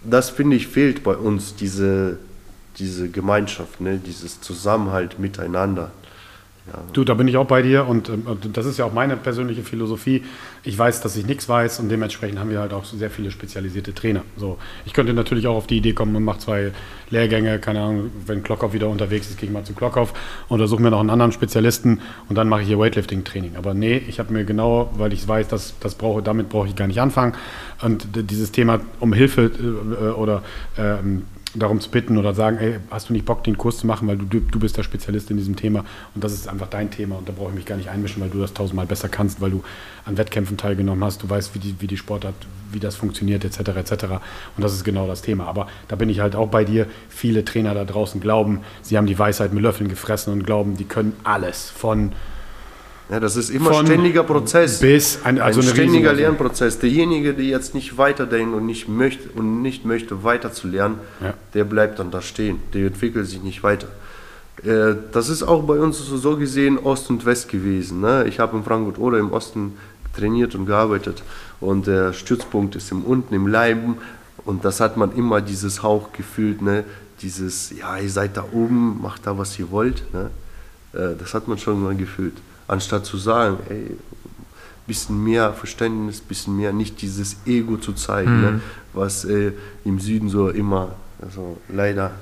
Das finde ich fehlt bei uns, diese, diese Gemeinschaft, ne? dieses Zusammenhalt miteinander. Du, da bin ich auch bei dir und, und, das ist ja auch meine persönliche Philosophie. Ich weiß, dass ich nichts weiß und dementsprechend haben wir halt auch sehr viele spezialisierte Trainer. So, ich könnte natürlich auch auf die Idee kommen und mache zwei Lehrgänge, keine Ahnung, wenn Klockhoff wieder unterwegs ist, gehe ich mal zu Klockhoff oder suche mir noch einen anderen Spezialisten und dann mache ich hier Weightlifting-Training. Aber nee, ich habe mir genau, weil ich weiß, dass das brauche, damit brauche ich gar nicht anfangen. Und dieses Thema um Hilfe äh, oder ähm, darum zu bitten oder sagen, ey, hast du nicht Bock, den Kurs zu machen, weil du, du bist der Spezialist in diesem Thema und das ist einfach dein Thema und da brauche ich mich gar nicht einmischen, weil du das tausendmal besser kannst, weil du an Wettkämpfen teilgenommen hast, du weißt, wie die, wie die Sportart, wie das funktioniert, etc., etc. Und das ist genau das Thema. Aber da bin ich halt auch bei dir. Viele Trainer da draußen glauben, sie haben die Weisheit mit Löffeln gefressen und glauben, die können alles von ja, das ist immer ein ständiger Prozess. Bis ein, also ein ständiger Lernprozess. Derjenige, der jetzt nicht weiterdenkt und nicht möchte und nicht möchte weiterzulernen, ja. der bleibt dann da stehen. Der entwickelt sich nicht weiter. Äh, das ist auch bei uns so gesehen Ost und West gewesen. Ne? Ich habe in Frankfurt oder im Osten trainiert und gearbeitet und der Stützpunkt ist im unten im Leiben und das hat man immer dieses Hauch gefühlt, ne? dieses ja ihr seid da oben, macht da was ihr wollt. Ne? Äh, das hat man schon mal gefühlt anstatt zu sagen, ey, bisschen mehr Verständnis, bisschen mehr nicht dieses Ego zu zeigen, ne, mhm. ne, was äh, im Süden so immer, also leider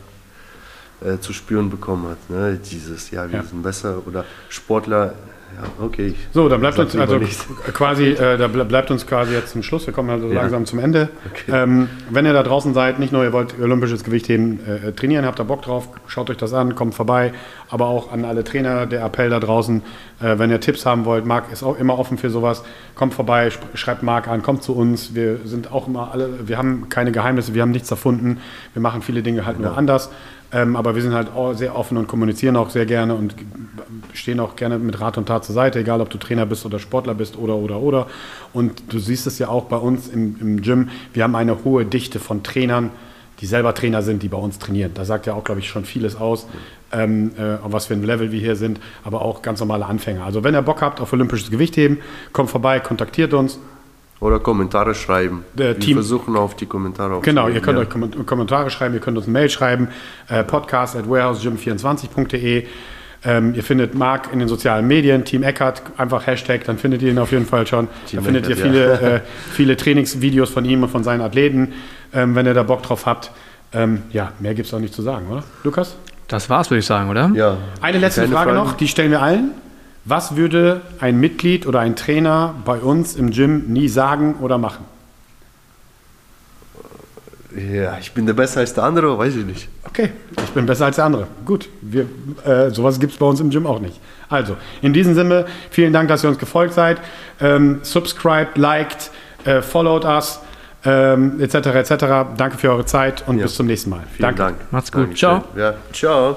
äh, zu spüren bekommen hat. Ne? Dieses, ja, wir ja. sind besser oder Sportler ja, okay. So, dann bleibt uns also quasi, äh, da bleibt uns quasi jetzt zum Schluss. Wir kommen also ja. langsam zum Ende. Okay. Ähm, wenn ihr da draußen seid, nicht nur ihr wollt olympisches Gewichtheben äh, trainieren, habt da Bock drauf, schaut euch das an, kommt vorbei. Aber auch an alle Trainer, der Appell da draußen, äh, wenn ihr Tipps haben wollt, Marc ist auch immer offen für sowas. Kommt vorbei, schreibt Marc an, kommt zu uns. Wir sind auch immer alle, wir haben keine Geheimnisse, wir haben nichts erfunden. Wir machen viele Dinge halt ja. nur anders. Ähm, aber wir sind halt auch sehr offen und kommunizieren auch sehr gerne und stehen auch gerne mit Rat und Tat zur Seite, egal ob du Trainer bist oder Sportler bist oder oder oder. Und du siehst es ja auch bei uns im, im Gym, wir haben eine hohe Dichte von Trainern, die selber Trainer sind, die bei uns trainieren. Da sagt ja auch, glaube ich, schon vieles aus, ähm, äh, was für ein Level wir hier sind, aber auch ganz normale Anfänger. Also wenn ihr Bock habt auf olympisches Gewichtheben, kommt vorbei, kontaktiert uns. Oder Kommentare schreiben. Der Wir versuchen auf die Kommentare Genau, ihr könnt ja. euch Kommentare schreiben, ihr könnt uns eine Mail schreiben, äh, podcast at warehousegym24.de. Ähm, ihr findet Marc in den sozialen Medien, Team Eckert, einfach Hashtag, dann findet ihr ihn auf jeden Fall schon. Team da findet Eckert, ihr viele, ja. äh, viele Trainingsvideos von ihm und von seinen Athleten, ähm, wenn ihr da Bock drauf habt. Ähm, ja, mehr gibt es auch nicht zu sagen, oder? Lukas? Das war's, würde ich sagen, oder? Ja. Eine letzte Keine Frage Fragen. noch, die stellen wir allen. Was würde ein Mitglied oder ein Trainer bei uns im Gym nie sagen oder machen? Ja, ich bin der besser als der andere, weiß ich nicht. Okay, ich bin besser als der andere. Gut, wir, äh, sowas gibt es bei uns im Gym auch nicht. Also, in diesem Sinne, vielen Dank, dass ihr uns gefolgt seid. Ähm, subscribed, liked, äh, followed us, ähm, etc. etc. Danke für eure Zeit und ja. bis zum nächsten Mal. Vielen Danke. Dank. Macht's gut. Dankeschön. Ciao. Ja, ciao.